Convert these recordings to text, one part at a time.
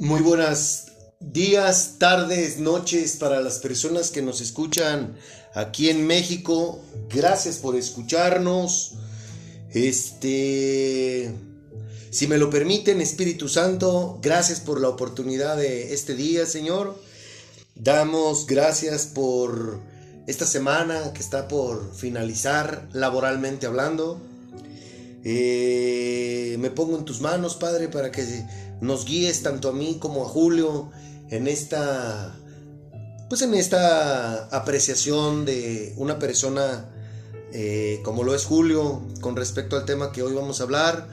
Muy buenas días, tardes, noches para las personas que nos escuchan aquí en México. Gracias por escucharnos. Este, si me lo permiten, Espíritu Santo, gracias por la oportunidad de este día, Señor. Damos gracias por esta semana que está por finalizar laboralmente hablando. Eh, me pongo en tus manos, Padre, para que nos guíes tanto a mí como a Julio en esta, pues en esta apreciación de una persona eh, como lo es Julio con respecto al tema que hoy vamos a hablar.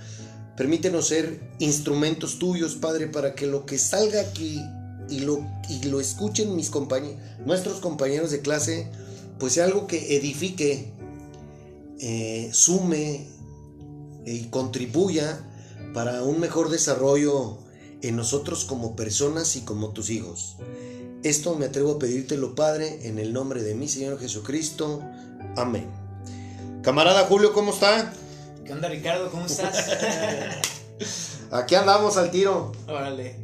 Permítenos ser instrumentos tuyos, Padre, para que lo que salga aquí y lo, y lo escuchen mis compañeros, nuestros compañeros de clase, pues sea algo que edifique, eh, sume y contribuya para un mejor desarrollo en nosotros como personas y como tus hijos. Esto me atrevo a pedírtelo, Padre, en el nombre de mi Señor Jesucristo. Amén. Camarada Julio, ¿cómo está? ¿Qué onda, Ricardo? ¿Cómo estás? Aquí andamos al tiro. Órale.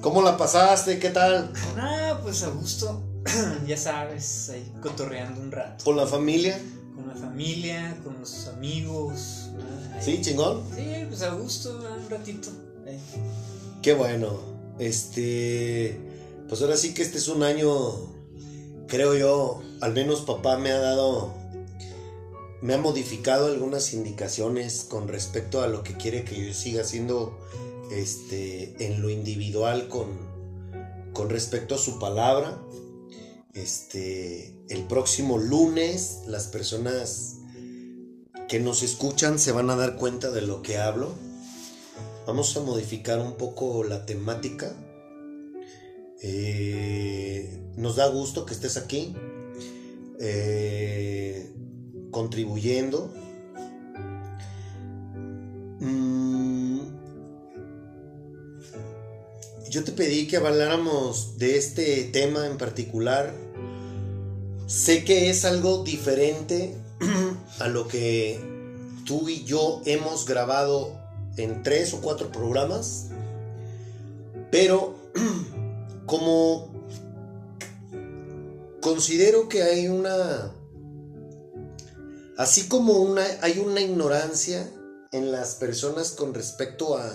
¿Cómo la pasaste? ¿Qué tal? Ah, pues a gusto. ya sabes, ahí cotorreando un rato. ¿Con la familia? Con la familia, con los amigos. ¿Sí, chingón? Sí, pues a gusto, un ratito. Qué bueno. Este. Pues ahora sí que este es un año. Creo yo. Al menos papá me ha dado. Me ha modificado algunas indicaciones con respecto a lo que quiere que yo siga haciendo. Este. En lo individual con. Con respecto a su palabra. Este. El próximo lunes. Las personas que nos escuchan se van a dar cuenta de lo que hablo Vamos a modificar un poco la temática. Eh, nos da gusto que estés aquí, eh, contribuyendo. Mm, yo te pedí que habláramos de este tema en particular. Sé que es algo diferente a lo que tú y yo hemos grabado en tres o cuatro programas, pero como considero que hay una, así como una, hay una ignorancia en las personas con respecto a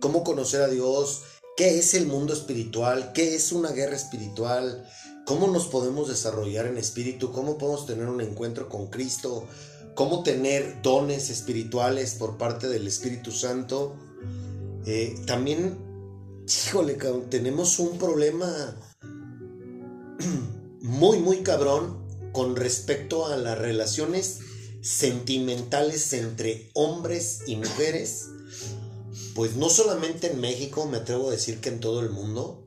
cómo conocer a Dios, qué es el mundo espiritual, qué es una guerra espiritual, cómo nos podemos desarrollar en espíritu, cómo podemos tener un encuentro con Cristo, cómo tener dones espirituales por parte del Espíritu Santo. Eh, también, híjole, tenemos un problema muy, muy cabrón con respecto a las relaciones sentimentales entre hombres y mujeres. Pues no solamente en México, me atrevo a decir que en todo el mundo.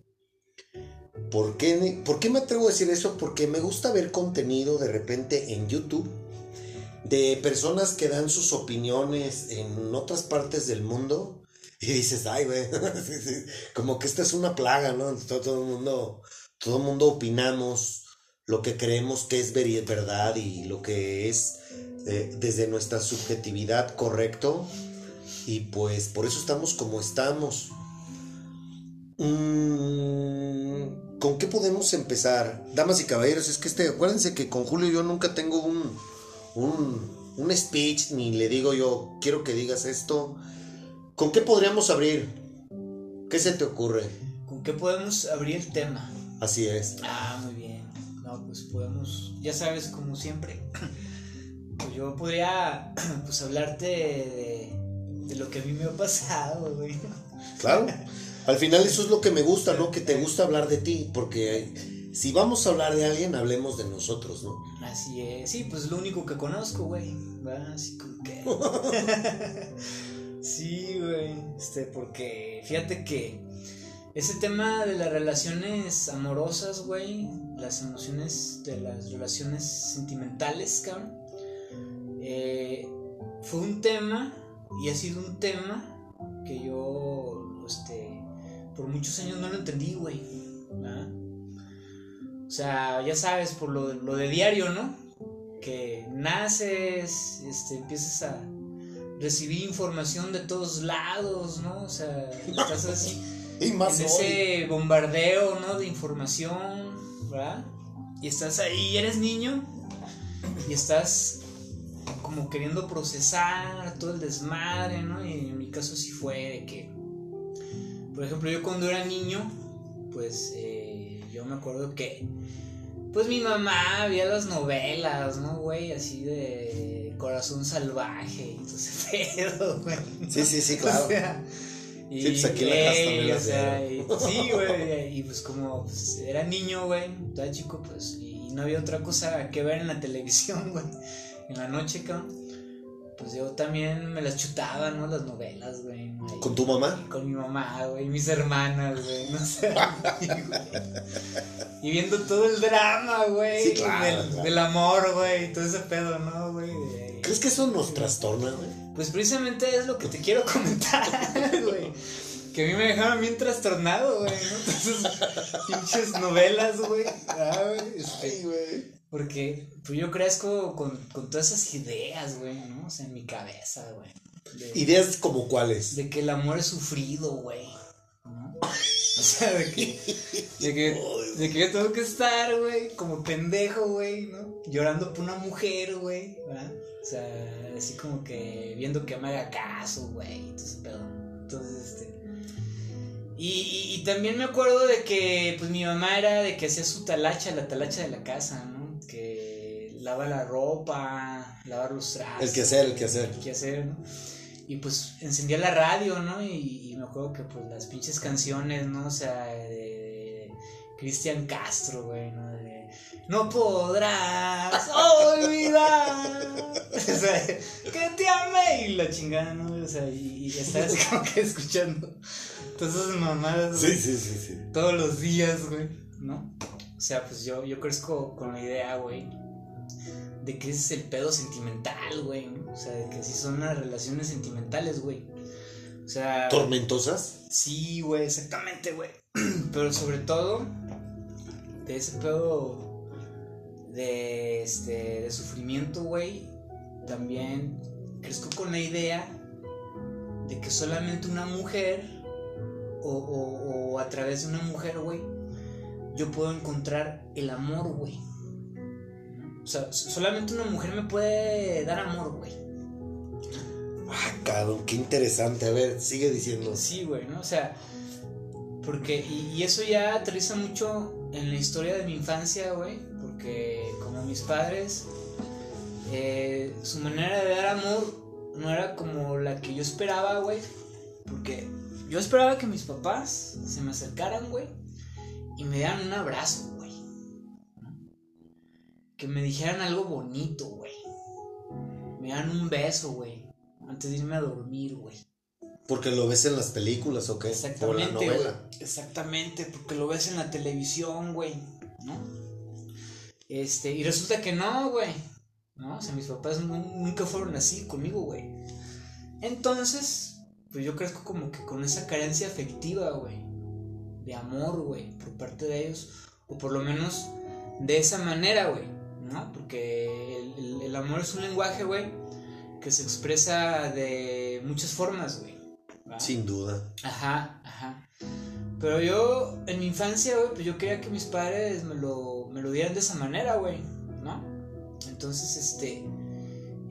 ¿Por qué, ¿Por qué me atrevo a decir eso? Porque me gusta ver contenido de repente en YouTube de personas que dan sus opiniones en otras partes del mundo y dices, ay, güey, como que esta es una plaga, ¿no? Todo, el mundo, todo el mundo opinamos lo que creemos que es verdad y lo que es eh, desde nuestra subjetividad correcto y pues por eso estamos como estamos. Mm, ¿Con qué podemos empezar? Damas y caballeros, es que este, acuérdense que con Julio yo nunca tengo un, un, speech, ni le digo yo, quiero que digas esto. ¿Con qué podríamos abrir? ¿Qué se te ocurre? ¿Con qué podemos abrir el tema? Así es. Ah, muy bien. No, pues podemos, ya sabes, como siempre, pues yo podría, pues hablarte de, de lo que a mí me ha pasado, güey. Claro. Al final eso es lo que me gusta, ¿no? Que te gusta hablar de ti, porque si vamos a hablar de alguien, hablemos de nosotros, ¿no? Así es, sí, pues lo único que conozco, güey. Así como que. sí, güey. Este, porque fíjate que ese tema de las relaciones amorosas, güey, las emociones de las relaciones sentimentales, cabrón, eh, fue un tema y ha sido un tema que yo, este, por muchos años no lo entendí, güey. ¿verdad? O sea, ya sabes, por lo, lo de diario, ¿no? Que naces, este, empiezas a recibir información de todos lados, ¿no? O sea, estás así. Y más en ese bombardeo, ¿no? De información, ¿verdad? Y estás ahí, eres niño y estás como queriendo procesar todo el desmadre, ¿no? Y en mi caso sí fue de que, por ejemplo, yo cuando era niño, pues eh, yo me acuerdo que, pues mi mamá veía las novelas, ¿no, güey? Así de corazón salvaje y todo ese pedo, güey. Sí, sí, sí, claro. y, sí, pues aquí en la o sea, y, sí, güey, y pues como pues, era niño, güey, estaba chico, pues, y no había otra cosa que ver en la televisión, güey en la noche, cabrón, pues yo también me las chutaba, ¿no? Las novelas, güey. ¿Con tu mamá? Con mi mamá, güey, mis hermanas, güey, no sé. y viendo todo el drama, güey. Sí, del, amor, güey, todo ese pedo, ¿no, güey? ¿Crees que eso nos trastorna, güey? Pues precisamente es lo que te quiero comentar, güey. Que a mí me dejaron bien trastornado, güey, ¿no? Esas pinches novelas, güey. Ah, güey. Este, güey. Porque pues yo crezco con, con todas esas ideas, güey, ¿no? O sea, en mi cabeza, güey. ¿Ideas como cuáles? De que el amor es sufrido, güey. ¿no? O sea, de que, de que, de que yo tengo que estar, güey, como pendejo, güey, ¿no? Llorando por una mujer, güey, ¿verdad? O sea, así como que viendo que me haga caso, güey, entonces, pero, entonces, este... Y, y, también me acuerdo de que, pues, mi mamá era de que hacía su talacha, la talacha de la casa, ¿no? Que lava la ropa, lavar los trastes. El que hacer, el que hacer. El que hacer, ¿no? Y pues encendía la radio, ¿no? Y, me acuerdo que pues las pinches canciones, ¿no? O sea, de, Cristian Castro, güey, ¿no? De, no podrás olvidar. o sea, que te amé y la chingada, ¿no? O sea, y, y estar así como que escuchando todas esas mamadas. Sí, sí, sí, sí. Todos los días, güey, ¿no? O sea, pues yo, yo crezco con la idea, güey, de que ese es el pedo sentimental, güey. O sea, de que sí son las relaciones sentimentales, güey. O sea. ¿Tormentosas? Sí, güey, exactamente, güey. Pero sobre todo, de ese pedo de, este, de sufrimiento, güey, también crezco con la idea de que solamente una mujer, o, o, o a través de una mujer, güey, yo puedo encontrar el amor, güey. O sea, solamente una mujer me puede dar amor, güey. Ah, cabrón, qué interesante. A ver, sigue diciendo. Sí, güey, ¿no? O sea, porque, y, eso ya aterriza mucho en la historia de mi infancia, güey. Porque como mis padres, eh, su manera de dar amor no era como la que yo esperaba, güey. Porque yo esperaba que mis papás se me acercaran, güey y me dieran un abrazo, güey. Que me dijeran algo bonito, güey. Me dan un beso, güey. Antes de irme a dormir, güey. Porque lo ves en las películas o qué? Exactamente, güey. Exactamente, porque lo ves en la televisión, güey. ¿No? Este, y resulta que no, güey. ¿No? O sea, mis papás nunca fueron así conmigo, güey. Entonces, pues yo crezco como que con esa carencia afectiva, güey de amor, güey, por parte de ellos, o por lo menos de esa manera, güey, ¿no? Porque el, amor es un lenguaje, güey, que se expresa de muchas formas, güey. Sin duda. Ajá, ajá. Pero yo, en mi infancia, güey, pues yo quería que mis padres me lo, me lo dieran de esa manera, güey, ¿no? Entonces, este,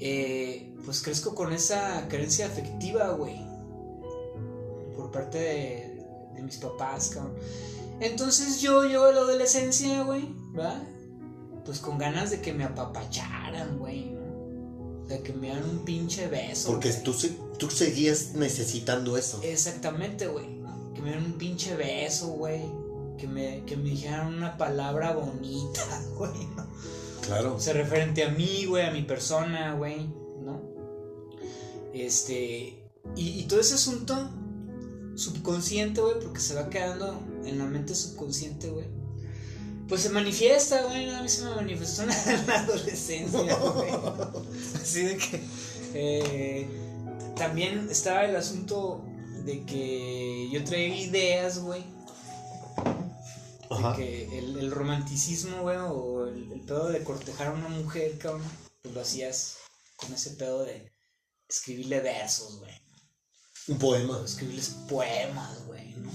eh, pues crezco con esa carencia afectiva, güey, por parte de, de mis papás, cabrón. Entonces yo llego a la adolescencia, güey, ¿verdad? Pues con ganas de que me apapacharan, güey, ¿no? De que me dieran un pinche beso. Porque tú, tú seguías necesitando eso. Exactamente, güey. Que me dieran un pinche beso, güey. Que me, que me dijeran una palabra bonita, güey, ¿no? Claro. O sea, referente a mí, güey, a mi persona, güey, ¿no? Este. Y, y todo ese asunto subconsciente, güey, porque se va quedando en la mente subconsciente, güey. Pues se manifiesta, güey, a mí se me manifestó en la, adolescencia, güey. Así de que eh, también estaba el asunto de que yo traía ideas, güey. De que el, romanticismo, güey, o el, el, pedo de cortejar a una mujer, cabrón, pues lo hacías con ese pedo de escribirle versos, güey. Un poema. Escribirles poemas, güey, ¿no?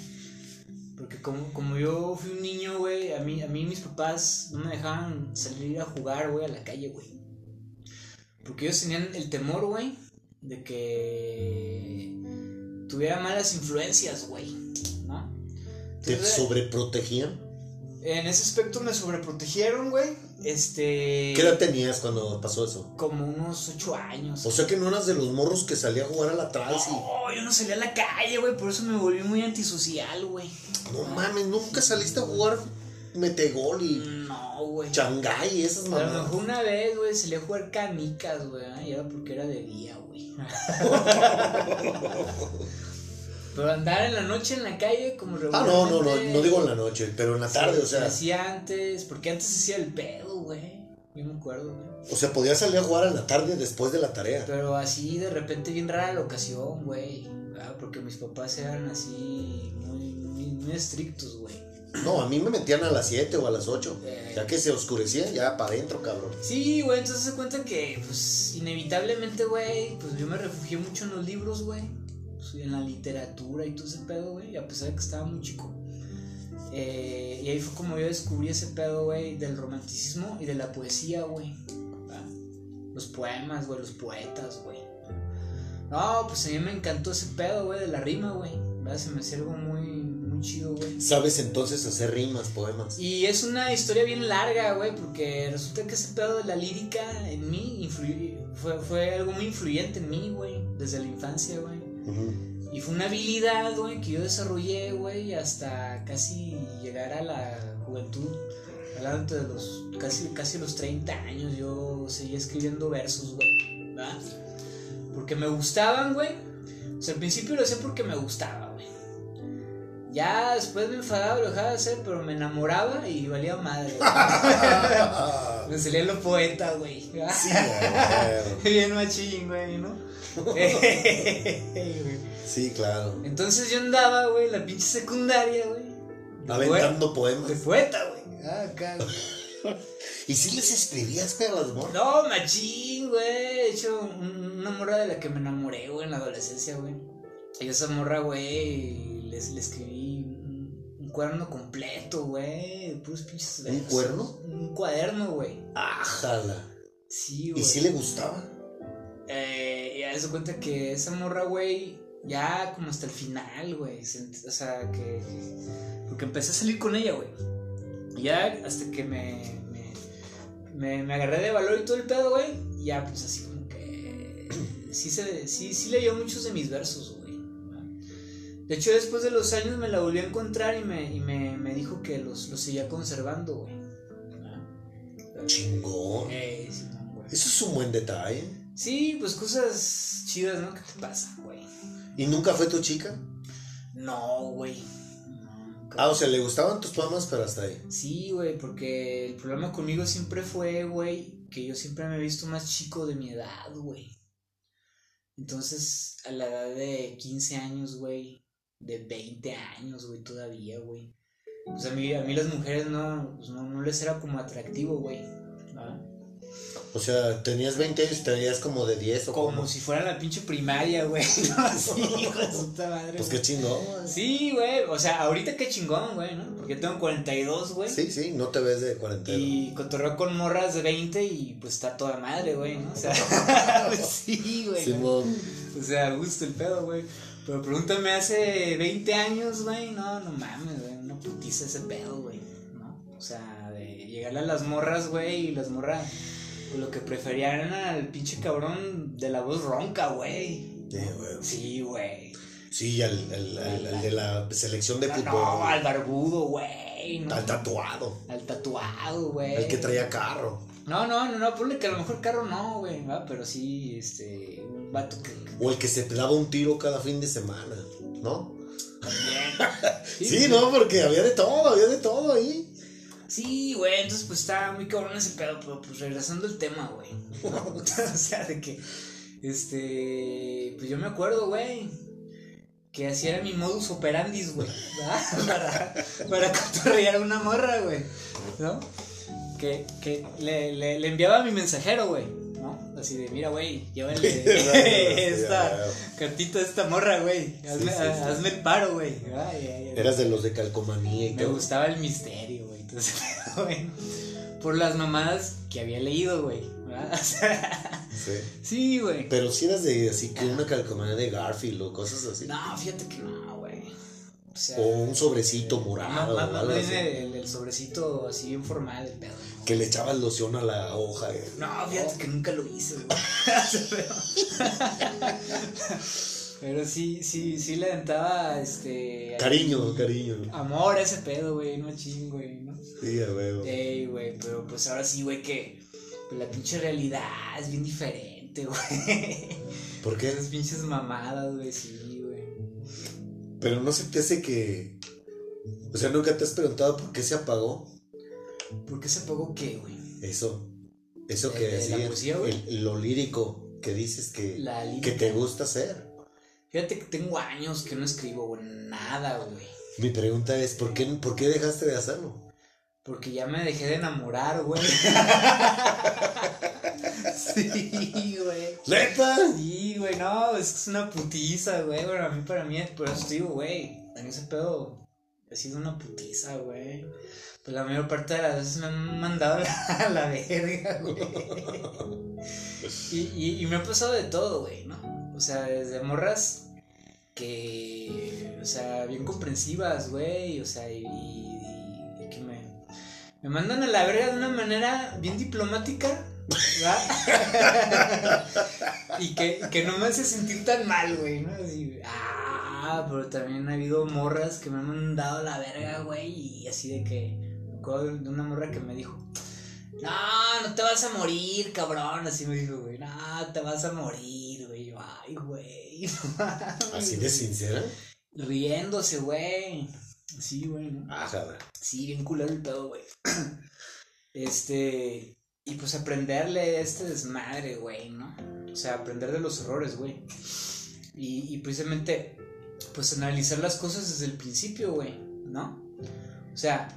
Porque como, como yo fui un niño, güey, a mí, a mí mis papás no me dejaban salir a jugar, güey, a la calle, güey. Porque ellos tenían el temor, güey, de que tuviera malas influencias, güey, ¿no? ¿Te sobreprotegían? en ese aspecto me sobreprotegieron, güey. Este. ¿Qué edad tenías cuando pasó eso? Como unos ocho años. O sea que no eras de los morros que salía a jugar a la y... No, yo no salía a la calle, güey, por eso me volví muy antisocial, güey. No mames, nunca saliste a jugar metegol y No, güey. changay y esas A lo mamadas. mejor una vez, güey, salí a jugar canicas, güey, y era porque era de día, güey. Pero andar en la noche en la calle como Ah, no, no, no, no digo en la noche, pero en la tarde, o Se sea, hacía antes, porque antes se hacía el pedo, güey. Yo me acuerdo, güey. o sea, podías salir a jugar en la tarde después de la tarea. Pero así de repente bien rara la ocasión, güey. Ah, Porque mis papás eran así muy, muy, muy estrictos, güey. No, a mí me metían a las 7 o a las 8. Eh. Ya que se oscurecía, ya para adentro, cabrón. Sí, güey, entonces se cuenta que, pues, inevitablemente, güey, pues yo me refugié mucho en los libros, güey. En la literatura y todo ese pedo, güey, a pesar de que estaba muy chico. Eh, y ahí fue como yo descubrí ese pedo, güey, del romanticismo y de la poesía, güey. Los poemas, güey, los poetas, güey. No, pues a mí me encantó ese pedo, güey, de la rima, güey. Se me hacía algo muy, muy chido, güey. Sabes entonces hacer rimas, poemas. Y es una historia bien larga, güey, porque resulta que ese pedo de la lírica en mí influyó- fue, fue algo muy influyente en mí, güey, desde la infancia, güey. Y fue una habilidad, güey, que yo desarrollé, güey, hasta casi llegar a la juventud. Hablando de los casi, casi los 30 años, yo seguía escribiendo versos, güey, ¿verdad? Porque me gustaban, güey. O sea, al principio lo hacía porque me gustaba, güey. Ya después me enfadaba, lo dejaba de hacer, pero me enamoraba y valía madre. me salía lo poeta, güey. Sí, güey. Bien machín, güey, ¿no? Sí, claro. Entonces yo andaba, güey, la pinche secundaria, güey. Aventando poe- poemas. De poeta, güey. Ah, güey. ¿Y si les escribías, güey, a las morras? No, machín, güey. De hecho, un- una morra de la que me enamoré, güey, en la adolescencia, güey. Y esa morra, güey, les, le escribí un, cuaderno completo, güey. Puros pinches ¿Un cuerno? Un cuaderno, güey. Ájala. Sí, güey. ¿Y si le gustaba? Eh, ya se cuenta que esa morra, güey, ya como hasta el final, güey. O sea, que. Porque empecé a salir con ella, güey. Y Ya hasta que me, me, me, me agarré de valor y todo el pedo, güey. y Ya, pues así como que. Sí, se, sí, sí leyó muchos de mis versos, güey. De hecho, después de los años me la volví a encontrar y me, y me, me dijo que los, los seguía conservando, güey. Chingón. Eh, sí, no, güey. Eso es un buen detalle. Sí, pues cosas chidas, ¿no? ¿Qué te pasa, güey? ¿Y nunca fue tu chica? No, güey. No, Ah, o sea, le gustaban tus poemas, pero hasta ahí. Sí, güey, porque el problema conmigo siempre fue, güey, que yo siempre me he visto más chico de mi edad, güey. Entonces, a la edad de 15 años, güey, de 20 años, güey, todavía, güey. Pues a mí, a mí las mujeres no, pues no, no les era como atractivo, güey. O sea, tenías 20 años y te veías como de 10 o Como como. si fuera la pinche primaria, güey. No, así, hijo de puta madre. Pues qué chingón, güey. Sí, güey. O sea, ahorita qué chingón, güey, ¿no? Porque tengo 42, güey. Sí, sí, no te ves de cuarentena. Y cotorreo con morras de 20 y pues está toda madre, güey, ¿no? O sea, pues sí, güey. ¿no? Simón. O sea, gusto el pedo, güey. Pero pregúntame hace 20 años, güey. No, no mames, güey. Una putiza ese pedo, güey. ¿No? O sea, de llegarle a las morras, güey. Y las morras, pues, lo que preferían era al pinche cabrón de la voz ronca, güey. Sí, güey. Sí, güey. Sí, al, al- al- al de la selección de No, fútbol. no, al barbudo, güey. ¿no? Al tatuado. Al tatuado, güey. El que traía carro. No, no, no, no, ponle que a lo mejor carro no, güey, ¿va? pero sí, este, un vato que, que O el que se daba un tiro cada fin de semana. ¿No? también. Sí, no, porque había de todo, había de todo ahí. Sí, güey, entonces pues está muy cabrón ese pedo, pero pues regresando al tema, güey. o sea, de que, este, pues yo me acuerdo, güey, que así era mi modus operandis, güey. Para, para cotorrear a una morra, güey, ¿no? Que, que le, le, le enviaba a mi mensajero, güey, ¿no? Así de, mira, güey, llévale esta cartita de esta morra, güey. Hazme, hazme el paro, güey. Eras de los de calcomanía y Me gustaba el misterio. Entonces, güey, por las mamadas que había leído, güey. sí. Sí, güey. Pero si eras de así que una calcomanía de Garfield o cosas así. No, fíjate que no, güey. O, un sobrecito morado. No, no, no, el, el, sobrecito así bien formal, el pedo. Que le echabas loción a la hoja. Eh. No, fíjate que nunca lo hice, güey. Pero sí, sí, sí le aventaba este. Cariño, cariño. Amor a ese pedo, güey, no ching, güey, ¿no? Sí, a huevo. Ey, güey, pero pues ahora sí, güey, que pues, la pinche realidad es bien diferente, güey. ¿Por qué? Esas pinches mamadas, güey, sí, güey. Pero no se te hace que. O sea, nunca te has preguntado por qué se apagó. ¿Por qué se apagó qué, güey? Eso. Eso que decía. Lo lírico que dices que, que te gusta hacer. Fíjate que tengo años que no escribo, nada, güey. Mi pregunta es, ¿por qué, ¿por qué dejaste de hacerlo? Porque ya me dejé de enamorar, güey. sí, güey. ¿Neta? Sí, güey, no, es que es una putiza, güey. Bueno, a mí, para mí, por eso digo, güey, en ese pedo ha sido una putiza, güey. Pues la mayor parte de las veces me han mandado a la, a la verga, güey. Y, y, y me ha pasado de todo, güey, ¿no? O sea, desde morras que, o sea, bien comprensivas, güey, o sea, y, que me, me mandan a la verga de una manera bien diplomática, ¿verdad? y que, que no me hace sentir tan mal, güey, ¿no? Así, ah, pero también ha habido morras que me han mandado a la verga, güey, y así de que, de una morra que me dijo, no, no te vas a morir, cabrón. Así me dijo, güey, no, te vas a morir, ay, güey. ¿Así de sincera? Riéndose, güey. Sí, güey. Ajá, güey. Sí, bien culero el pedo, güey. Este. Y pues aprenderle este desmadre, güey, ¿no? O sea, aprender de los errores, güey. Y, y precisamente, pues analizar las cosas desde el principio, güey, ¿no? O sea,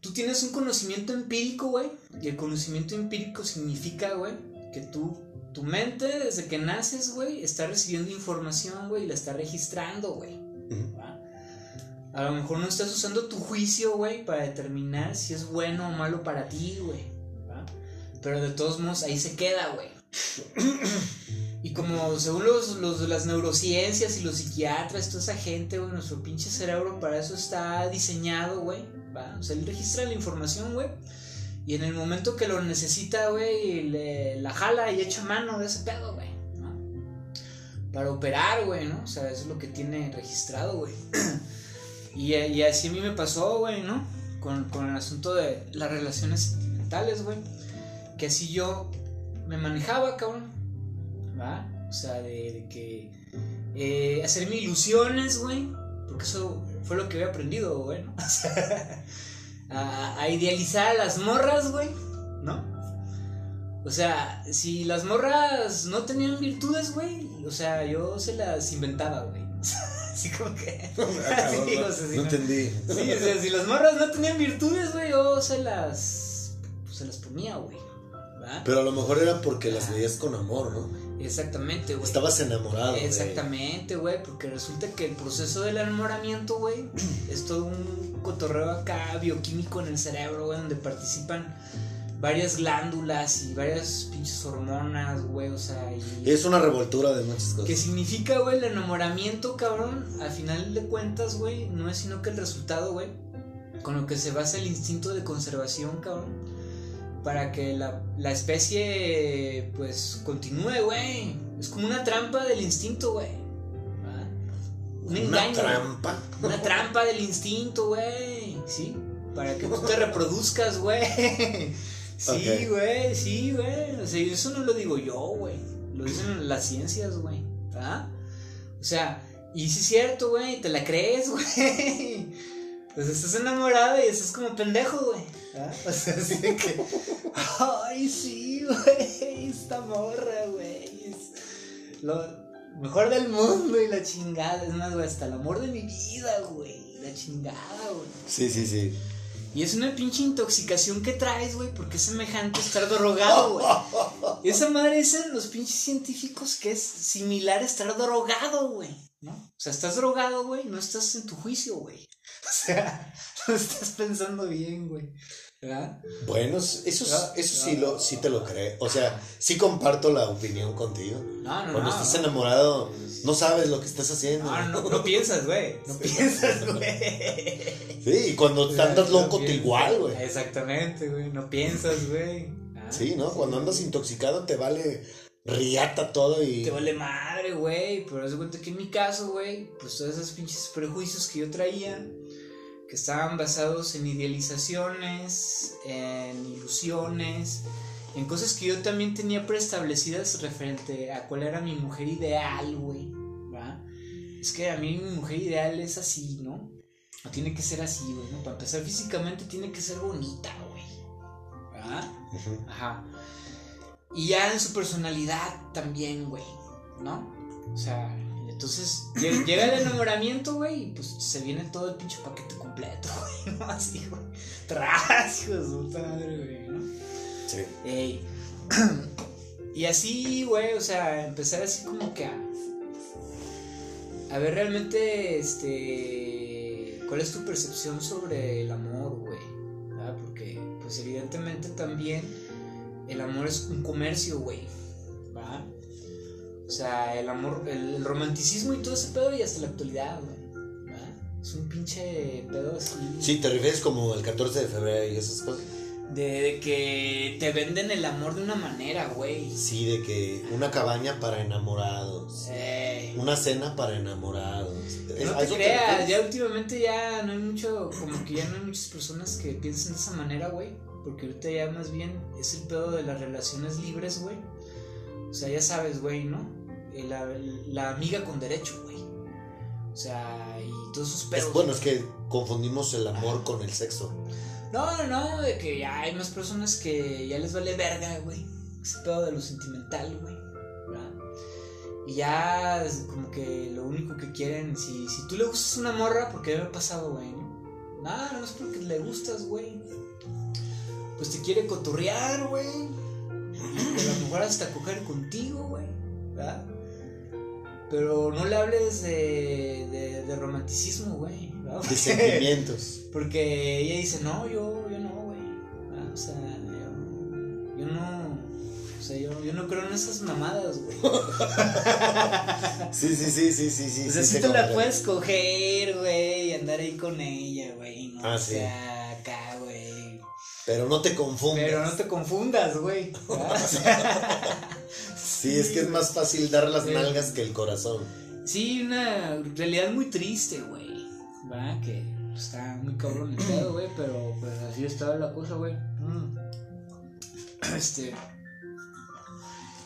tú tienes un conocimiento empírico, güey. Y el conocimiento empírico significa, güey, que tú, tu mente desde que naces, güey, está recibiendo información, güey, y la está registrando, güey. A lo mejor no estás usando tu juicio, güey, para determinar si es bueno o malo para ti, güey. Pero de todos modos, ahí se queda, güey. Y como según los, los las neurociencias y los psiquiatras, toda esa gente, güey, nuestro pinche cerebro para eso está diseñado, güey ¿va? O sea, él registra la información, güey. Y en el momento que lo necesita, güey, le, la jala y echa mano de ese pedo, güey. ¿no? Para operar, güey, ¿no? O sea, eso es lo que tiene registrado, güey. y, y, así a mí me pasó, güey, ¿no? Con, con el asunto de las relaciones sentimentales, güey. Que así yo me manejaba, cabrón. ¿Va? O sea, de, que eh, hacerme ilusiones, güey. Porque eso fue lo que había aprendido, güey, ¿no? a, idealizar a las morras, güey, ¿no? O sea, si las morras no tenían virtudes, güey, o sea, yo se las inventaba, güey. Así como que. no, entendí. Sí, o sea, si las morras no tenían virtudes, güey, yo se las. Pues, se las ponía, güey. Pero a lo mejor era porque las veías con amor, ¿no? Exactamente, güey. Estabas enamorado. Exactamente, güey, porque resulta que el proceso del enamoramiento, güey, es todo un cotorreo acá bioquímico en el cerebro, güey, donde participan varias glándulas y varias pinches hormonas, güey, o sea, y... Es una revoltura de muchas cosas. ¿Qué significa, güey, el enamoramiento, cabrón? Al final de cuentas, güey, no es sino que el resultado, güey, con lo que se basa el instinto de conservación, cabrón para que la, la especie pues continúe, güey. Es como una trampa del instinto, güey. Un engaño. Una trampa. Una trampa del instinto, güey. Sí. Para que tú te reproduzcas, güey. Sí, güey, sí, güey. O sea, eso no lo digo yo, güey. Lo dicen las ciencias, güey. ¿Ah? O sea, y si es cierto, güey, te la crees, güey. Pues estás enamorada y estás como pendejo, güey. ¿Ah? O sea, así de que. Ay, sí, güey. Esta morra, güey. Lo mejor del mundo y la chingada. Es más, güey, hasta el amor de mi vida, güey. La chingada, güey. Sí, sí, sí. Y es una pinche intoxicación que traes, güey, porque es semejante estar drogado, güey. Esa madre dicen los pinches científicos que es similar a estar drogado, güey. ¿No? O sea, estás drogado, güey, no estás en tu juicio, güey. O sea, no estás pensando bien, güey. ¿Verdad? Bueno, eso, eso sí, lo, sí te lo creo. O sea, sí comparto la opinión contigo. No, no, Cuando no. estás enamorado, no sabes lo que estás haciendo. No, no, no piensas, güey. No piensas, güey. Sí, y cuando andas loco, te igual, güey. Exactamente, güey. No piensas, güey. Ah, Sí, ¿no? Cuando andas intoxicado te vale riata todo y... Te vale madre, güey. Pero haz de cuenta que en mi caso, güey, pues todos esos pinches prejuicios que yo traía, que estaban basados en idealizaciones, en ilusiones, en cosas que yo también tenía preestablecidas referente a cuál era mi mujer ideal, güey. Es que a mí mi mujer ideal es así, ¿no? No tiene que ser así, güey, ¿no? Para empezar físicamente tiene que ser bonita, güey. ¿verdad? Ajá. Y ya en su personalidad también, güey, ¿no? O sea, entonces lle- llega el enamoramiento, güey, y pues se viene todo el pinche paquete completo, güey, ¿no? Así, güey. Tras, hijo de su madre, güey, ¿no? Sí. Ey. Y así, güey, o sea, empezar así como que a. A ver realmente, este. ¿Cuál es tu percepción sobre el amor, güey? ¿verdad? Porque, pues evidentemente también el amor es un comercio, güey. ¿Va? O sea, el amor, el, el romanticismo y todo ese pedo y hasta la actualidad, güey. ¿va? Es un pinche pedo así. Sí, te refieres como el 14 de febrero y esas cosas. De, de que te venden el amor de una manera, güey. Sí, de que una cabaña para enamorados. Eh, Una cena para enamorados. no ¿A te creas, refieres? ya últimamente ya no hay mucho, como que ya no hay muchas personas que piensen de esa manera, güey. Porque ahorita ya más bien es el pedo de las relaciones libres, güey. O sea, ya sabes, güey, ¿no? Eh, La, la amiga con derecho, güey. O sea, y todos esos Es- pedos. bueno, es que confundimos el amor con el sexo. No, no, no, de que ya hay más personas que ya les vale verga, güey. Ese pedo de lo sentimental, güey. ¿verdad? Y ya es como que lo único que quieren, si, si tú le gustas una morra, porque me ha pasado, güey, ¿no? Nada, no es porque le gustas, güey. Pues te quiere cotorrear, güey. Y a lo mejor hasta coger contigo, güey. ¿Verdad? Pero no le hables de, de, de romanticismo, güey. De sentimientos. Porque ella dice, no, yo, yo no, güey. Ah, O sea, yo, yo no. O sea, yo, yo no creo en esas mamadas, güey. Sí, sí, sí, sí, sí, sí. o sea, sí si te te la puedes coger, güey, y andar ahí con ella, güey. No, Ah, o sí. sea, acá, güey. Pero no te confundas. Pero no te confundas, güey. sea, Sí, es que es más fácil dar las nalgas que el corazón. Sí, una realidad muy triste, güey. Va, que está muy cabrón el pedo, güey, pero pues así estaba la cosa, güey. Mm. Este.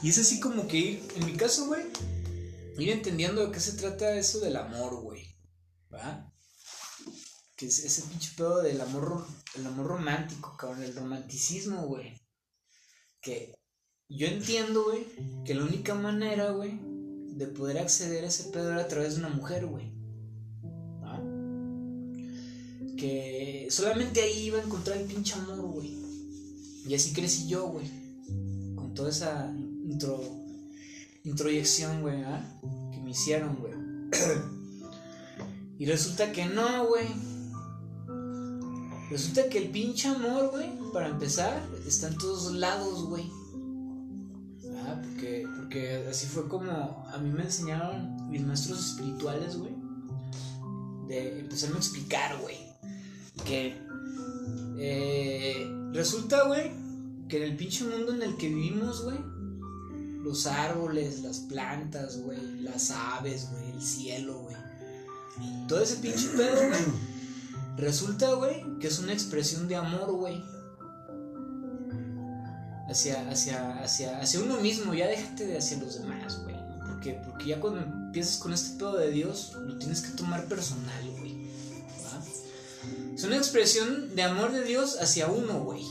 Y es así como que ir, en mi caso, güey, ir entendiendo de qué se trata eso del amor, güey. ¿Va? Que es ese pinche pedo del amor, el amor romántico, cabrón, el romanticismo, güey. Que yo entiendo, güey, que la única manera, güey, de poder acceder a ese pedo era a través de una mujer, güey. ¿Va? Que solamente ahí iba a encontrar el pinche amor, güey. Y así crecí yo, güey. Con toda esa intro, introyección, güey, ¿ah? Que me hicieron, güey. y resulta que no, güey. Resulta que el pinche amor, güey, para empezar, está en todos lados, güey. Porque, porque así fue como a mí me enseñaron mis maestros espirituales, güey. De empezarme a explicar, güey. Que eh, resulta, güey, que en el pinche mundo en el que vivimos, güey, los árboles, las plantas, güey, las aves, güey, el cielo, güey. Todo ese pinche pedo, güey. Resulta, güey, que es una expresión de amor, güey hacia, hacia, hacia, hacia uno mismo, ya déjate de hacia los demás, güey. Porque, ya cuando empiezas con este pedo de Dios, lo tienes que tomar personal, güey. Es una expresión de amor de Dios hacia uno, güey.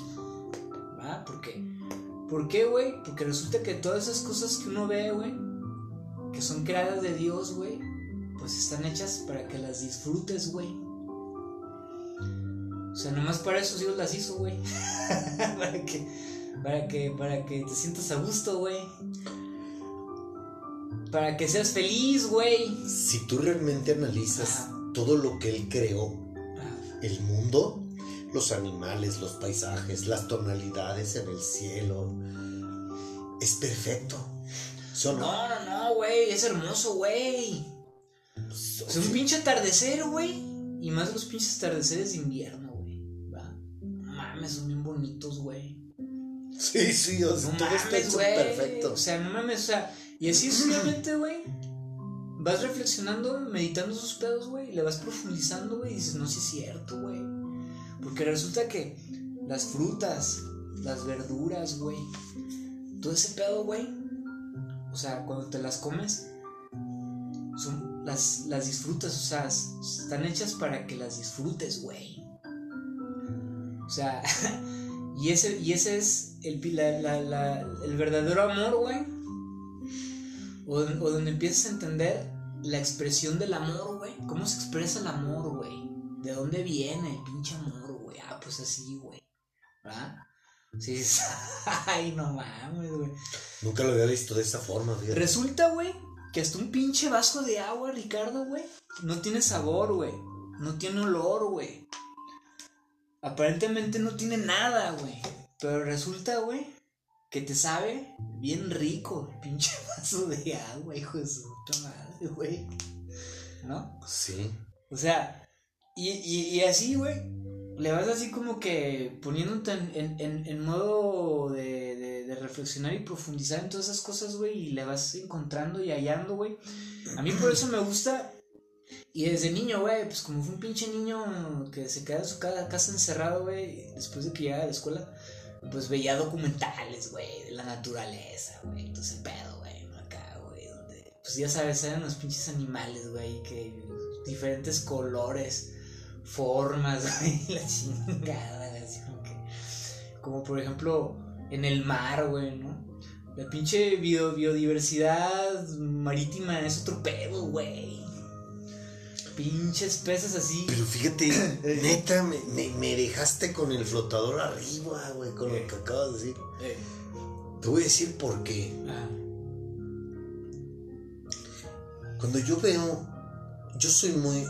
¿Va? ¿Por qué? ¿Por qué, güey? Porque resulta que todas esas cosas que uno ve, güey, que son creadas de Dios, güey, pues están hechas para que las disfrutes, güey. O sea, nomás para eso Dios las hizo, güey. para que, para que, para que te sientas a gusto, güey. Para que seas feliz, güey. Si tú realmente analizas todo lo que él creó, el mundo, los animales, los paisajes, las tonalidades en el cielo, es perfecto. No, no, no, güey, es hermoso, güey. Es un pinche atardecer, güey. Y más los pinches atardeceres de invierno, güey. Mames, son bien bonitos, güey. Sí, sí, o sea, todo está hecho perfecto. O sea, no mames, o sea, y así sucesivamente, güey. Vas reflexionando, meditando sus pedos, güey. Y le vas profundizando, güey. Y dices, no, sí es cierto, güey. Porque resulta que las frutas, las verduras, güey. Todo ese pedo, güey. O sea, cuando te las comes, son, las, las disfrutas, o sea, están hechas para que las disfrutes, güey. O sea, y ese, y ese es el, el verdadero amor, güey o, donde empiezas a entender la expresión del amor, güey. ¿Cómo se expresa el amor, güey? ¿De dónde viene el pinche amor, güey? Ah, pues así, güey. ¿Verdad? Sí, ay, no mames, güey. Nunca lo había visto de esa forma, güey. Resulta, güey, que hasta un pinche vaso de agua, Ricardo, güey, no tiene sabor, güey. No tiene olor, güey. Aparentemente no tiene nada, güey. Pero resulta, güey, que te sabe bien rico el pinche vaso de agua, hijo de su puta madre, güey. ¿No? Sí. O sea, y, y, así, güey, le vas así como que poniéndote en, en, en modo de, de, de, reflexionar y profundizar en todas esas cosas, güey, y le vas encontrando y hallando, güey. A mí por eso me gusta. Y desde niño, güey, pues como fue un pinche niño que se queda en su casa encerrado, güey, después de que llegaba de la escuela pues veía documentales, güey, de la naturaleza, güey, entonces el pedo, güey, acá, güey, donde, pues ya sabes, eran los pinches animales, güey, que diferentes colores, formas, güey, la chingada, así como que, como por ejemplo, en el mar, güey, ¿no? La pinche biodiversidad marítima es otro pedo, güey pinches peces así. Pero fíjate, neta, me, me, dejaste con el flotador arriba, güey, con lo que acabas de decir. Te voy a decir por qué. Ah. Cuando yo veo, yo soy muy,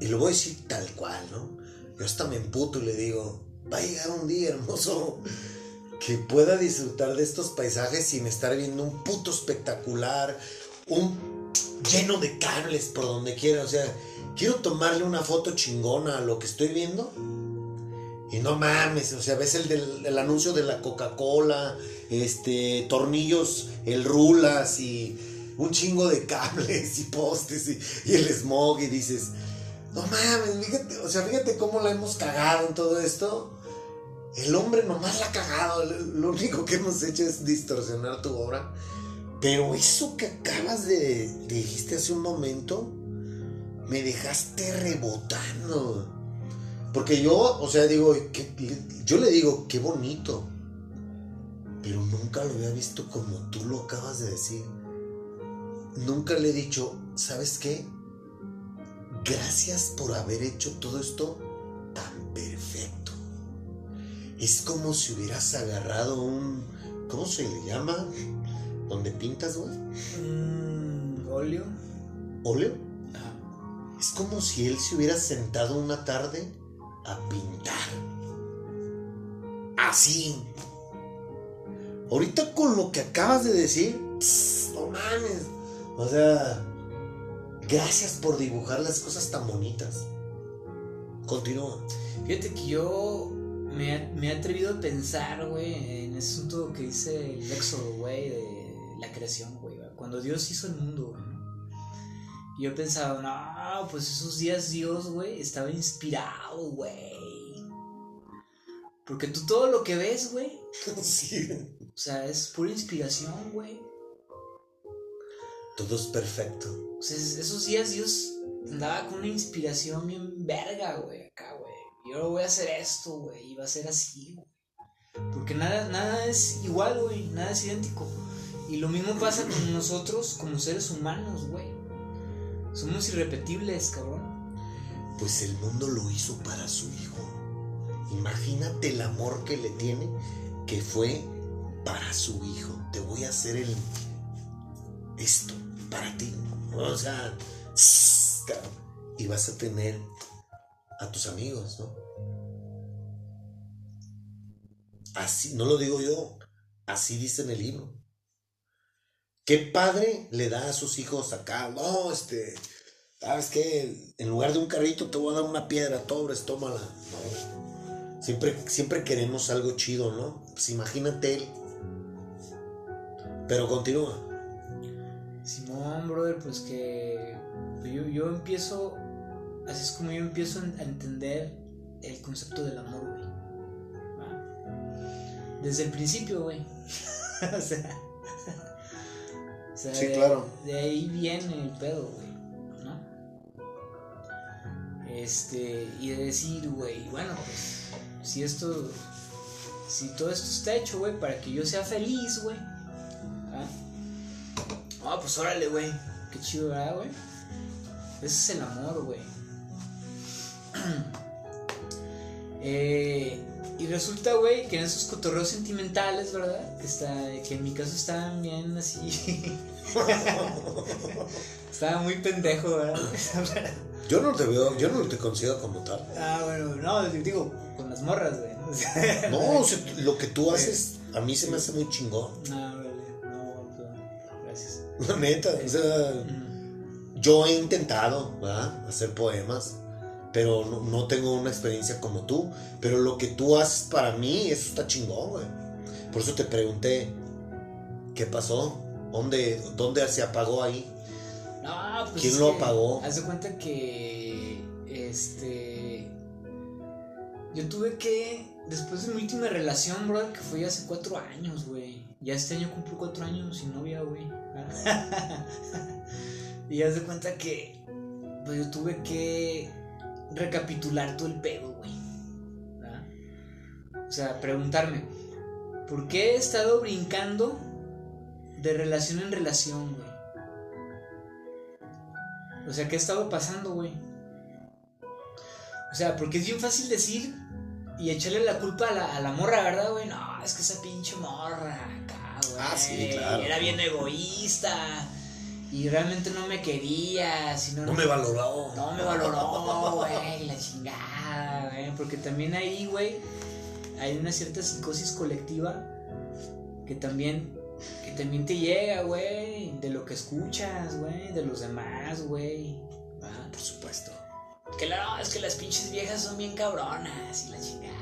y lo voy a decir tal cual, ¿no? Yo hasta me emputo y le digo, va a llegar un día hermoso que pueda disfrutar de estos paisajes sin estar viendo un puto espectacular, un lleno de cables por donde quiera. O sea, quiero tomarle una foto chingona a lo que estoy viendo. Y no mames, o sea, ves el del anuncio de la Coca-Cola, este, tornillos, el rulas y un chingo de cables y postes y, el smog y dices, no mames, fíjate, o sea, fíjate cómo la hemos cagado en todo esto. El hombre nomás la ha cagado, lo único que hemos hecho es distorsionar tu obra. Pero eso que acabas de, dijiste hace un momento, me dejaste rebotando. Porque yo, o sea, digo, yo le digo, qué bonito. Pero nunca lo había visto como tú lo acabas de decir. Nunca le he dicho, ¿sabes qué? Gracias por haber hecho todo esto tan perfecto. Es como si hubieras agarrado un, ¿cómo se le llama? ¿Dónde pintas, güey? Mm, óleo. ¿Óleo? Es como si él se hubiera sentado una tarde a pintar. Así. Ahorita con lo que acabas de decir, no mames. O sea, gracias por dibujar las cosas tan bonitas. Continúa. Fíjate que yo me, me he atrevido a pensar, güey, en ese asunto que dice el éxodo, güey, de la creación, güey. Cuando Dios hizo el mundo, güey. Yo pensaba, no, pues esos días Dios, güey, estaba inspirado, güey. Porque tú todo lo que ves, güey. Sí. O sea, es pura inspiración, güey. Todo es perfecto. O sea, esos días Dios andaba con una inspiración bien verga, güey, acá, güey. Yo voy a hacer esto, güey, y va a ser así, güey. Porque nada, nada es igual, güey, nada es idéntico. Y lo mismo pasa con nosotros como seres humanos, güey. Somos irrepetibles, cabrón. Pues el mundo lo hizo para su hijo. Imagínate el amor que le tiene, que fue para su hijo. Te voy a hacer el esto para ti. O sea, y vas a tener a tus amigos, ¿no? Así, no lo digo yo, así dice en el libro. ¿Qué padre le da a sus hijos acá? No, este, ¿sabes qué? En lugar de un carrito te voy a dar una piedra, tobres, tómala. No. Siempre, siempre queremos algo chido, ¿no? Pues imagínate él. Pero continúa. Simón, brother, pues que yo, yo empiezo, así es como yo empiezo a entender el concepto del amor, güey. Desde el principio, güey. o sea sí, claro. De ahí viene el pedo, güey. ¿No? Este, y de decir, güey, bueno, pues, si esto, si todo esto está hecho, güey, para que yo sea feliz, güey. ¿Ah? ah pues órale, güey. Qué chido, ¿verdad, güey? Ese es el amor, güey. eh, y resulta, güey, que en esos cotorreos sentimentales, ¿verdad? Que, está, que en mi caso estaban bien así. Estaba muy pendejo, ¿verdad? yo no te veo, yo no te considero como tal. Ah, bueno, no, digo, con las morras, güey. no, lo que tú haces a mí se me hace muy chingón. No, vale, no, gracias. La neta, o sea, yo he intentado, ¿verdad? Hacer poemas pero no, tengo una experiencia como tú. Pero lo que tú haces para mí, eso está chingón, güey. Por eso te pregunté, ¿qué pasó? ¿Dónde, dónde se apagó ahí? No, pues ¿Quién lo apagó? Haz de cuenta que, este, yo tuve que, después de mi última relación, bro, que fue hace cuatro años, güey. Ya este año cumplo cuatro años sin novia, güey. y haz de cuenta que, pues yo tuve que recapitular todo el pedo, güey. O sea, preguntarme, ¿por qué he estado brincando de relación en relación, güey? O sea, ¿qué ha estado pasando, güey? O sea, porque es bien fácil decir y echarle la culpa a la, a la morra, ¿verdad, güey? No, es que esa pinche morra acá, güey. Ah, sí, claro. Era bien egoísta y realmente no me quería, sino no me valoró. No me valoró, güey, la chingada, güey, porque también ahí, güey, hay una cierta psicosis colectiva que también que también te llega, güey, de lo que escuchas, güey, de los demás, güey. Ah, por supuesto. Que la, es que las pinches viejas son bien cabronas y la chingada.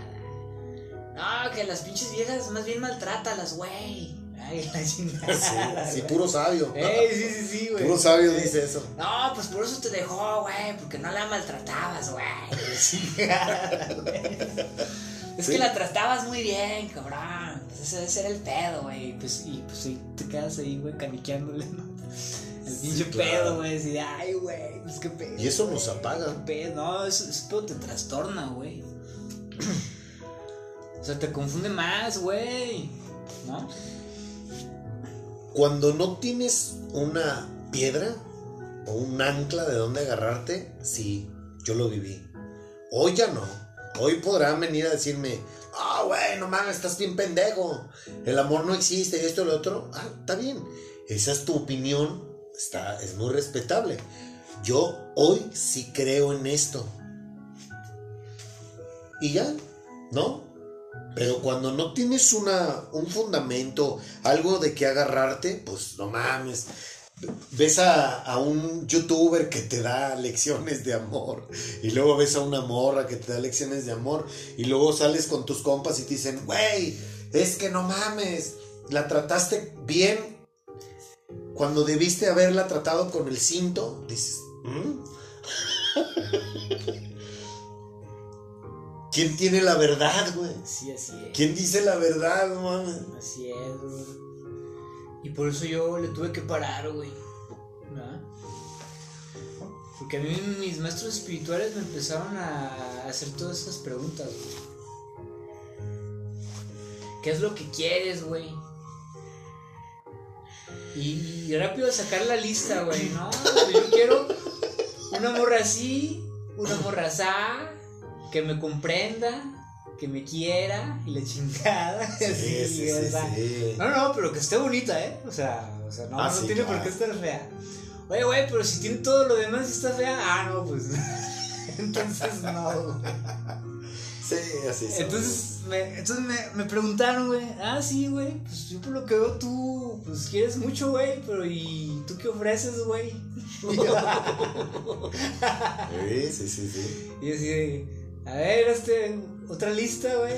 No, que las pinches viejas más bien maltrátalas, güey. Ay, la chingada. Sí, puro sabio. Ey, sí, sí, sí, güey. Puro sabio dice eso. No, pues por eso te dejó, güey, porque no la maltratabas, güey. Es que la tratabas muy bien, cabrón. Pues ese, era el pedo, güey. Pues, y pues sí, te quedas ahí, güey, caniqueándole, ¿no? El pinche pedo, güey. Así de, ay, güey, pues qué pedo. Y eso nos apaga. Pedo? No, eso, eso te trastorna, güey. o sea, te confunde más, güey. ¿No? Cuando no tienes una piedra o un ancla de donde agarrarte, sí, yo lo viví. Hoy ya no. Hoy podrán venir a decirme, ah, güey, no mames, estás bien pendejo. El amor no existe, esto y lo otro. Ah, está bien. Esa es tu opinión. Está, es muy respetable. Yo hoy sí creo en esto. Y ya, ¿no? Pero cuando no tienes una, un fundamento, algo de que agarrarte, pues no mames. Ves a, un youtuber que te da lecciones de amor y luego ves a una morra que te da lecciones de amor y luego sales con tus compas y te dicen, güey, es que no mames, la trataste bien cuando debiste haberla tratado con el cinto, dices, ¿Mm? ¿Quién tiene la verdad, güey? Sí, así es. ¿Quién dice la verdad, mames? Así es, güey. Y por eso yo le tuve que parar, güey. ¿Verdad? Porque a mí mis maestros espirituales me empezaron a hacer todas esas preguntas, güey. ¿Qué es lo que quieres, güey? Y, rápido sacar la lista, güey, ¿no? Yo quiero una morra así, una morra así que me comprenda, que me quiera y la chingada. Sí, así, sí, o sí, sea, sí. No, no, pero que esté bonita, ¿eh? O sea, o sea no, Ah, no tiene por qué estar fea. Oye, güey, pero si tiene todo lo demás y está fea, ah, no, pues. Entonces, no. Sí, así es. Entonces, me, entonces me, me preguntaron, güey, ah, sí, güey, pues yo por lo que veo tú, pues quieres mucho, güey, pero ¿y tú qué ofreces, güey? Sí, sí, sí, sí. Y así a ver, este, otra lista, güey,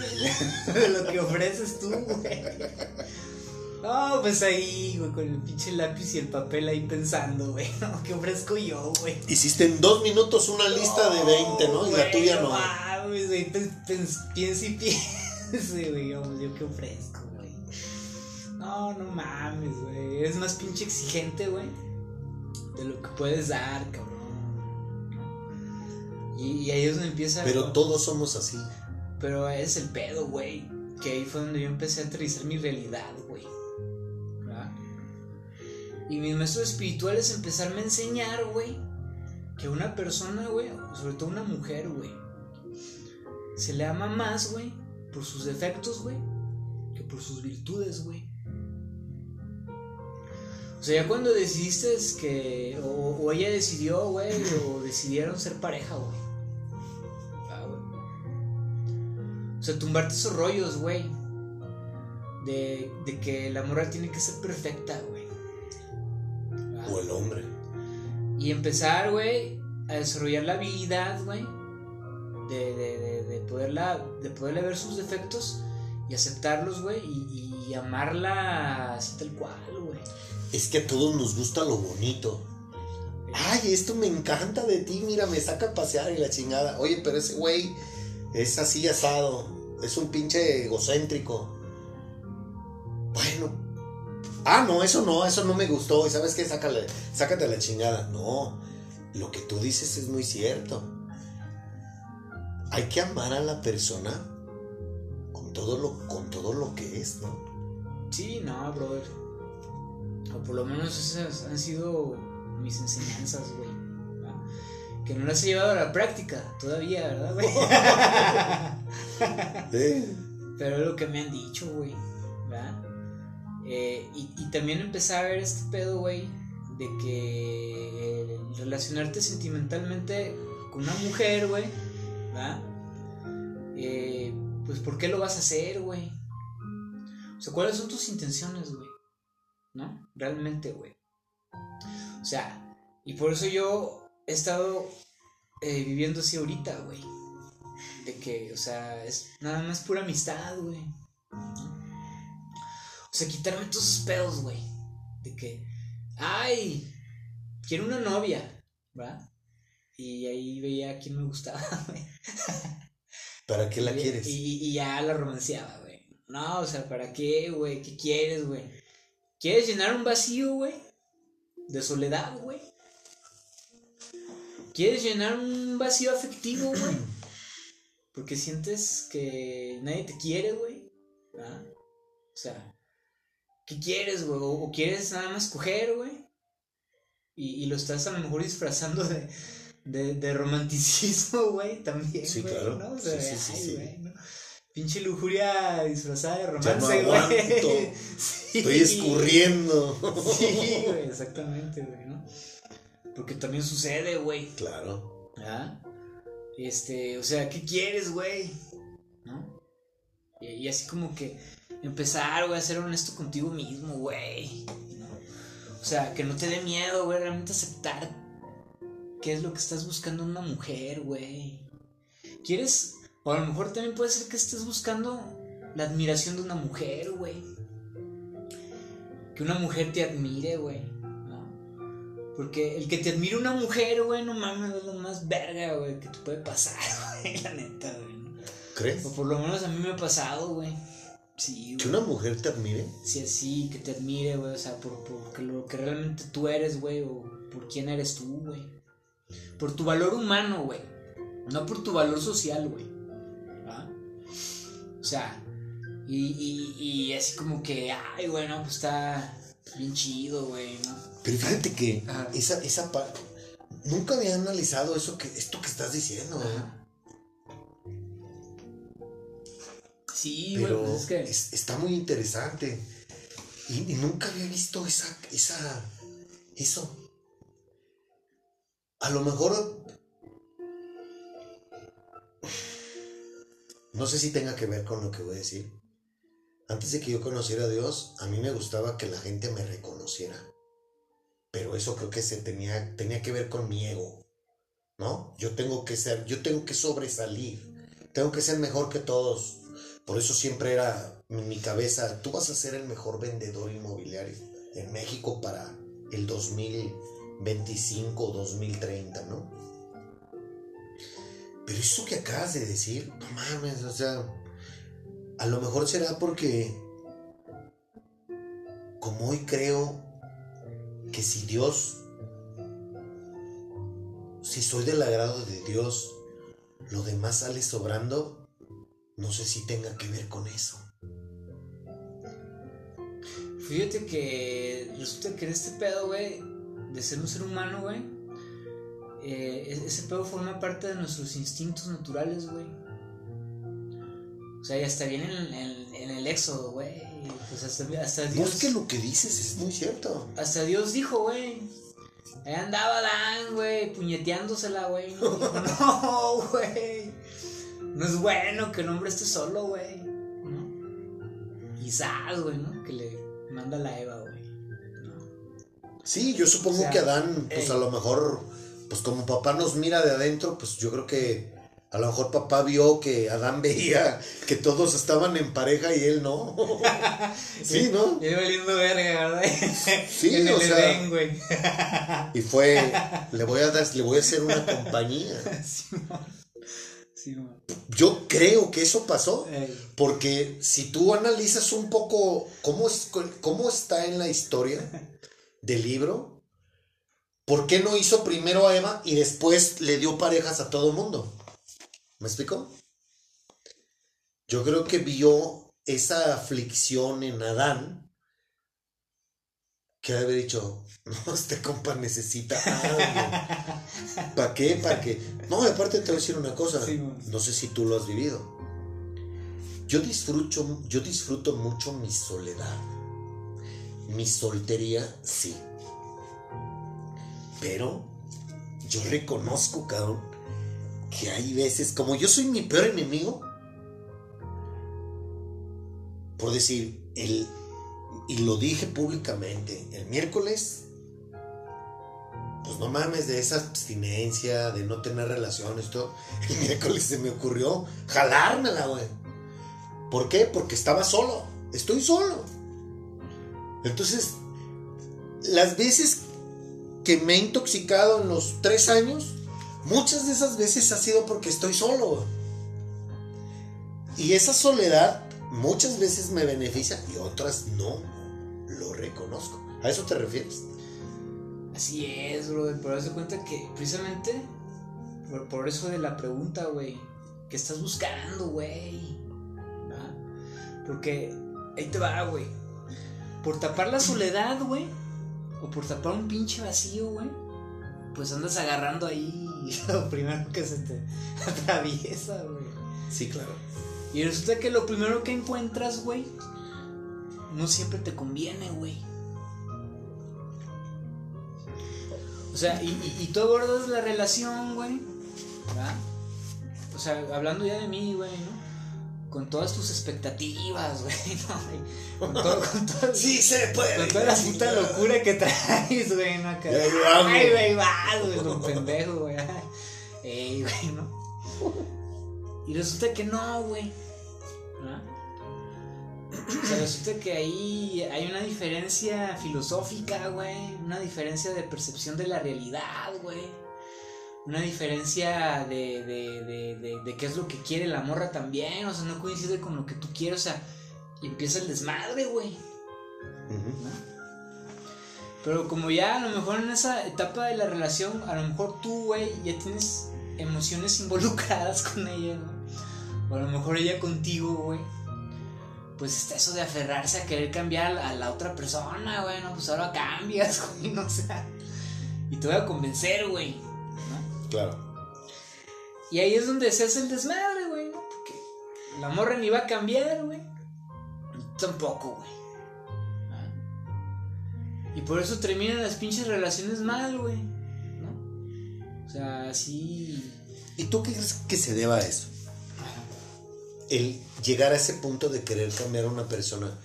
de lo que ofreces tú, güey. No, pues ahí, güey, con el pinche lápiz y el papel ahí pensando, güey, ¿no? ¿qué ofrezco yo, güey? Hiciste en dos minutos una lista de 20, ¿no? Y la tuya no. mames, güey, piensa y piense, güey, yo, yo qué ofrezco, güey. No, no mames, güey, eres más pinche exigente, güey, de lo que puedes dar, cabrón. Y, y ahí es donde empieza... Pero todos somos así. Pero es el pedo, güey. Que ahí fue donde yo empecé a aterrizar mi realidad, güey. Y mis maestros espirituales empezaron a enseñar, güey, que una persona, güey, sobre todo una mujer, güey, se le ama más, güey, por sus defectos, güey, que por sus virtudes, güey. O sea, ya cuando decidiste que, o, o ella decidió, güey, o decidieron ser pareja, güey. O sea, tumbarte esos rollos, güey. De, de que la moral tiene que ser perfecta, güey. O el hombre. Y empezar, güey, a desarrollar la habilidad, güey. De, de, de, de poderla, de poderle ver sus defectos y aceptarlos, güey. Y, y amarla así tal cual, güey. Es que a todos nos gusta lo bonito. Ay, esto me encanta de ti, mira, me saca a pasear y la chingada. Oye, pero ese güey es así asado. Es un pinche egocéntrico. Bueno. Ah, no, eso no, eso no me gustó. ¿Y sabes qué? Sácate la chingada. No, lo que tú dices es muy cierto. Hay que amar a la persona con todo lo, con todo lo que es, ¿no? Sí, no, brother. O por lo menos esas han sido mis enseñanzas, güey. Que no las he llevado a la práctica todavía, ¿verdad, güey? Sí. Pero es lo que me han dicho, güey. ¿verdad? Eh, y, y también empecé a ver este pedo, güey, de que el relacionarte sentimentalmente con una mujer, güey, ¿verdad? Eh, pues, ¿por qué lo vas a hacer, güey? O sea, ¿cuáles son tus intenciones, güey? ¿No? Realmente, güey. O sea, y por eso yo he estado eh, viviendo así ahorita, güey. De que, o sea, es nada más pura amistad, güey. O sea, quitarme todos esos pedos, güey. De que, ay, quiero una novia, ¿verdad? Y ahí veía a quién me gustaba, güey. ¿Para qué la Y- quieres? Y, y ya la romanceaba, güey. No, o sea, ¿para qué, güey? ¿Qué quieres, güey? ¿Quieres llenar un vacío, güey? De soledad, güey. ¿Quieres llenar un vacío afectivo, güey? Porque sientes que nadie te quiere, güey. ¿Ah? O sea, ¿qué quieres, güey? ¿O quieres nada más coger, güey? Y, y lo estás a lo mejor disfrazando de, de, de romanticismo, güey, también. Sí, güey, claro. ¿no? O sea, Sí, sí, sí, ay, sí. güey, ¿no? Pinche lujuria disfrazada de Ya no romance, güey. Estoy escurriendo. Sí, güey, exactamente, güey, ¿no? Porque también sucede, güey. Claro. ¿Ah? Este, o sea, ¿qué quieres, güey? ¿No? Y, y así como que empezar, güey, a ser honesto contigo mismo, güey. ¿no? O sea, que no te dé miedo, güey, realmente aceptar qué es lo que estás buscando en una mujer, güey. ¿Quieres? O a lo mejor también puede ser que estés buscando la admiración de una mujer, güey. Que una mujer te admire, güey. Porque el que te admire una mujer, güey, no mames, es lo más verga, güey, que te puede pasar, güey, la neta, güey. ¿no? ¿Crees? O por lo menos a mí me ha pasado, güey. Sí, Que güey. una mujer te admire. Sí, así, que te admire, güey, o sea, por, por que lo que realmente tú eres, güey, o por quién eres tú, güey. Por tu valor humano, güey. No por tu valor social, güey. ¿Ah? O sea, y, y, y así como que, ay, güey, no, pues está bien chido, güey, ¿no? Pero fíjate que Ajá. esa, esa parte. Nunca había analizado eso que, esto que estás diciendo. Sí, pero güey, pues es que. es- está muy interesante. Y, y nunca había visto esa, esa, eso. A lo mejor, no sé si tenga que ver con lo que voy a decir. Antes de que yo conociera a Dios, a mí me gustaba que la gente me reconociera. Pero eso creo que se tenía, tenía que ver con mi ego. ¿No? Yo tengo que ser, yo tengo que sobresalir. Tengo que ser mejor que todos. Por eso siempre era mi cabeza, tú vas a ser el mejor vendedor inmobiliario en México para el 2025 o 2030, ¿no? Pero eso que acabas de decir, no mames, o sea, a lo mejor será porque como hoy creo que si Dios, si soy del agrado de Dios, lo demás sale sobrando, no sé si tenga que ver con eso. Fíjate que resulta que en este pedo, güey, de ser un ser humano, güey, eh, e- ese pedo forma parte de nuestros instintos naturales, güey. O sea, ya está bien en, en- en el éxodo, güey. Pues hasta, hasta No Dios. es que lo que dices es muy cierto. Hasta Dios dijo, güey. Ahí andaba Dan, güey, puñeteándosela, güey. ¿no? No, güey. No es bueno que el hombre esté solo, güey. ¿no? Sal, güey, ¿no? Que le manda la Eva, güey. ¿no? Sí, yo supongo O sea, que Adán, pues a lo mejor, pues como papá nos mira de adentro, pues yo creo que a lo mejor papá vio que Adán veía que todos estaban en pareja y él no. sí, ¿no? Y él valiendo verga, ¿verdad? Sí, el o sea- güey. Y fue, le voy a dar, le voy a hacer una compañía. sí. Sí. Yo creo que eso pasó. Ey. Porque si tú analizas un poco cómo, es, cómo está en la historia del libro, ¿por qué no hizo primero a Eva y después le dio parejas a todo mundo? ¿Me explico? Yo creo que vio esa aflicción en Adán que haber dicho, no, este compa necesita a alguien. ¿Para qué? ¿Para qué? No, aparte te voy a decir una cosa, Sí, no sé si tú lo has vivido. Yo disfruto, yo disfruto mucho mi soledad. Mi soltería, sí. Pero yo reconozco, cabrón, que hay veces, como yo soy mi peor enemigo, por decir, el, y lo dije públicamente, el miércoles, pues no mames, de esa abstinencia, de no tener relaciones, todo, el miércoles se me ocurrió jalármela, güey. ¿Por qué? Porque estaba solo, estoy solo. Entonces, las veces que me he intoxicado en los tres años, muchas de esas veces ha sido porque estoy solo. Y esa soledad muchas veces me beneficia y otras no lo reconozco. ¿A eso te refieres? Así es, brother. Pero haz de cuenta que precisamente por, por eso de la pregunta, güey. ¿Qué estás buscando, güey? ¿Va? Porque ahí te va, güey. Por tapar la soledad, güey. O por tapar un pinche vacío, güey. Pues andas agarrando ahí lo primero que se te atraviesa, güey. Sí, claro. Y resulta que lo primero que encuentras, güey, no siempre te conviene, güey. O sea, y, y, y tú abordas la relación, güey. ¿verdad? O sea, hablando ya de mí, güey, ¿no? Con todas tus expectativas, güey, ¿no? Con, todo, con, todo- Sí se puede. con toda la puta locura que traes, güey, ¿no? Acá. Ay, güey, vas, güey, don pendejo, güey. Ey, güey, ¿no? Y resulta que no, güey. ¿verdad? O sea, resulta que ahí hay una diferencia filosófica, güey. Una diferencia de percepción de la realidad, güey. Una diferencia de, de, de, de, de qué es lo que quiere la morra también. O sea, no coincide con lo que tú quieres. O sea, y empieza el desmadre, güey. Pero como ya a lo mejor en esa etapa de la relación, a lo mejor tú, güey, ya tienes emociones involucradas con ella, ¿no? O a lo mejor ella contigo, güey. Pues está eso de aferrarse a querer cambiar a la, otra persona, güey, ¿no? Pues ahora cambias, güey, no sé. Y te voy a convencer, güey. Claro. Y ahí es donde se hace el desmadre, güey, ¿no? Porque la morra ni va a cambiar, güey. Tampoco, güey. ¿Ah? Y por eso terminan las pinches relaciones mal, güey. ¿No? O sea, así. ¿Y tú qué crees que se deba a eso? El llegar a ese punto de querer cambiar a una persona.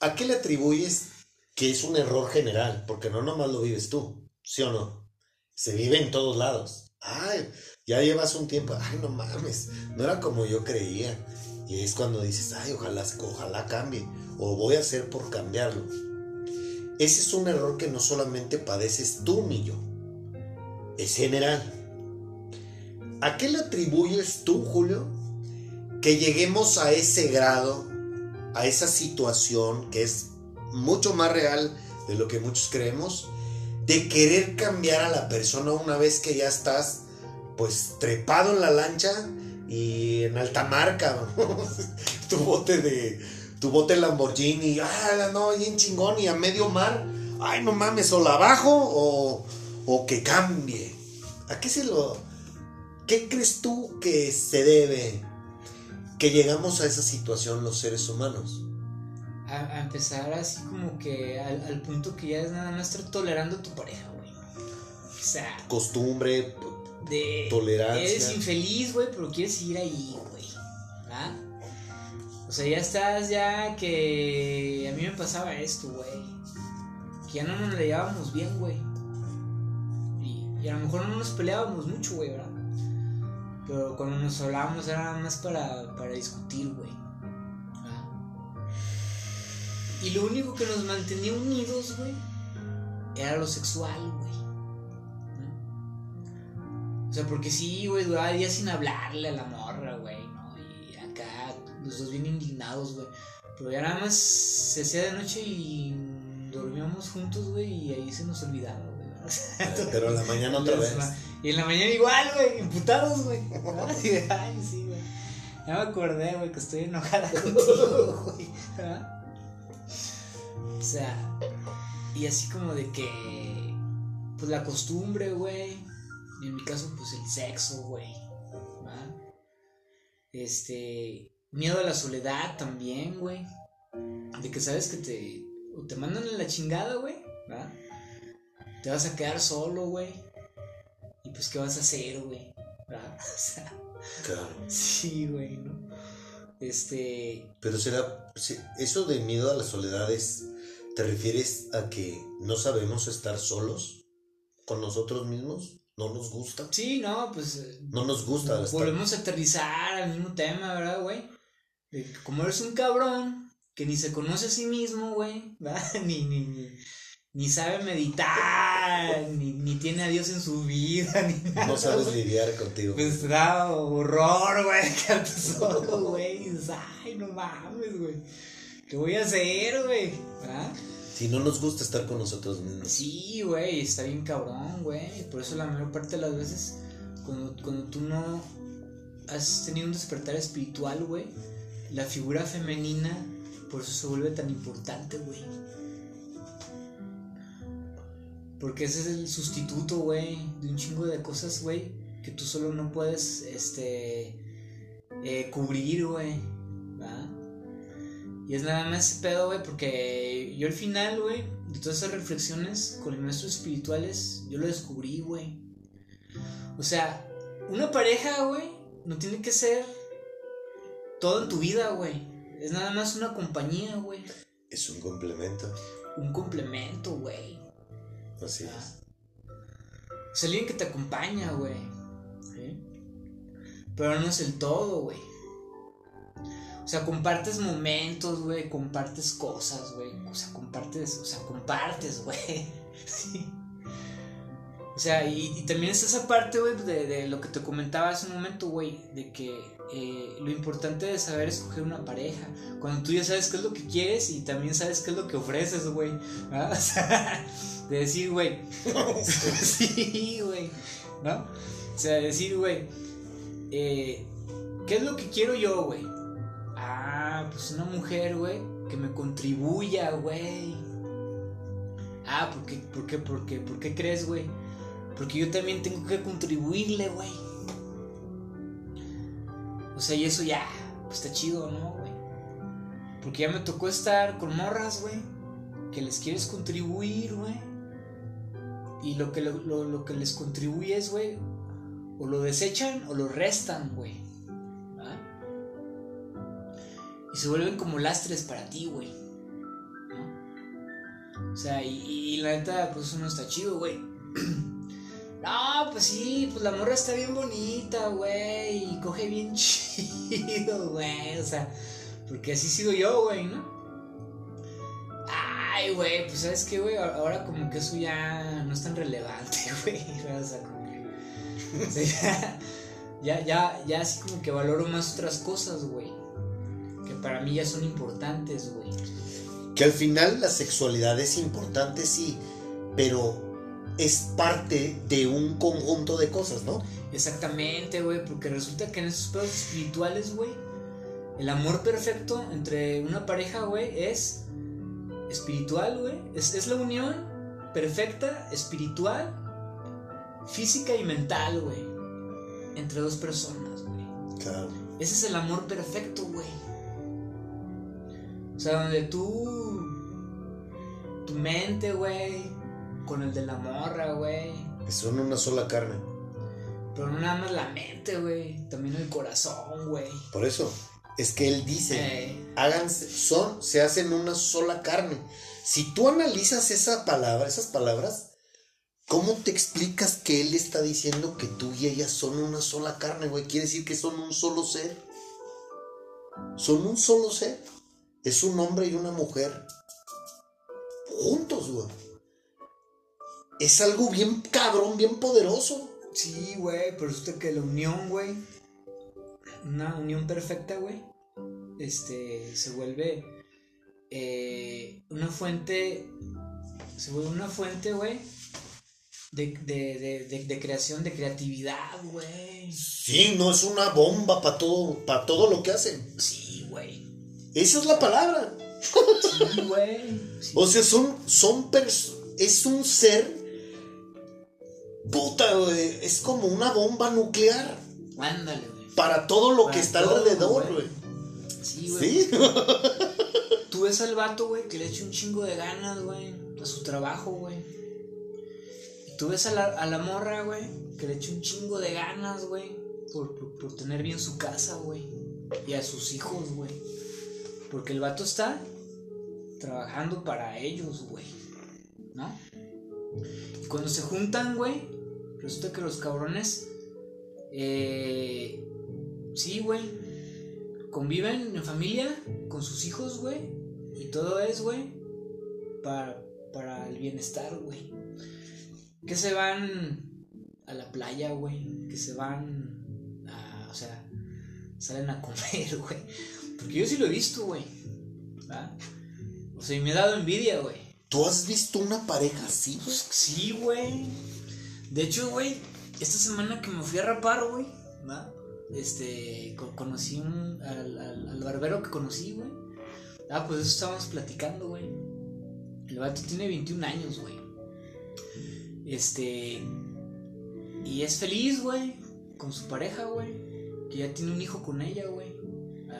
¿A qué le atribuyes que es un error general? Porque no nomás lo vives tú, ¿sí o no? Se vive en todos lados. Ay, ya llevas un tiempo, ay, no mames, no era como yo creía. Y es cuando dices, ay, ojalá, ojalá cambie, o voy a hacer por cambiarlo. Ese es un error que no solamente padeces tú ni yo, es general. ¿A qué le atribuyes tú, Julio, que lleguemos a ese grado, a esa situación que es mucho más real de lo que muchos creemos, de querer cambiar a la persona una vez que ya estás pues trepado en la lancha y en alta marca, tu bote de tu bote Lamborghini, ah, no, bien chingón y a medio mar, ay, no mames, o la bajo o, o que cambie. ¿A qué se lo qué crees tú que se debe que llegamos a esa situación los seres humanos? A, empezar así como que al, al, punto que ya es nada más estar tolerando a tu pareja, güey. O sea, costumbre, de tolerancia. Eres infeliz, güey, pero quieres ir ahí, güey. ¿Ah? O sea, ya estás, ya que a mí me pasaba esto, güey. Que ya no nos le llevábamos bien, güey. Y, a lo mejor no nos peleábamos mucho, güey, ¿verdad? Pero cuando nos hablábamos era más para, para discutir, güey. Y lo único que nos mantenía unidos, güey, era lo sexual, güey. O sea, porque sí, güey, duraba días sin hablarle a la morra, güey, ¿no? Y acá, los dos bien indignados, güey. Pero ya nada más se hacía de noche y dormíamos juntos, güey, y ahí se nos olvidaba, güey. Pero en la mañana otra vez. Y en la mañana igual, güey, imputados, güey. Ay, sí, güey. Ya me acordé, güey, que estoy enojada contigo, güey. O sea, y así como de que, pues la costumbre, güey en mi caso, pues el sexo, güey. Este. Miedo a la soledad también, güey. De que sabes que te. O te mandan a la chingada, güey. Te vas a quedar solo, güey. Y pues, ¿qué vas a hacer, güey? O sea. Claro. Sí, güey, ¿no? Este. Pero será. Eso de miedo a la soledad es. ¿Te refieres a que no sabemos estar solos con nosotros mismos? no nos gusta. Sí, no, pues. Eh, no nos gusta. Volvemos a aterrizar al mismo tema, ¿verdad, güey? Como eres un cabrón que ni se conoce a sí mismo, güey, ni, ni, ni, ni, sabe meditar, ni, ni, tiene a Dios en su vida, ni nada. No sabes lidiar contigo. Pues da horror, güey, que solo, güey. Ay, no mames, güey. ¿Qué voy a hacer, güey? ¿Ah? Si no nos gusta estar con nosotros mismos. Sí, güey, está bien cabrón, güey. Por eso la mayor parte de las veces, cuando, cuando tú no has tenido un despertar espiritual, güey, la figura femenina, por eso se vuelve tan importante, güey. Porque ese es el sustituto, güey, de un chingo de cosas, güey, que tú solo no puedes, este, eh, cubrir, güey. Y es nada más ese pedo, güey, porque yo al final, güey, de todas esas reflexiones con los maestros espirituales, yo lo descubrí, güey. O sea, una pareja, güey, no tiene que ser todo en tu vida, güey. Es nada más una compañía, güey. Es un complemento. Un complemento, güey. Así es. Es alguien que te acompaña, güey. Pero no es el todo, güey. O sea, compartes momentos, güey, compartes cosas, güey. O sea, compartes, o sea, compartes, güey. sí. O sea, y, también es esa parte, güey, de, lo que te comentaba hace un momento, güey, de que eh, lo importante es saber escoger una pareja. Cuando tú ya sabes qué es lo que quieres y también sabes qué es lo que ofreces, güey. O sea, de decir, güey. sí, güey. ¿No? O sea, decir, güey, eh, ¿qué es lo que quiero yo, güey? pues una mujer, güey, que me contribuya, güey. Ah, ¿por qué, por qué, por qué, por qué crees, güey? Porque yo también tengo que contribuirle, güey. O sea, y eso ya, pues está chido, ¿no, güey? Porque ya me tocó estar con morras, güey, que les quieres contribuir, güey. Y lo que, lo, que les contribuye es, güey, o lo desechan o lo restan, güey. Y se vuelven como lastres para ti, güey. ¿No? O sea, y, y, la neta, pues eso no está chido, güey. No, pues sí, pues la morra está bien bonita, güey. Y coge bien chido, güey. O sea, porque así sigo yo, güey, ¿no? Ay, güey, pues sabes qué, güey. Ahora como que eso ya no es tan relevante, güey. O sea, como ya, ya, ya así como que valoro más otras cosas, güey. Que para mí ya son importantes, güey. Que al final la sexualidad es importante, sí. Pero es parte de un conjunto de cosas, ¿no? Exactamente, güey, porque resulta que en esos pedos espirituales, güey, el amor perfecto entre una pareja, güey, es espiritual, güey. Es, la unión perfecta, espiritual, física y mental, güey. Entre dos personas, güey. Claro. Ese es el amor perfecto, güey. O sea, donde tú, tu mente, güey, con el de la morra, güey. Son una sola carne. Pero no nada más la mente, güey. También el corazón, güey. Por eso. Es que él dice, eh. háganse, son, se hacen una sola carne. Si tú analizas esa palabra, esas palabras, ¿cómo te explicas que él está diciendo que tú y ella son una sola carne, güey? Quiere decir que son un solo ser. Son un solo ser. Es un hombre y una mujer. Juntos, güey es algo bien cabrón, bien poderoso. Sí, güey, pero usted que la unión, güey, una unión perfecta, güey, este, se vuelve eh, una fuente, se vuelve una fuente, güey, de, creación, de creatividad, güey. Sí, no es una bomba para todo, para todo lo que hacen. Sí, güey. Esa es la palabra. Sí, güey. O sea, son, son es un ser Puta, güey. Es como una bomba nuclear. Ándale, güey. Para todo lo que está alrededor, güey. Sí, güey. ¿Sí? Tú ves al vato, güey, que le echa un chingo de ganas, güey, a su trabajo, güey. Tú ves a la, a la morra, güey, que le echa un chingo de ganas, güey, por, por tener bien su casa, güey. Y a sus hijos, güey. Porque el vato está trabajando para ellos, güey. ¿No? Y cuando se juntan, güey, Resulta que los cabrones. Eh, sí, güey. Conviven en familia con sus hijos, güey. Y todo es, güey. Para, para el bienestar, güey. Que se van a la playa, güey. Que se van a. O sea, salen a comer, güey. Porque yo sí lo he visto, güey. O sea, y me he dado envidia, güey. ¿Tú has visto una pareja así, güey? Sí, güey. De hecho, güey, esta semana que me fui a rapar, güey, Este, conocí un, al, barbero que conocí, güey. Ah, pues eso estábamos platicando, güey. El vato tiene 21 años, güey. Este. Y es feliz, güey. Con su pareja, güey. Que ya tiene un hijo con ella, güey.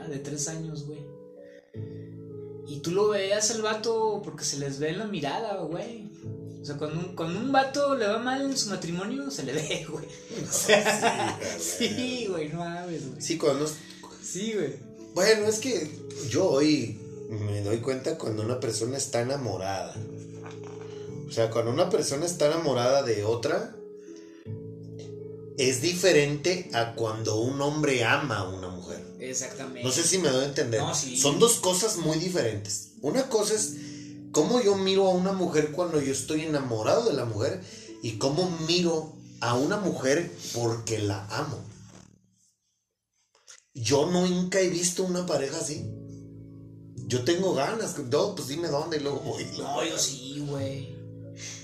De 3 años, güey. Y tú lo veas al vato porque se les ve en la mirada, güey. O sea, cuando un, cuando un vato le va mal en su matrimonio, se le ve, güey. O sea, sí, güey, no mames, güey. Sí, cuando. Sí, güey. Bueno, es que yo hoy me doy cuenta cuando una persona está enamorada. O sea, cuando una persona está enamorada de otra, es diferente a cuando un hombre ama a una mujer. Exactamente. No sé si me doy a entender. Son dos cosas muy diferentes. Una cosa es cómo yo miro a una mujer cuando yo estoy enamorado de la mujer y cómo miro a una mujer porque la amo. Yo nunca he visto una pareja así. Yo tengo ganas, no, pues dime dónde y luego voy. No, yo sí, güey.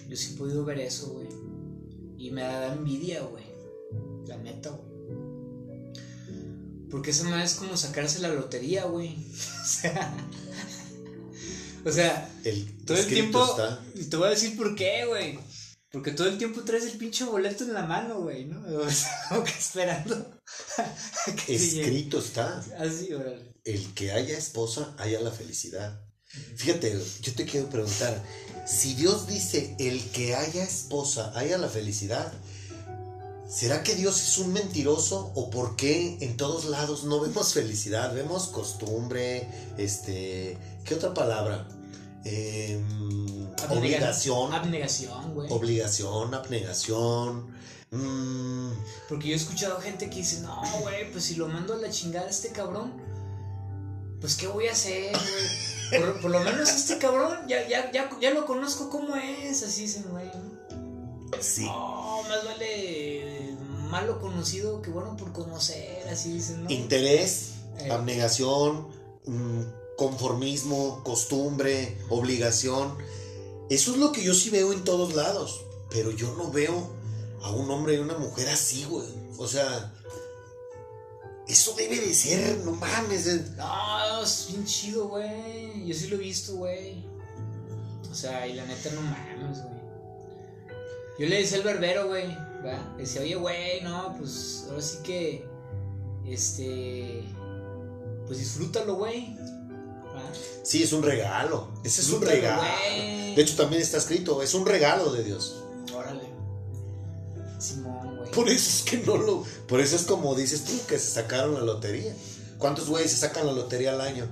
Yo sí he podido ver eso, güey. Y me da envidia, güey. La neta, güey. Porque eso no es como sacarse la lotería, güey. o sea. O sea, todo el tiempo. Y te voy a decir por qué, güey. Porque todo el tiempo traes el pinche boleto en la mano, güey, ¿no? O sea, que esperando. que. Escrito está. Así, órale. El que haya esposa, haya la felicidad. Fíjate, yo te quiero preguntar, si Dios dice el que haya esposa, haya la felicidad, ¿será que Dios es un mentiroso o por qué en todos lados no vemos felicidad? Vemos costumbre, este, ¿qué otra palabra? Em, obligación, Abnegación, güey. obligación, abnegación. mm, Porque yo he escuchado gente que dice, no, güey, pues si lo mando a la chingada a este cabrón, pues ¿qué voy a hacer, güey? Por, por lo menos este cabrón, ya, ya, ya, ya lo conozco cómo es, así dicen, güey. sí. No, más vale malo conocido que bueno por conocer, así dicen, ¿no? Interés, Eh. abnegación, mm, conformismo, costumbre, obligación. Eso es lo que yo sí veo en todos lados. Pero yo no veo a un hombre y una mujer así, güey. O sea, eso debe de ser, no mames. No, es bien chido, güey. Yo sí lo he visto, güey. O sea, y la neta no mames, güey. Yo le decía al barbero, güey. Le decía, oye, güey, no, pues ahora sí que. Este. Pues disfrútalo, güey. Sí, es un regalo. Ese es un regalo. De hecho, también está escrito, es un regalo de Dios. Órale. Simón, güey. Por eso es que no lo. Por eso es como dices tú, que se sacaron la lotería. ¿Cuántos güeyes se sacan la lotería al año?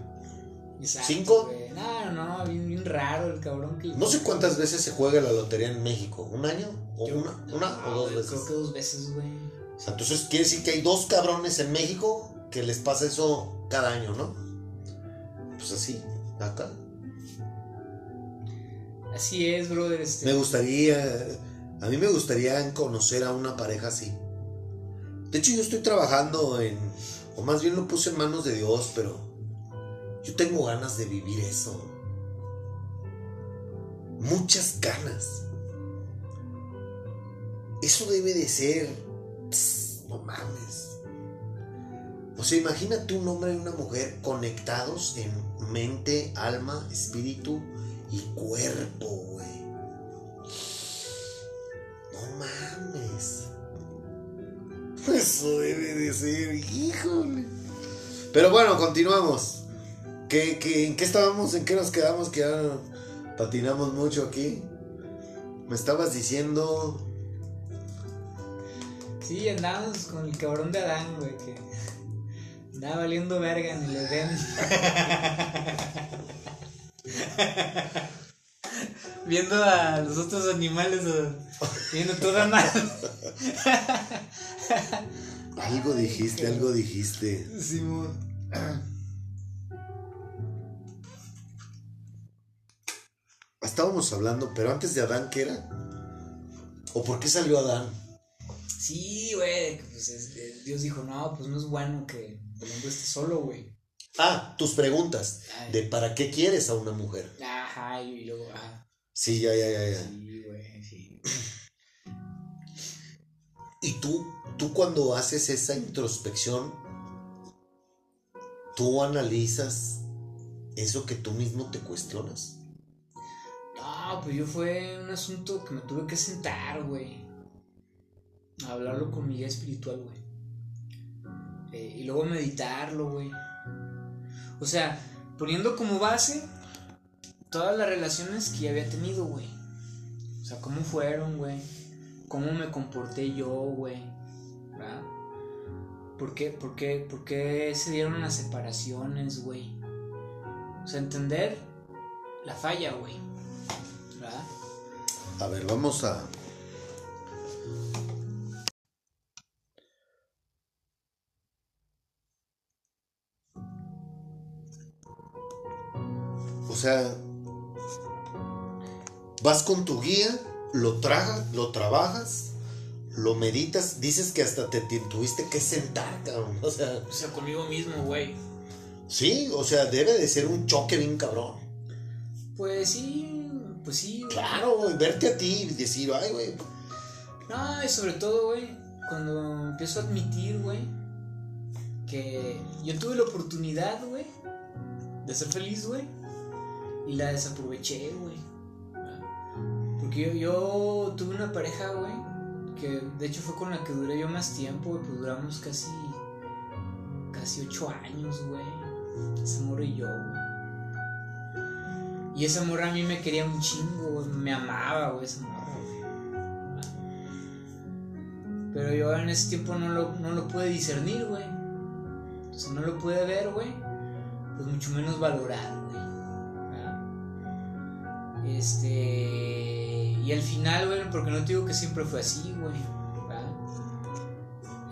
Exacto, ¿Cinco? No, no, no, bien, bien raro el cabrón que. No sé cuántas veces se juega la lotería en México. ¿Un año? ¿O Yo- una, una no, o dos veces? Creo que dos veces, güey. O sea, entonces quiere decir que hay dos cabrones en México que les pasa eso cada año, ¿no? Pues así, acá. Así es, brother. Este. Me gustaría, a mí me gustaría conocer a una pareja así. De hecho, yo estoy trabajando en, o más bien lo puse en manos de Dios, pero yo tengo ganas de vivir eso. Muchas ganas. Eso debe de ser, pss, no mames. O sea, imagínate un hombre y una mujer conectados en mente, alma, espíritu y cuerpo, güey. No mames. Eso debe de ser, híjole. Pero bueno, continuamos. ¿Qué, qué, en qué estábamos? ¿En qué nos quedamos? Que ya patinamos mucho aquí. Me estabas diciendo. Sí, andábamos con el cabrón de Adán, güey, que andaba valiendo verga en el Edén. Viendo a los otros animales, o- viendo toda mal. Algo dijiste, algo dijiste. Simón. Estábamos hablando, pero antes de Adán, ¿qué era? ¿O por qué salió Adán? Sí, güey, que pues es- eh, Dios dijo, no, pues no es bueno que el hombre esté solo, güey. Ah, tus preguntas. Ay. De para qué quieres a una mujer. Ajá, y luego, ah, Sí, ya, ya, ya, ya. sí, güey, sí. Y tú, tú cuando haces esa introspección, tú analizas eso que tú mismo te cuestionas. No, pues yo fue un asunto que me tuve que sentar, güey. A hablarlo con mi guía espiritual, güey. Eh, y luego meditarlo, güey. O sea, poniendo como base todas las relaciones que había tenido, güey. O sea, cómo fueron, güey. Cómo me comporté yo, güey. ¿Verdad? ¿Por qué, por, qué, ¿Por qué se dieron las separaciones, güey? O sea, entender la falla, güey. ¿Verdad? A ver, vamos a... O sea, vas con tu guía, lo tragas, lo trabajas, lo meditas, dices que hasta te, te tuviste que sentar, cabrón. O sea, O sea, conmigo mismo, güey. sí, o sea, debe de ser un choque bien cabrón. Pues sí, pues sí. güey. Claro, güey, verte a ti y decir, ay, güey, No, y sobre todo, güey, cuando empiezo a admitir, güey, que yo tuve la oportunidad, güey, de ser feliz, güey, y la desaproveché, güey. Porque yo, tuve una pareja, güey, que de hecho fue con la que duré yo más tiempo, pues duramos casi, casi ocho años, güey. Ese morro y yo, güey. Y esa morra a mí me quería un chingo, me amaba, güey, esa morra, güey. Pero yo en ese tiempo no lo, no lo pude discernir, güey. Sea, no lo pude ver, güey. Pues mucho menos valorar, güey. Este. Y al final, güey, porque no te digo que siempre fue así, güey.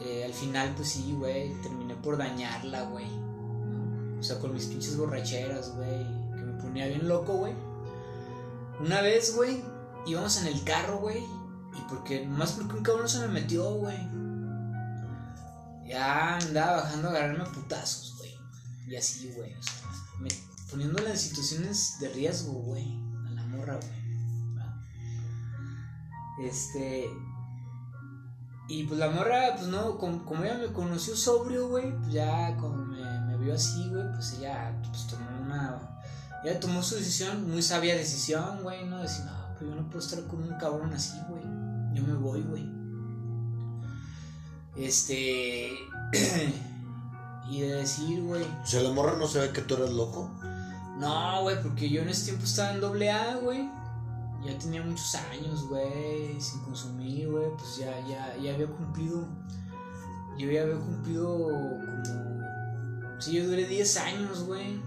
Eh, al final, pues sí, güey, terminé por dañarla, güey. O sea, con mis pinches borracheras, güey. Que me ponía bien loco, güey. Una vez, güey, íbamos en el carro, güey. Y porque, más porque un cabrón se me metió, güey. Ya andaba bajando a agarrarme a putazos, güey. Y así, güey. O sea, me, poniéndola en situaciones de riesgo, güey. Morra, güey. Este. Y pues la morra, pues no, como, como ella me conoció sobrio, güey, pues ya como me, vio así, güey, pues ella pues tomó una. Ella tomó su decisión, muy sabia decisión, güey, ¿no? Decir, no, pues yo no puedo estar con un cabrón así, güey. Yo me voy, güey. Este. y de decir, güey. O sea, la morra no se ve que tú eras loco. No, güey, porque yo en ese tiempo estaba en doble A, güey. Ya tenía muchos años, güey, sin consumir, güey. Pues ya, ya, ya había cumplido. Yo ya había cumplido como. Sí, yo duré 10 años, güey,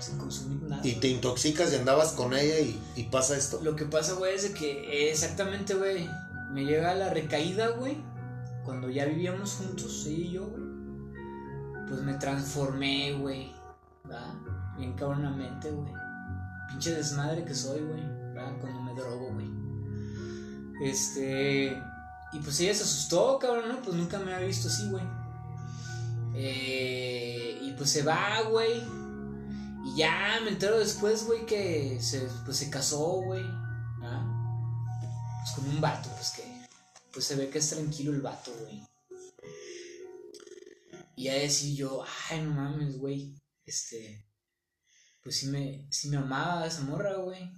sin consumir nada. Y te intoxicas y andabas con ella y, y pasa esto. Lo que pasa, güey, es de que exactamente, güey, me llega la recaída, güey. Cuando ya vivíamos juntos, ella y yo, güey. Pues me transformé, güey. ¿Va? Bien cabronamente, güey. Pinche desmadre que soy, güey. Cuando me drogo, güey. Este. Y pues ella se asustó, cabrón, ¿no? Pues nunca me había visto así, güey. Eh, y pues se va, güey. Y ya me entero después, güey, que se, pues se casó, güey. ¿ah? Pues con un vato, pues que. Pues se ve que es tranquilo el vato, güey. Y ya decir yo, ay, no mames, güey. Este. Pues sí me, sí me amaba esa morra, güey.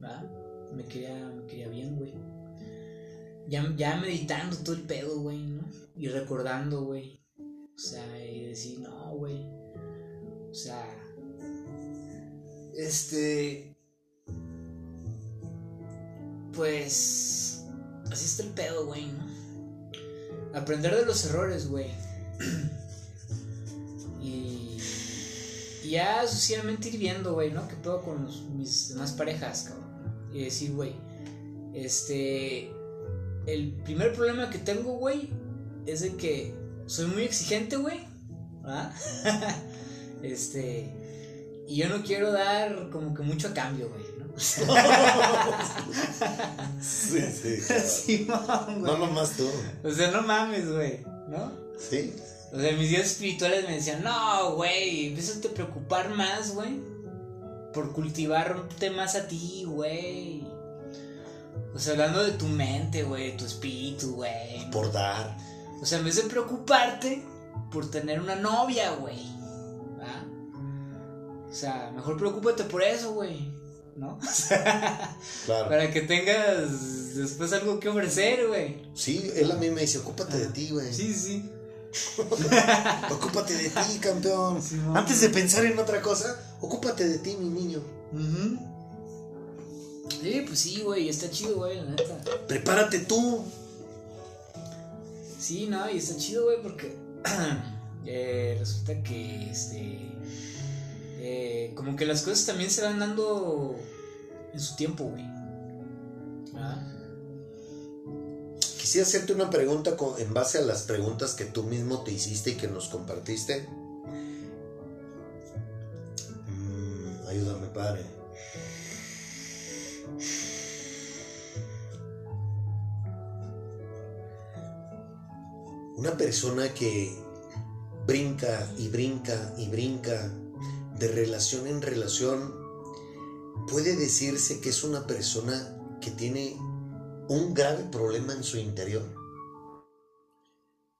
¿Va? Me quería, me quería bien, güey. Ya, ya meditando todo el pedo, güey, ¿no? Y recordando, güey. O sea, y decir, no, güey. O sea. Este. Pues. Así está el pedo, güey, ¿no? Aprender de los errores, güey. y. Y ya sucesivamente ir viendo, güey, ¿no? ¿Qué pedo con los- mis demás parejas, cabrón? Y decir, güey. Este. El primer problema que tengo, güey, es de que soy muy exigente, güey. ¿verdad? este. Y yo no quiero dar como que mucho a cambio, güey, ¿no? Sí, sí. Sí, mam, güey. No nomás tú. O sea, no mames, güey, ¿no? Sí. O sea, mis días espirituales me decían, no, güey, empieza a preocupar más, güey. Por cultivarte más a ti, güey. O sea, hablando de tu mente, güey, tu espíritu, güey. Por dar. O sea, en vez de preocuparte por tener una novia, güey. ¿va? O sea, mejor preocúpate por eso, güey. ¿No? Claro. Para que tengas después algo que ofrecer, güey. Sí, él a mí me dice, ocúpate de ti, güey. Sí, sí. Ocúpate de ti, campeón. Sí. Antes de pensar en otra cosa, ocúpate de ti, mi niño. Sí, pues sí, güey, está chido, güey, la neta. Prepárate tú. Sí, no, y está chido, güey, porque eh, resulta que, este, eh, como que las cosas también se van dando en su tiempo, güey. ¿Ah? Quisiera hacerte una pregunta en base a las preguntas que tú mismo te hiciste y que nos compartiste. Mm, ayúdame, padre. Una persona que brinca y brinca y brinca de relación en relación, puede decirse que es una persona que tiene un grave problema en su interior.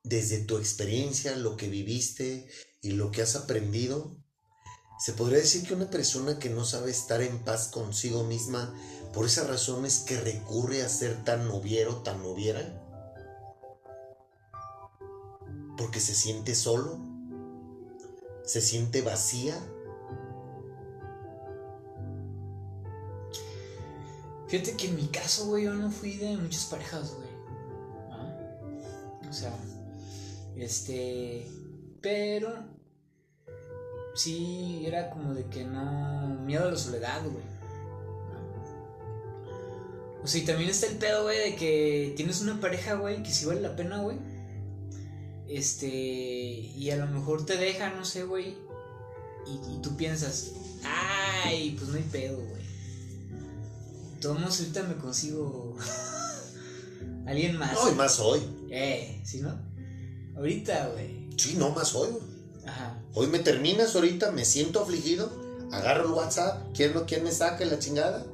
Desde tu experiencia, lo que viviste y lo que has aprendido, se podría decir que una persona que no sabe estar en paz consigo misma por esa razón es que recurre a ser tan noviero, tan noviera. Porque se siente solo, se siente vacía. Fíjate que en mi caso, güey, yo no fui de muchas parejas, güey. O sea, este. Pero. Sí, era como de que no. Miedo a la soledad, güey. O sea, y también está el pedo, güey, de que tienes una pareja, güey, que sí vale la pena, güey. Este. Y a lo mejor te deja, no sé, güey. Y, y tú piensas, ay, pues no hay pedo, güey. Todos ahorita me consigo. Alguien más. No, y más hoy. Eh, ¿sí no? Ahorita, güey. Sí, no, más hoy. güey. Ajá. Hoy me terminas, ahorita me siento afligido, agarro el WhatsApp, ¿quién, lo- quién me saca la chingada?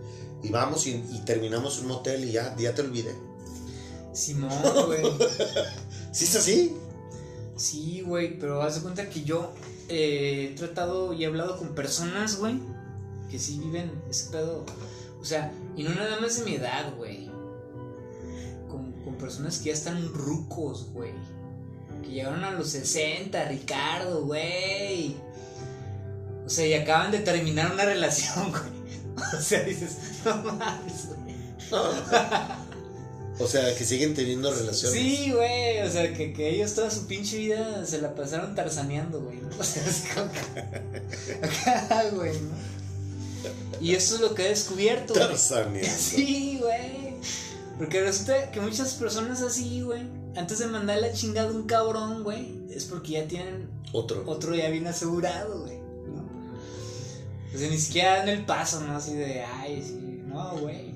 Y vamos y, y terminamos un motel y ya, ya te olvidé. Simón, güey. ¿Sí es así? Sí, güey, pero haz de cuenta que yo eh, he tratado y he hablado con personas, güey, que sí viven ese pedo. O sea, y no nada más de mi edad, güey. Con, con personas que ya están rucos, güey. Que llegaron a los 60, Ricardo, güey. O sea, y acaban de terminar una relación, güey. O sea, dices, no mames, güey. O sea, que siguen teniendo relaciones. Sí, güey, o sea, que, que ellos toda su pinche vida se la pasaron tarzaneando, güey. O sea, así como que- Acá, güey, ¿no? Y eso es lo que he descubierto. Tarzaneando. Sí, güey. Porque resulta que muchas personas así, güey, antes de mandar la chingada a un cabrón, güey, es porque ya tienen Otro. otro ya bien asegurado, güey, ¿no? O sea, ni siquiera dan el paso, ¿no? Así de, ay, sí, no, güey.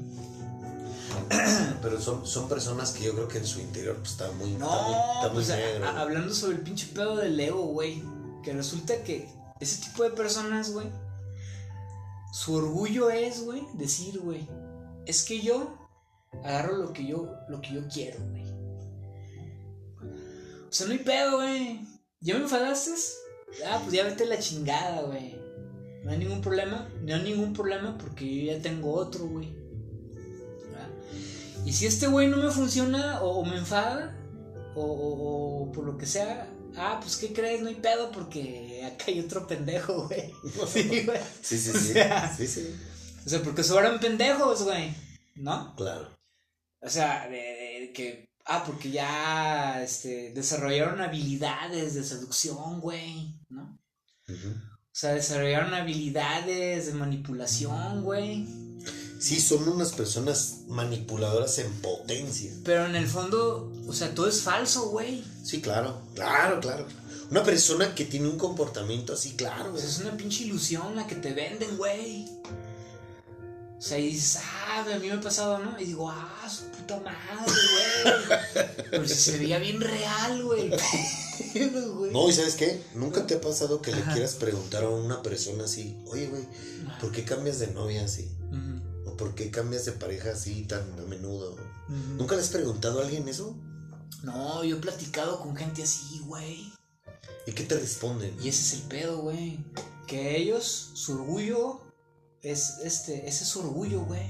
Pero son, son personas que yo creo que en su interior pues, está muy, está muy, No, está muy pues, negro. a- hablando sobre el pinche pedo del ego, güey. Que resulta que ese tipo de personas, güey, su orgullo es, güey, decir, güey, es que yo agarro lo que yo, lo que yo quiero, güey. O sea, no hay pedo, güey. ¿Ya me enfadaste? Ah, pues ya vete la chingada, güey. No hay ningún problema. No hay ningún problema porque yo ya tengo otro, güey. ¿verdad? Y si este güey no me funciona o, me enfada o por lo que sea, ah, pues ¿qué crees? No hay pedo porque acá hay otro pendejo, güey. Sí, güey. Sí, sí, O sí. sea- Sí, sí. O sea, porque sobran pendejos, güey. ¿No? Claro. O sea, de, de que. Ah, porque ya este, desarrollaron habilidades de seducción, güey. ¿No? Ujú. O sea, desarrollaron habilidades de manipulación, güey. Sí, son unas personas manipuladoras en potencia. Pero en el fondo, o sea, todo es falso, güey. Sí, claro. Claro, claro. Una persona que tiene un comportamiento así, claro. Sea, es una pinche ilusión la que te venden, güey. O sea, y dices, ah, a mí me ha pasado, ¿no? Y digo, ah, su puta madre, güey. Pero si se veía bien real, güey. Pero, güey. No, ¿y sabes qué? ¿Nunca te ha pasado que le quieras preguntar a una persona así, oye, güey, ¿por qué cambias de novia así? Ujú, ¿O por qué cambias de pareja así tan a menudo? ¿Nunca le has preguntado a alguien eso? No, yo he platicado con gente así, güey. ¿Y qué te responden? Y ese es el pedo, güey. Que ellos, su orgullo, es este, ese es su orgullo, güey.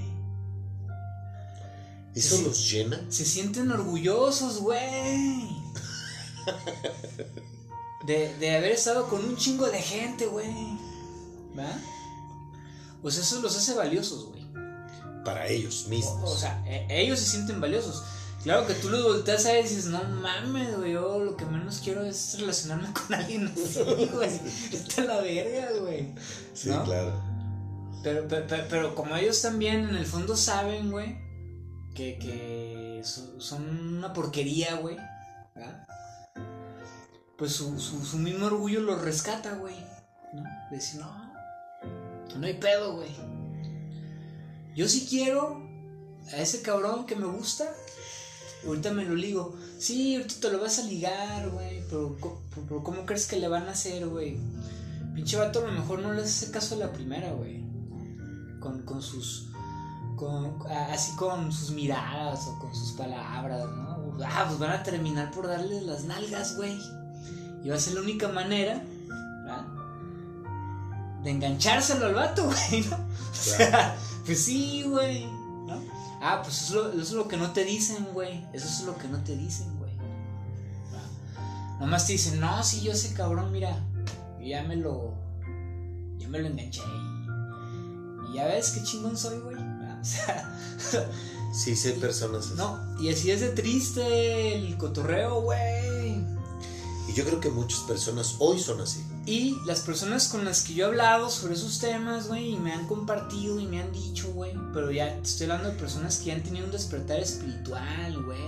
¿Eso los llena? Se sienten orgullosos, güey. De, de haber estado con un chingo de gente, güey. ¿Va? Pues eso los hace valiosos, güey. Para ellos mismos. O, o sea, e- ellos se sienten valiosos. Claro que tú los volteas a ver y dices, no mames, güey, yo lo que menos quiero es relacionarme con alguien así, güey. Está la verga, güey. sí, claro. Pero, pero, pero, pero como ellos también en el fondo saben, güey, que, que so- son una porquería, güey, ¿verdad? pues su, su, su mismo orgullo los rescata, güey, ¿no? De decir, no, no hay pedo, güey. Yo sí quiero a ese cabrón que me gusta, ahorita me lo ligo. Sí, ahorita te lo vas a ligar, güey, pero, pero ¿cómo crees que le van a hacer, güey? Pinche vato a lo mejor no le hace caso a la primera, güey. Con, con sus. Con, así con sus miradas o con sus palabras, ¿no? Ah, pues van a terminar por darle las nalgas, güey. Y va a ser la única manera. De enganchárselo al vato, güey, ¿no? O sea, pues sí, güey. Ah, pues eso, es lo- eso es lo que no te dicen, güey. Eso es lo que no te dicen, güey. Ah. Nomás te dicen, no, si yo ese cabrón, mira, yo ya me lo. Ya me lo enganché. Y, y ya ves qué chingón soy, güey. O sea, Sí, sí hay personas así. no. Y así es de triste el cotorreo, güey. Yo creo que muchas personas hoy son así. Y las personas con las que yo he hablado sobre esos temas, güey, y me han compartido y me han dicho, güey, pero ya te estoy hablando de personas que ya han tenido un despertar espiritual, güey.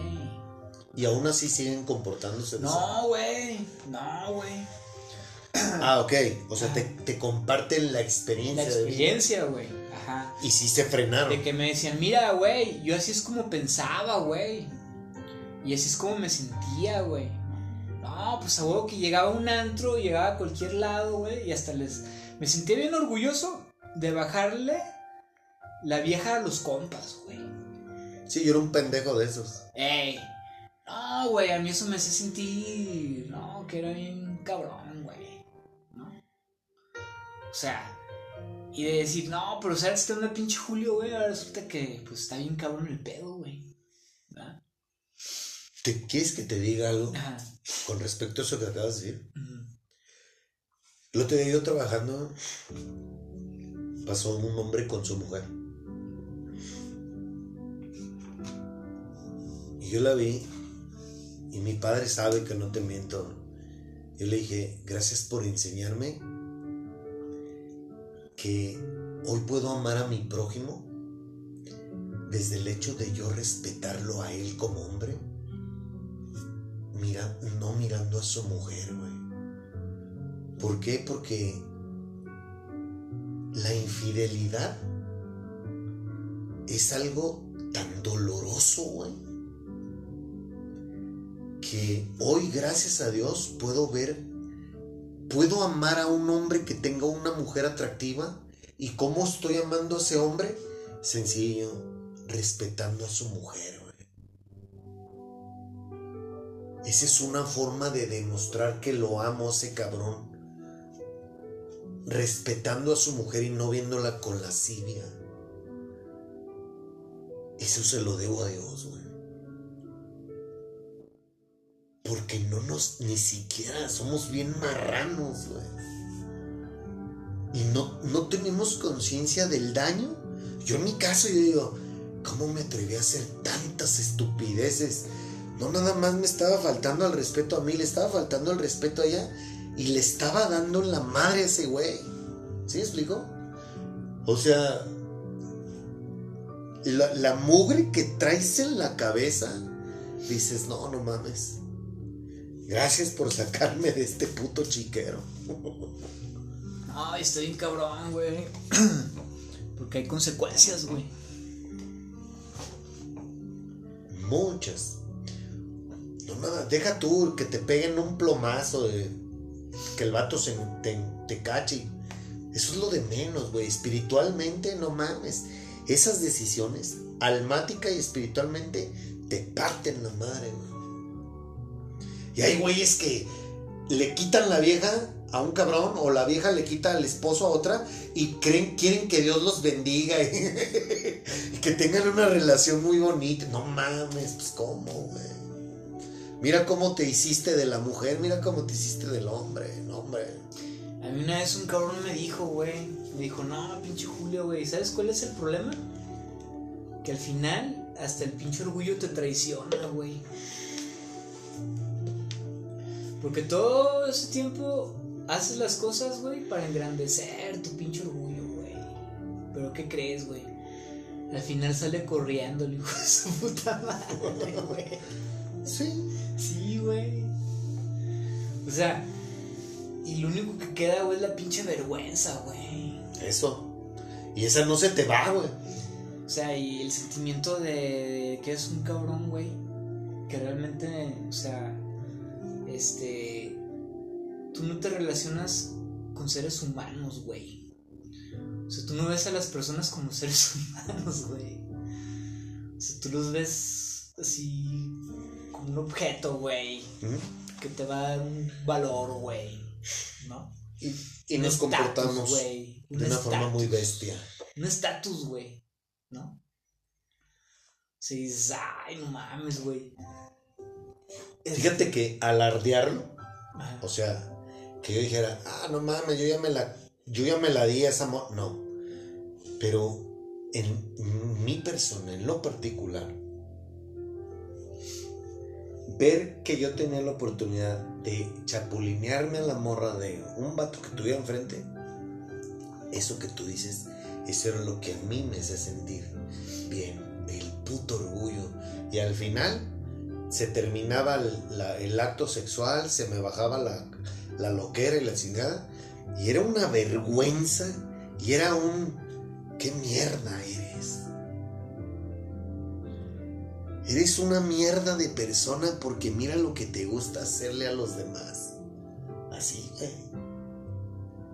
Y aún así siguen comportándose No, güey, no, güey. Ah, ok. O sea, te, te comparten la experiencia. La experiencia, güey. Ajá. Y sí se frenaron. De que me decían, mira, güey, yo así es como pensaba, güey. Y así es como me sentía, güey. No, pues a huevo que llegaba a un antro, llegaba a cualquier lado, güey, y hasta les... Me sentía bien orgulloso de bajarle la vieja a los compas, güey. Sí, yo era un pendejo de esos. Ey. No, güey, a mí eso me hace sentir... No, que era bien cabrón, güey. ¿No? O sea... Y de decir, no, pero sabes está una pinche Julio, güey. Ahora resulta que, pues, está bien cabrón el pedo, güey. ¿verdad? ¿Te, ¿Quieres que te diga algo Ajá. con respecto a eso que acabas de decir? Ujú. El otro día yo trabajando, pasó un hombre con su mujer. Y yo la vi, y mi padre sabe que no te miento. Yo le dije, gracias por enseñarme que hoy puedo amar a mi prójimo desde el hecho de yo respetarlo a él como hombre, no mirando a su mujer, güey. ¿Por qué? Porque la infidelidad es algo tan doloroso, güey, que hoy, gracias a Dios, puedo ver, puedo amar a un hombre que tenga una mujer atractiva. ¿Y cómo estoy amando a ese hombre? Sencillo, respetando a su mujer, Esa es una forma de demostrar que lo amo ese cabrón respetando a su mujer y no viéndola con lascivia. Eso se lo debo a Dios, güey. Porque no nos, ni siquiera somos bien marranos, güey. Y no, no tenemos conciencia del daño. Yo en mi caso, yo digo, ¿cómo me atreví a hacer tantas estupideces? No nada más me estaba faltando al respeto a mí, le estaba faltando el respeto a ella y le estaba dando la madre a ese güey. ¿Sí me explico? O sea, la, la mugre que traes en la cabeza, dices, no, no mames. Gracias por sacarme de este puto chiquero. Ay, estoy bien cabrón, güey. Porque hay consecuencias, güey. Muchas. No, nada, deja tú que te peguen un plomazo de que el vato se te, te cache. Eso es lo de menos, güey. Espiritualmente, no mames. Esas decisiones, almática y espiritualmente, te parten la madre, güey. Y hay güeyes que le quitan la vieja a un cabrón o la vieja le quita al esposo a otra y creen, quieren que Dios los bendiga y, y que tengan una relación muy bonita. No mames, pues cómo, güey. Mira cómo te hiciste de la mujer, mira cómo te hiciste del hombre, hombre. A mí una vez un cabrón me dijo, güey. Me dijo, no, pinche Julio, güey. ¿Sabes cuál es el problema? Que al final, hasta el pinche orgullo te traiciona, güey. Porque todo ese tiempo haces las cosas, güey, para engrandecer tu pinche orgullo, güey. Pero ¿qué crees, güey? Al final sale corriendo el hijo su puta madre, güey. Sí. Sí, güey. O sea, y lo único que queda, güey, es la pinche vergüenza, güey. Eso. Y esa no se te va, güey. O sea, y el sentimiento de que es un cabrón, güey. Que realmente, o sea, este. Tú no te relacionas con seres humanos, güey. O sea, tú no ves a las personas como seres humanos, güey. O sea, tú los ves así un objeto, güey. ¿Mm? Que te va a dar un valor, güey. ¿No? Y, y nos comportamos. Un de una forma muy bestia. Un estatus, güey. ¿No? Sí, dices, ay, no mames, güey. Fíjate que alardearlo, Ajá. o sea, que yo dijera, ah, no mames, yo ya me la, yo ya me la di a esa mo-". No. Pero en mi persona, en lo particular, ver que yo tenía la oportunidad de chapulinearme a la morra de un vato que tuviera enfrente, eso que tú dices, eso era lo que a mí me hacía sentir bien, el puto orgullo. Y al final se terminaba el, acto sexual, se me bajaba la, la loquera y la chingada, y era una vergüenza, y era un, ¿qué mierda eres? Eres una mierda de persona porque mira lo que te gusta hacerle a los demás. Así, güey.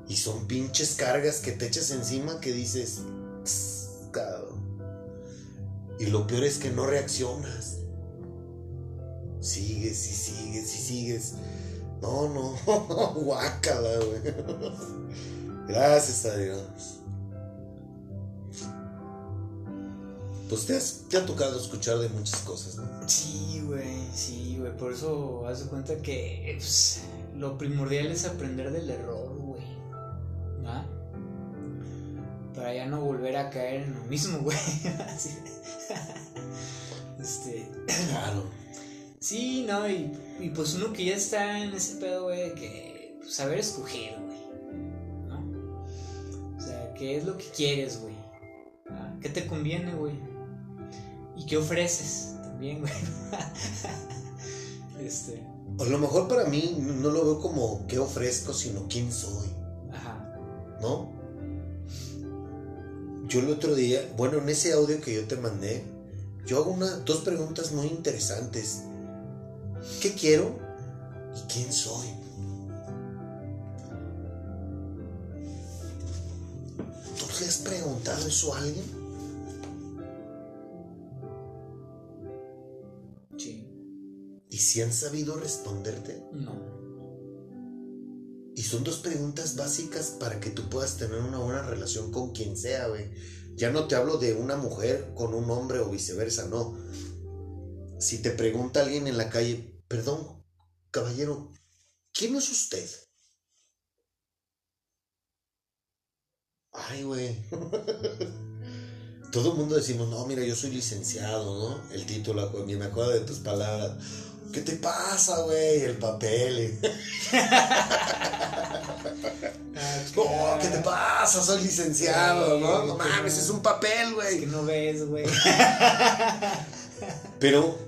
Y son pinches cargas que te echas encima que dices, "Tss, cabrón. Y lo peor es que no reaccionas. Sigues y sigues y sigues. No, no, guácala, güey. Gracias a Dios. Pues te, has- te ha tocado escuchar de muchas cosas, ¿no? Sí, güey, sí, güey. Por eso haz de cuenta que pues, lo primordial es aprender del error, güey. ¿Ah? Para ya no volver a caer en lo mismo, güey. Este. Claro. Sí, no, y, y pues uno que ya está en ese pedo, güey, de que pues, saber escoger, güey. ¿No? O sea, ¿qué es lo que quieres, güey? ¿Qué te conviene, güey? ¿Y qué ofreces? También, güey. este. A lo mejor para mí no lo veo como qué ofrezco, sino quién soy, Ajá. ¿no? Yo el otro día, bueno, en ese audio que yo te mandé, yo hago una, dos preguntas muy interesantes. ¿Qué quiero? ¿Y quién soy? ¿Tú le has preguntado eso a alguien? ¿Y si han sabido responderte? No. Y son dos preguntas básicas para que tú puedas tener una buena relación con quien sea, güey. Ya no te hablo de una mujer con un hombre o viceversa, no. Si te pregunta alguien en la calle, perdón, caballero, ¿quién es usted? Ay, güey. Todo el mundo decimos, no, mira, yo soy licenciado, ¿no? El título, güey, me acuerdo de tus palabras. ¿Qué te pasa, güey? El papel. No, ¿qué te pasa? Soy licenciado, ¿no? No mames, es un papel, Es güey. que no ves, güey. Pero,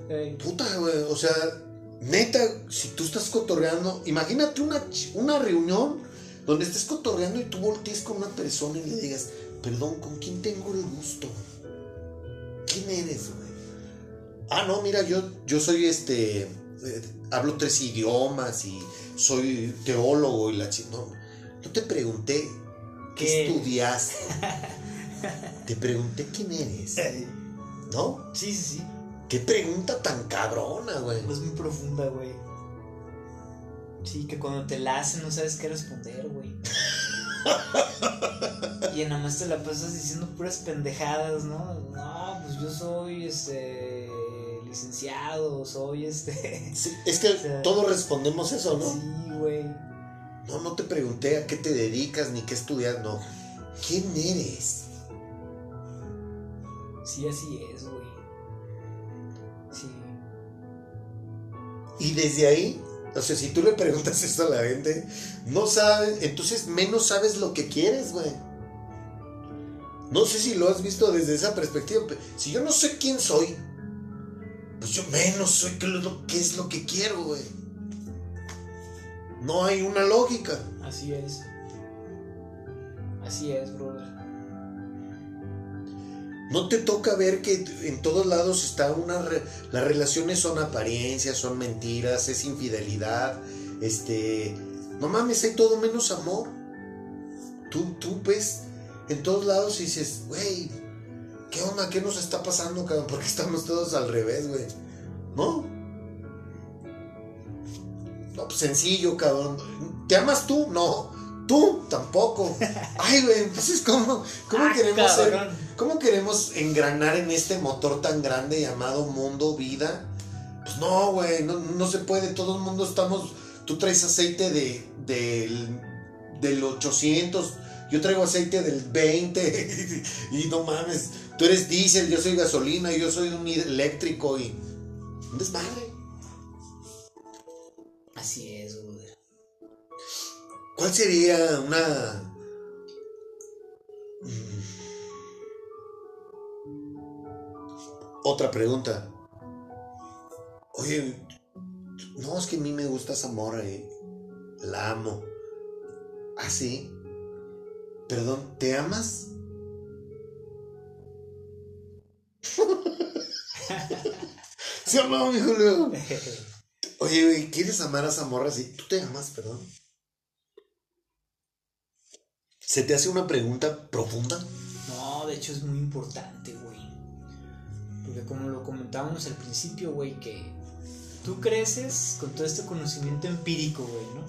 puta, güey, o sea, neta, si tú estás cotorreando, imagínate una, una reunión donde estés cotorreando y tú voltees con una persona y le digas, perdón, ¿con quién tengo el gusto? ¿Quién eres, güey? Ah, no, mira, yo, yo soy este, eh, hablo tres idiomas y soy teólogo y la chi- No, no te pregunté qué, ¿Qué? estudiaste. te pregunté quién eres, ¿no? Sí, sí, sí. Qué pregunta tan cabrona, güey. Es muy profunda, güey. Sí, que cuando te la hacen no sabes qué responder, güey. y nada más te la pasas diciendo puras pendejadas, ¿no? No, pues yo soy este licenciado, soy este. Sí, es que O sea, todos respondemos eso, ¿no? Sí, güey. No, no te pregunté a qué te dedicas ni qué estudias, no. ¿Quién eres? Sí, así es, güey. Sí. Y desde ahí, o sea, si tú le preguntas esto a la gente, no sabes, entonces menos sabes lo que quieres, güey. No sé si lo has visto desde esa perspectiva. pero Si yo no sé quién soy, pues yo menos sé qué es lo, qué es lo que quiero, güey. No hay una lógica. Así es. Así es, brother. No te toca ver que en todos lados está una... re- las relaciones son apariencias, son mentiras, es infidelidad. Este... No mames, hay todo menos amor. Tú, tú ves en todos lados y dices, güey, ¿qué onda? ¿Qué nos está pasando, cabrón? Porque estamos todos al revés, güey. ¿No? No, pues sencillo, cabrón. ¿Te amas tú? No. Tú tampoco. Ay, güey, entonces, ¿cómo, cómo Ah, queremos ser? ¿Cómo queremos engranar en este motor tan grande llamado mundo, vida? Pues no, güey, no, no se puede. Todo el mundo estamos. Tú traes aceite de, del, del 800, yo traigo aceite del 20. y no mames, tú eres diésel, yo soy gasolina, yo soy un eléctrico y. Un desmadre. Así es, güey. ¿Cuál sería una. Otra pregunta. Oye, no, es que a mí me gusta esa morra, eh. La amo. ¿Ah, sí? Perdón, ¿te amas? ¿Sí o no, mi Julio? Oye, güey, ¿quieres amar a esa morra así? ¿Tú te amas, perdón? ¿Se te hace una pregunta profunda? No, de hecho es muy importante, güey. Porque como lo comentábamos al principio, güey, que tú creces con todo este conocimiento empírico, güey, ¿no?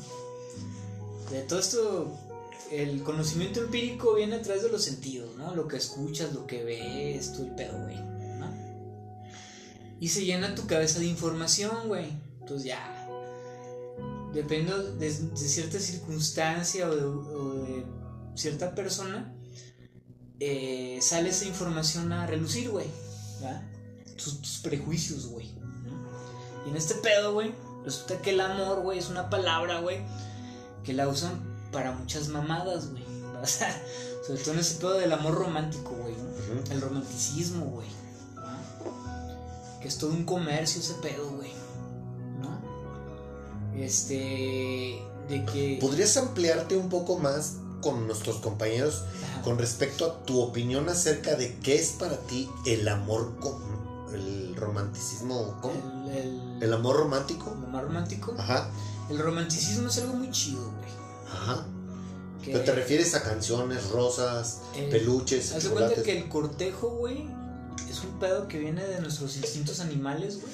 De todo esto, el conocimiento empírico viene a través de los sentidos, ¿no? Lo que escuchas, lo que ves, todo el pedo, güey, ¿no? Y se llena tu cabeza de información, güey. Entonces ya, dependiendo de, cierta circunstancia o de, cierta persona, eh, sale esa información a relucir, güey. Tus, tus prejuicios, güey. Y en este pedo, güey, resulta que el amor, güey, es una palabra, güey, que la usan para muchas mamadas, güey. O sea, sobre todo en ese pedo del amor romántico, güey. ¿no? El romanticismo, güey. ¿no? Que es todo un comercio ese pedo, güey. ¿No? Este. De que. ¿Podrías ampliarte un poco más con nuestros compañeros Ajá. con respecto a tu opinión acerca de qué es para ti el amor, con- el romanticismo, ¿cómo? El, el, ¿El amor romántico? el amor romántico. Ajá, El romanticismo es algo muy chido, güey. Ajá. Que- Pero te refieres a canciones, rosas, Eh, peluches, Haz de cuenta que el cortejo, güey, es un pedo que viene de nuestros instintos animales, güey.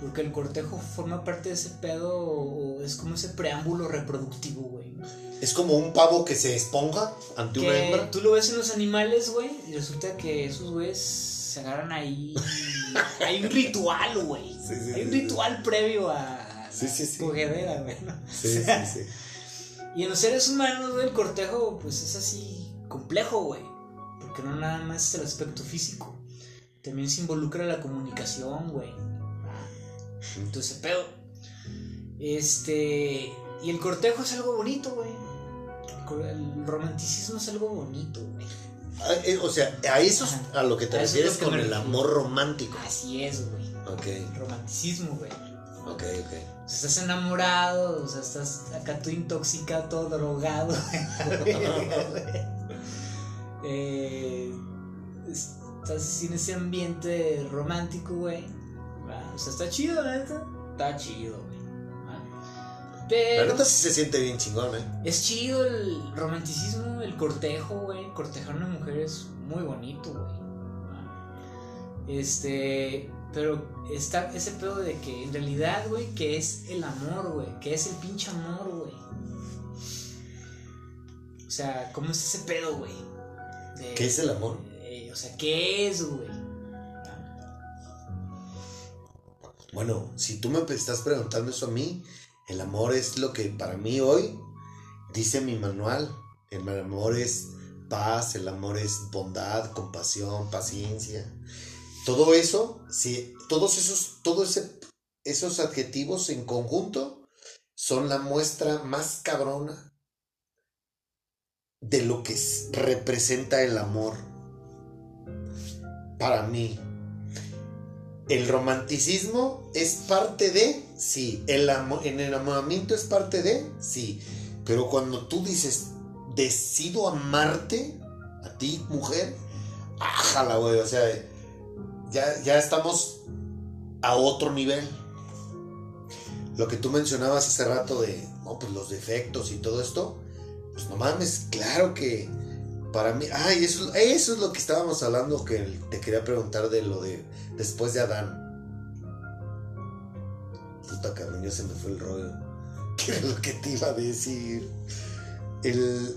Porque el cortejo forma parte de ese pedo, es como ese preámbulo reproductivo, güey. Es como un pavo que se esponja ante una Que hembra. tú lo ves en los animales, güey, y resulta que esos güeyes se agarran ahí. Hay un ritual, güey. Sí, sí, Hay un sí, ritual previo a Sí, sí, güey. ¿no? Sí, sí, sí. Y en los seres humanos, güey, el cortejo, pues es así complejo, güey. Porque no nada más es el aspecto físico. También se involucra la comunicación, güey. Entonces, pedo. Este. Y el cortejo es algo bonito, güey. El romanticismo es algo bonito, güey. Ah, eh, O sea, a eso es a lo que te refieres con el amor romántico. Así es, güey. Ok, El romanticismo, güey. ok, ok. O sea, estás enamorado, o sea, estás acá todo intoxicado, todo drogado. eh, estás en ese ambiente romántico, güey. O sea, está chido, la neta. Está chido, güey. Va. La Pero neta sí se siente bien chingón, ¿eh? es chido el romanticismo, el cortejo, güey. Cortejar a una mujer es muy bonito, güey. Este, pero está ese pedo de que en realidad, güey, que es el amor, güey, que es el pinche amor, güey. O sea, ¿cómo es ese pedo, güey? De- ¿Qué es el amor? eh, o sea, ¿qué es, güey? Bueno, si tú me estás preguntando eso a mí, el amor es lo que para mí hoy dice mi manual. El amor es paz, el amor es bondad, compasión, paciencia. Todo eso, si todos esos, todos ese- esos adjetivos en conjunto son la muestra más cabrona de lo que representa el amor para mí. El romanticismo es parte de, sí. El el enamoramiento es parte de, sí. Pero cuando tú dices, decido amarte, a ti, mujer, ájala, güey. O sea, ya, ya estamos a otro nivel. Lo que tú mencionabas hace rato de, no, pues los defectos y todo esto, pues no mames, claro que para mí, ay, eso, eso es lo que estábamos hablando que te quería preguntar de lo de después de Adán. Puta cabrón, ya se me fue el rollo. ¿Qué era lo que te iba a decir? El.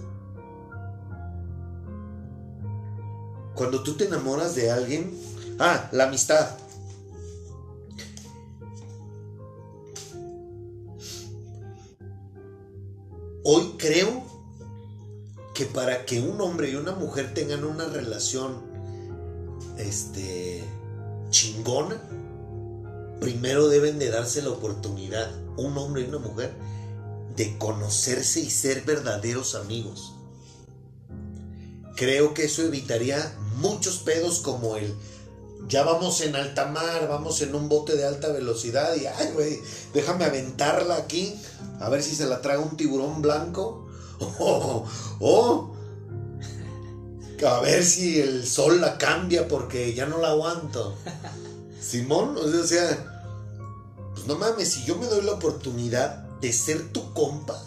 cuando tú te enamoras de alguien, ah, la amistad. Hoy creo que para que un hombre y una mujer tengan una relación este chingona, primero deben de darse la oportunidad, un hombre y una mujer, de conocerse y ser verdaderos amigos. Creo que eso evitaría muchos pedos como el ya vamos en alta mar, vamos en un bote de alta velocidad y ay, güey, déjame aventarla aquí a ver si se la traga un tiburón blanco o a ver si el sol la cambia porque ya no la aguanto. Simón, o sea, pues no mames, si yo me doy la oportunidad de ser tu compa.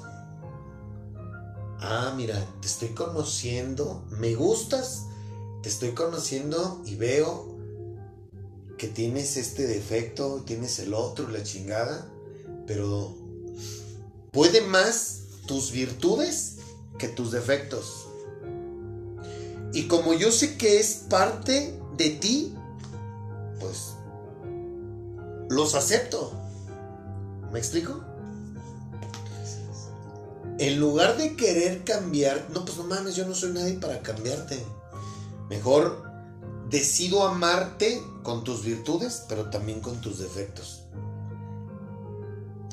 Ah, mira, te estoy conociendo, me gustas, te estoy conociendo y veo que tienes este defecto, tienes el otro, la chingada, pero puede más tus virtudes que tus defectos. Y como yo sé que es parte de ti, pues los acepto. ¿Me explico? En lugar de querer cambiar, no, pues no mames, yo no soy nadie para cambiarte. Mejor decido amarte con tus virtudes, pero también con tus defectos.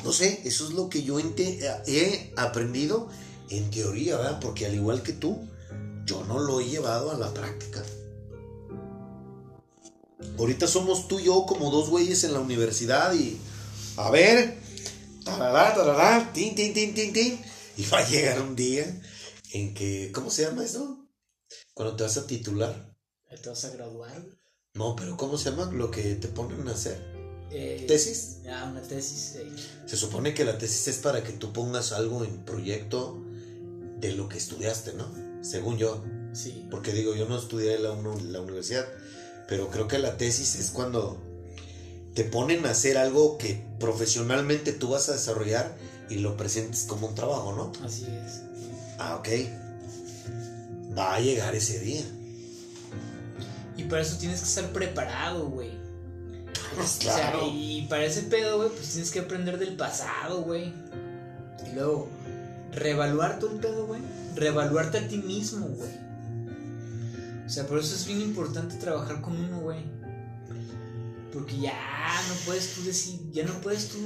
No sé, eso es lo que yo he aprendido en teoría, ¿verdad? Porque al igual que tú, yo no lo he llevado a la práctica. Ahorita somos tú y yo como dos güeyes en la universidad y... A ver, tarará, tarará, tin, tin, tin, tin, tin. Y va a llegar un día en que... ¿Cómo se llama eso? Cuando te vas a titular. ¿Te vas a graduar? No, pero ¿cómo se llama lo que te ponen a hacer? Eh, ¿Tesis? Ah, una tesis. Se supone que la tesis es para que tú pongas algo en proyecto de lo que estudiaste, ¿no? Según yo. Sí. Porque digo, yo no estudié en la, la universidad, pero creo que la tesis es cuando te ponen a hacer algo que profesionalmente tú vas a desarrollar y lo presentes como un trabajo, ¿no? Así es. Ah, ok. Va a llegar ese día. Y para eso tienes que estar preparado, güey. Pues claro. O sea, y para ese pedo, güey, pues tienes que aprender del pasado, güey. Y luego, reevaluar todo el pedo, güey. Reevaluarte a ti mismo, güey. O sea, por eso es bien importante trabajar con uno, güey. Porque ya no puedes tú decir, ya no puedes tú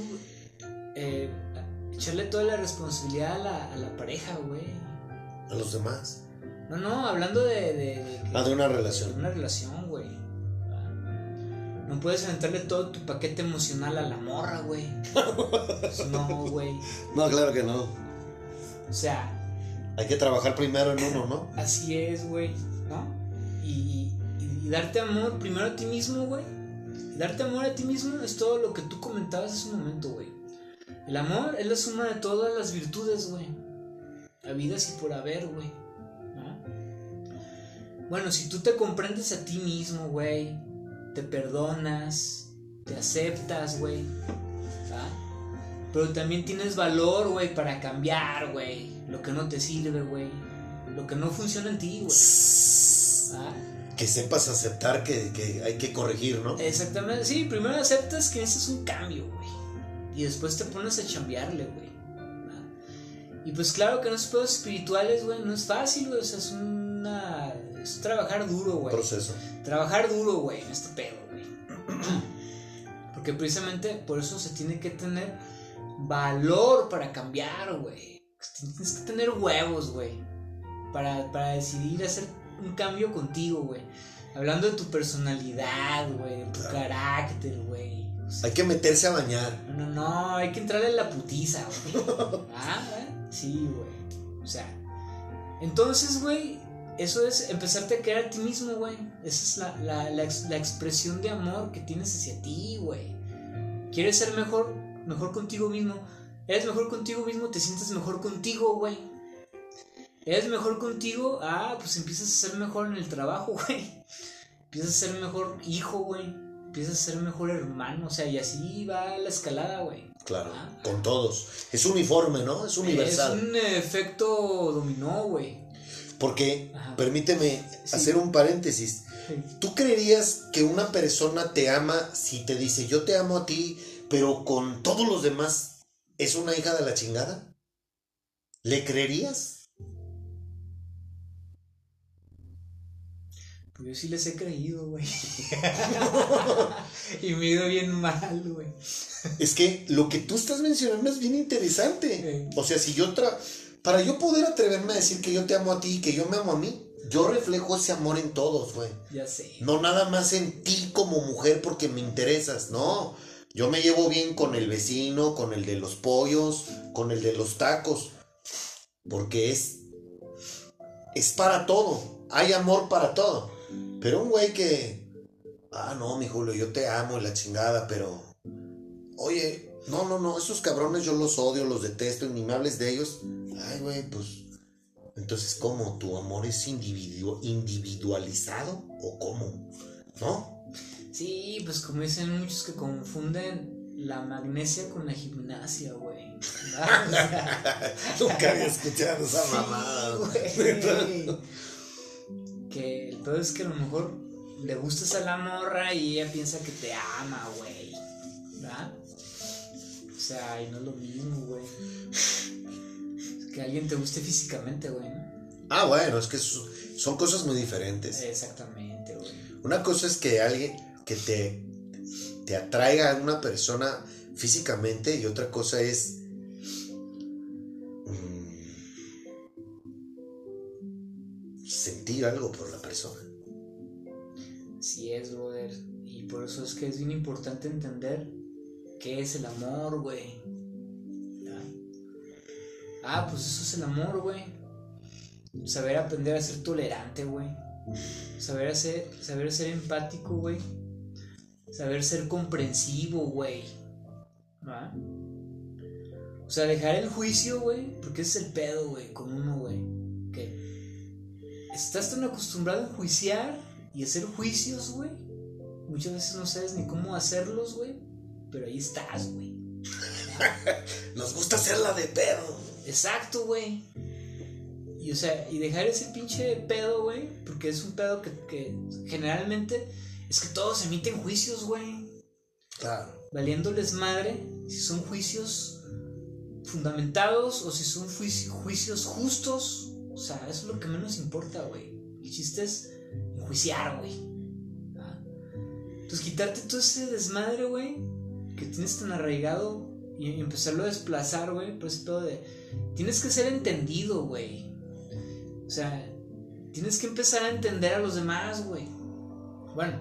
eh, echarle toda la responsabilidad a la, a la pareja, güey. A los demás. No, no, hablando de... de, ah, de una relación. De una relación, güey. No puedes aventarle todo tu paquete emocional a la morra, güey. no, güey. No, claro que no. O sea. Hay que trabajar primero en uno, ¿no? Así es, güey. ¿No? Y, y, darte amor primero a ti mismo, güey. Darte amor a ti mismo es todo lo que tú comentabas hace un momento, güey. El amor es la suma de todas las virtudes, güey. Habidas y por haber, güey. Bueno, si tú te comprendes a ti mismo, güey, te perdonas, te aceptas, güey. Pero también tienes valor, güey, para cambiar, güey. Lo que no te sirve, güey. Lo que no funciona en ti, güey. Que sepas aceptar que, hay que corregir, ¿no? Exactamente. Sí, primero aceptas que es un cambio, güey. Y después te pones a chambearle, güey. Y pues claro que en los pedos espirituales, güey, no es fácil, güey. O sea, es una es trabajar duro, güey. Proceso. Trabajar duro, güey, en este pedo, güey. Porque precisamente por eso se tiene que tener valor para cambiar, güey. Tienes que tener huevos, güey. Para, para decidir hacer un cambio contigo, güey. Hablando de tu personalidad, güey, de tu carácter, güey. hay que meterse a bañar. No, no, hay que entrarle en la putiza, güey. ah, sí, güey. O sea, entonces, güey, eso es empezarte a querer a ti mismo, güey. Esa es la, expresión de amor que tienes hacia ti, güey. ¿Quieres ser mejor? Mejor contigo mismo. ¿Eres mejor contigo mismo? ¿Te sientes mejor contigo, güey? ¿Eres mejor contigo? Ah, pues empiezas a ser mejor en el trabajo, güey. Empiezas a ser mejor hijo, güey. Empiezas a ser mejor hermano. O sea, y así va la escalada, güey. Claro, ah. con todos. Es uniforme, ¿no? Es universal. Es un efecto dominó, güey. Porque, Ajá. permíteme Sí. hacer un paréntesis. ¿Tú creerías que una persona te ama si te dice yo te amo a ti, pero con todos los demás es una hija de la chingada? ¿Le creerías? Pues yo sí les he creído, güey. y me he ido bien mal, güey. Es que lo que tú estás mencionando es bien interesante. O sea, si yo tra para yo poder atreverme a decir que yo te amo a ti y que yo me amo a mí, yo reflejo ese amor en todos, güey. Ya sé. No nada más en ti como mujer porque me interesas, no. Yo me llevo bien con el vecino, con el de los pollos, con el de los tacos. Porque es. Es para todo. Hay amor para todo. Pero un güey que. Ah, no, mi Julio, yo te amo y la chingada, pero. Oye, no, no, no, esos cabrones yo los odio, los detesto y ni me hables de ellos. Ay, güey, pues. Entonces, ¿cómo? ¿Tu amor es individu- individualizado? ¿O cómo? ¿No? Sí, pues como dicen muchos que confunden la magnesia con la gimnasia, güey. ¿Verdad? O sea, Nunca había escuchado esa sí, mamada. güey. Que el peor es que a lo mejor le gustas a la morra y ella piensa que te ama, güey. ¿Verdad? O sea, y no es lo mismo, güey. Que alguien te guste físicamente, güey, ¿no? Ah, bueno, es que so- son cosas muy diferentes. Exactamente, güey. Una cosa es que alguien que te, te atraiga a una persona físicamente y otra cosa es mm, sentir algo por la persona. Sí es, brother. Y por eso es que es bien importante entender qué es el amor, güey. Ah, pues eso es el amor, güey. Saber aprender a ser tolerante, güey. Saber, hacer, saber ser empático, güey. Saber ser comprensivo, güey. ¿Va? O sea, dejar el juicio, güey. Porque ese es el pedo, güey, con uno, güey. Que estás tan acostumbrado a enjuiciar y hacer juicios, güey. Muchas veces no sabes ni cómo hacerlos, güey. Pero ahí estás, güey. Nos gusta hacerla de pedo. Exacto, güey. Y o sea, y dejar ese pinche pedo, güey. Porque es un pedo que, que generalmente es que todos emiten juicios, güey. Claro. Valiéndoles madre si son juicios fundamentados o si son juici- juicios justos. O sea, eso es lo que menos importa, güey. El chiste es enjuiciar, güey. ¿Ah? Entonces, quitarte todo ese desmadre, güey, que tienes tan arraigado y empezarlo a desplazar, güey, por ese pedo de. Tienes que ser entendido, güey. O sea, tienes que empezar a entender a los demás, güey. Bueno,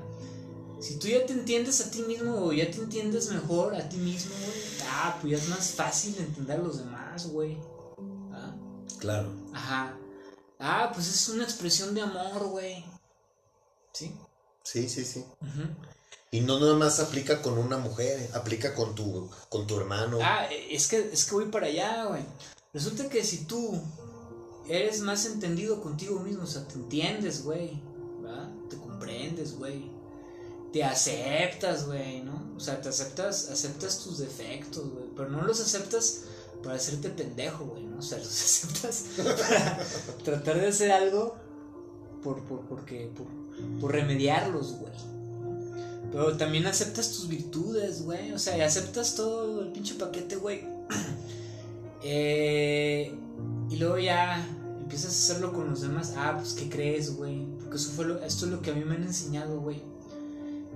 si tú ya te entiendes a ti mismo o ya te entiendes mejor a ti mismo, güey, ah, pues ya es más fácil entender a los demás, güey. ¿Ah? Claro. Ajá. Ah, pues es una expresión de amor, güey. ¿Sí? Sí, sí, sí. Ujú. Y no nada más aplica con una mujer, aplica con tu, con tu hermano. Ah, es que, es que voy para allá, güey. Resulta que si tú eres más entendido contigo mismo, o sea, te entiendes, güey, ¿verdad? Te comprendes, güey. Te aceptas, güey, ¿no? O sea, te aceptas, aceptas tus defectos, güey. Pero no los aceptas para hacerte pendejo, güey, ¿no? O sea, los aceptas para tratar de hacer algo por, por, porque, por, por remediarlos, güey. Pero también aceptas tus virtudes, güey. O sea, aceptas todo el pinche paquete, güey. Eh, y luego ya empiezas a hacerlo con los demás. Ah, pues, ¿qué crees, güey? Porque eso fue lo, esto es lo que a mí me han enseñado, güey.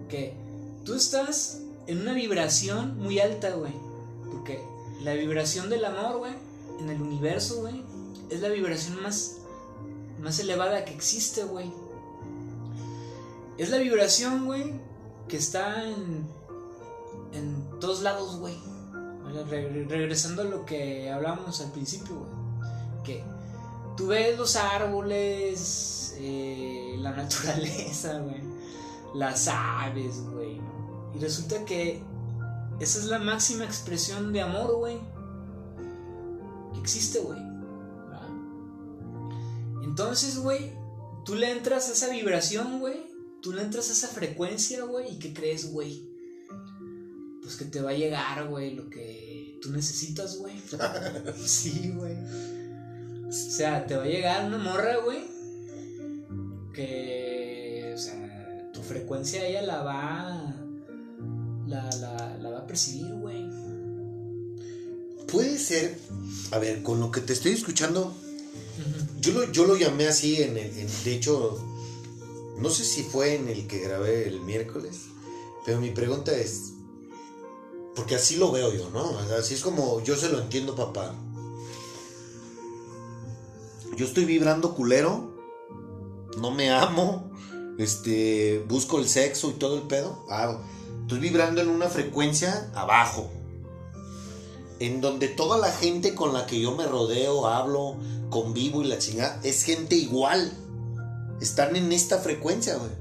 Que tú estás en una vibración muy alta, güey. Porque la vibración del amor, güey, en el universo, güey, es la vibración más, más elevada que existe, güey. Es la vibración, güey, que está en, en todos lados, güey. Re- regresando a lo que hablábamos al principio, güey. Que tú ves los árboles, eh, la naturaleza, güey. Las aves, güey. Y resulta que esa es la máxima expresión de amor, güey. Que existe, güey. Entonces, güey, tú le entras a esa vibración, güey. Tú le entras a esa frecuencia, güey. ¿Y qué crees, güey? Pues que te va a llegar, güey, lo que tú necesitas, güey. Sí, güey. O sea, te va a llegar una morra, güey, que, o sea, tu frecuencia ella la va, la, la, la va a percibir, güey. Puede ser, a ver, con lo que te estoy escuchando, yo lo, yo lo llamé así en el, en- de hecho, no sé si fue en el que grabé el miércoles, pero mi pregunta es, porque así lo veo yo, ¿no? Así es como yo se lo entiendo, papá. Yo estoy vibrando culero, no me amo, este, busco el sexo y todo el pedo. Ah, estoy vibrando en una frecuencia abajo en donde toda la gente con la que yo me rodeo, hablo, convivo y la chingada, es gente igual. Están en esta frecuencia, güey.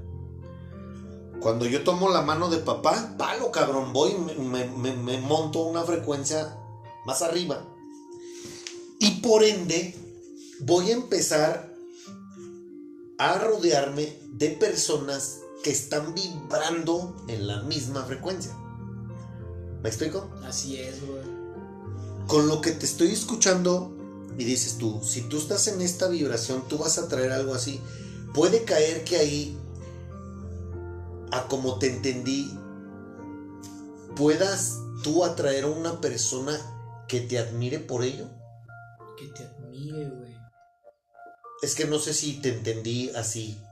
Cuando yo tomo la mano de papá, palo, cabrón, voy y me, me- me- monto a una frecuencia más arriba. Y por ende, voy a empezar a rodearme de personas que están vibrando en la misma frecuencia. ¿Me explico? Así es, güey. con lo que te estoy escuchando y dices tú, si tú estás en esta vibración, tú vas a traer algo así. Puede caer que ahí, a como te entendí, puedas tú atraer a una persona que te admire por ello. Que te admire, güey. Es que no sé si te entendí así.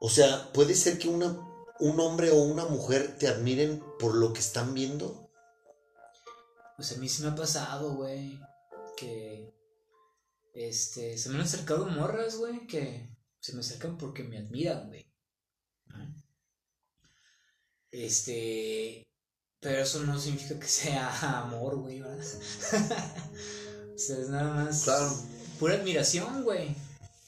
O sea, puede ser que una, un hombre o una mujer te admiren por lo que están viendo. Pues a mí sí me ha pasado, güey. Que. Este. Se me han acercado morras, güey. Que se me acercan porque me admiran, güey. ¿no? Este. Pero eso no significa que sea amor, güey, ¿verdad? o sea, es nada más. Claro. Pura admiración, güey.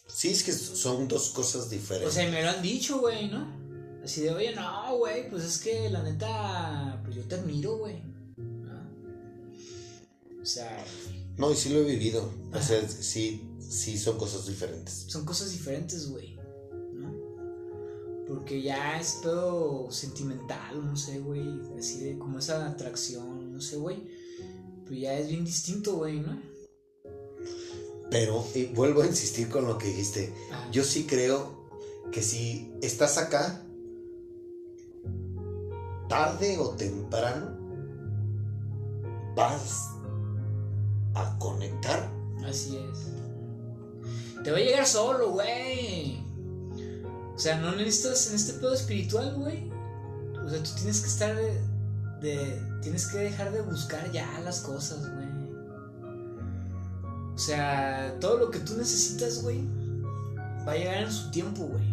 Sí, es que son dos cosas diferentes. O sea, me lo han dicho, güey, ¿no? Así de, oye, no, güey, pues es que la neta, pues yo te admiro, güey. ¿no? O sea, No, y sí lo he vivido. O sea, sí, sí son cosas diferentes. son cosas diferentes, güey. ¿No? Porque ya es todo sentimental, no sé, güey. Así de como esa atracción, no sé, güey. Pues ya es bien distinto, güey, ¿no? Pero y vuelvo a insistir con lo que dijiste. Ah, Yo sí creo que si estás acá, tarde o temprano, vas a conectar. Así es. Te va a llegar solo, güey. O sea, no necesitas en este pedo espiritual, güey. O sea, tú tienes que estar de, de- Tienes que dejar de buscar ya las cosas, güey. O sea, todo lo que tú necesitas, güey, va a llegar en su tiempo, güey.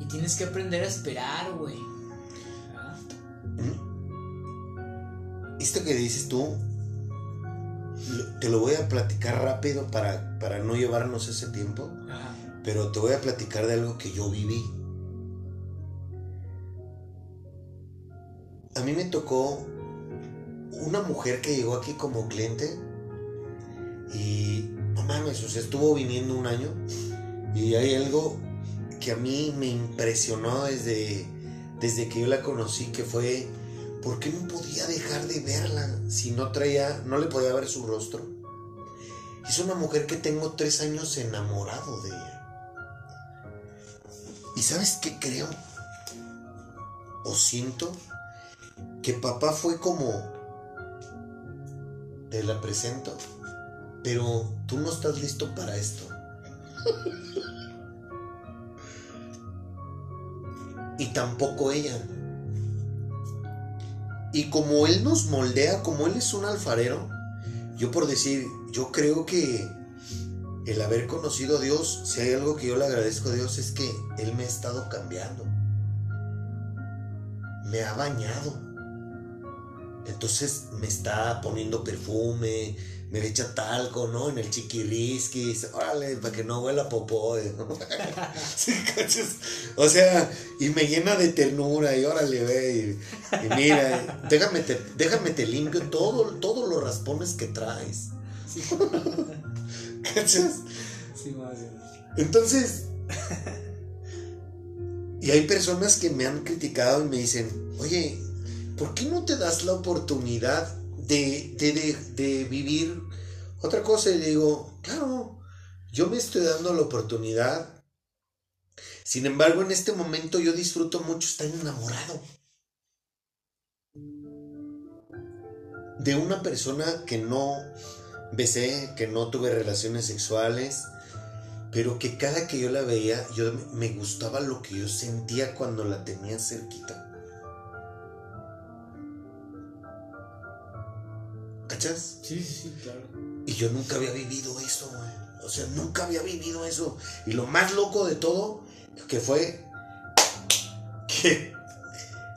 Y tienes que aprender a esperar, güey. Esto que dices tú, te lo voy a platicar rápido para, para no llevarnos ese tiempo. Ajá. Pero te voy a platicar de algo que yo viví. A mí me tocó una mujer que llegó aquí como cliente y no mames, o sea, estuvo viniendo un año y hay algo que a mí me impresionó desde, desde que yo la conocí, que fue, ¿por qué no podía dejar de verla si no traía, no le podía ver su rostro? Es una mujer que tengo tres años enamorado de ella. ¿Y sabes qué creo? O siento que papá fue como, te la presento, pero tú no estás listo para esto. y tampoco ella. Y como él nos moldea, como él es un alfarero, yo por decir, yo creo que el haber conocido a Dios, si hay algo que yo le agradezco a Dios es que Él me ha estado cambiando. Me ha bañado. Entonces me está poniendo perfume, me echa talco, ¿no? En el chiquirisqui, dice, órale, para que no huela popó. ¿no? Sí, ¿cachas? O sea, y me llena de ternura, y órale, ve, y, y mira, déjame te, déjame te limpio todo, todos los raspones que traes. Sí, ¿Cachas? sí, más. Entonces, y hay personas que me han criticado y me dicen, oye, ¿por qué no te das la oportunidad de, de, de- vivir otra cosa y digo, claro, yo me estoy dando la oportunidad. Sin embargo, en este momento yo disfruto mucho estar enamorado. De una persona que no besé, que no tuve relaciones sexuales, pero que cada que yo la veía, yo me gustaba lo que yo sentía cuando la tenía cerquita. ¿Cachas? Sí, sí, sí, claro. Y yo nunca había vivido eso, güey. O sea, nunca había vivido eso. Y lo más loco de todo, que fue que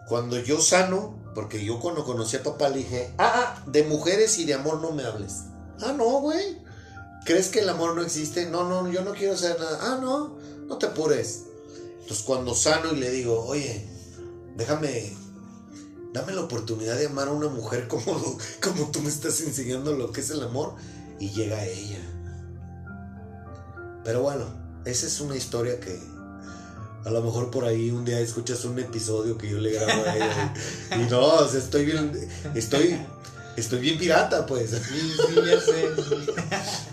cuando yo sano, porque yo cuando conocí a papá le dije, ah, ah, de mujeres y de amor no me hables. Ah, no, güey. ¿Crees que el amor no existe? No, no, yo no quiero saber nada. Ah, no, no te apures. Entonces cuando sano y le digo, oye, déjame, dame la oportunidad de amar a una mujer como, como tú me estás enseñando lo que es el amor. Y llega ella. Pero bueno, esa es una historia que a lo mejor por ahí un día escuchas un episodio que yo le grabo a ella. Y, y no, o sea, estoy bien, estoy Estoy bien pirata, pues. Sí, sí, ya sé.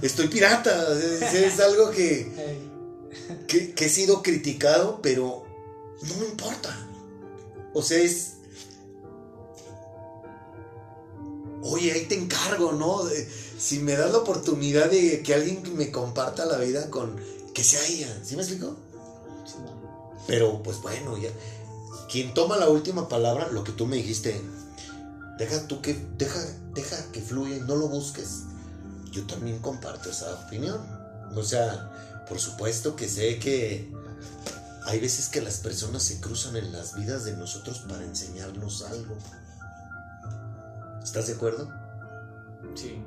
Estoy pirata. Es, es algo que, que, que, he sido criticado, pero no me importa. O sea, es. Oye, ahí te encargo, ¿no? Si me das la oportunidad de que alguien me comparta la vida con. Que sea ella. ¿Sí me explico? Pero, pues bueno, ya. Quien toma la última palabra, lo que tú me dijiste, deja tú que, deja, deja que fluya, no lo busques. Yo también comparto esa opinión. O sea, por supuesto que sé que hay veces que las personas se cruzan en las vidas de nosotros para enseñarnos algo. ¿Estás de acuerdo? Sí.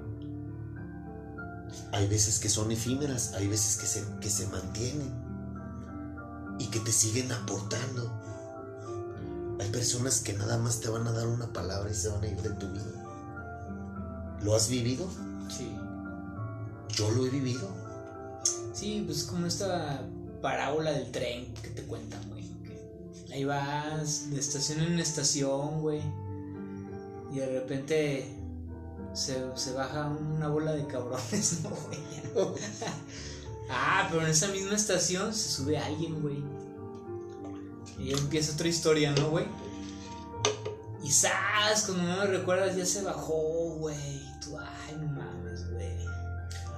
Hay veces que son efímeras, hay veces que se, que se mantienen y que te siguen aportando. Hay personas que nada más te van a dar una palabra y se van a ir de tu vida. ¿Lo has vivido? Sí. Yo lo he vivido. Sí, pues como esta parábola del tren que te cuentan, güey. Ahí vas de estación en estación, güey. Y de repente se, se baja una bola de cabrones, ¿no, güey? ah, pero en esa misma estación se sube alguien, güey. Y empieza otra historia, ¿no, güey? Y ¡zas! Cuando no me recuerdas, ya se bajó, güey. Tú, ay, no mames, güey.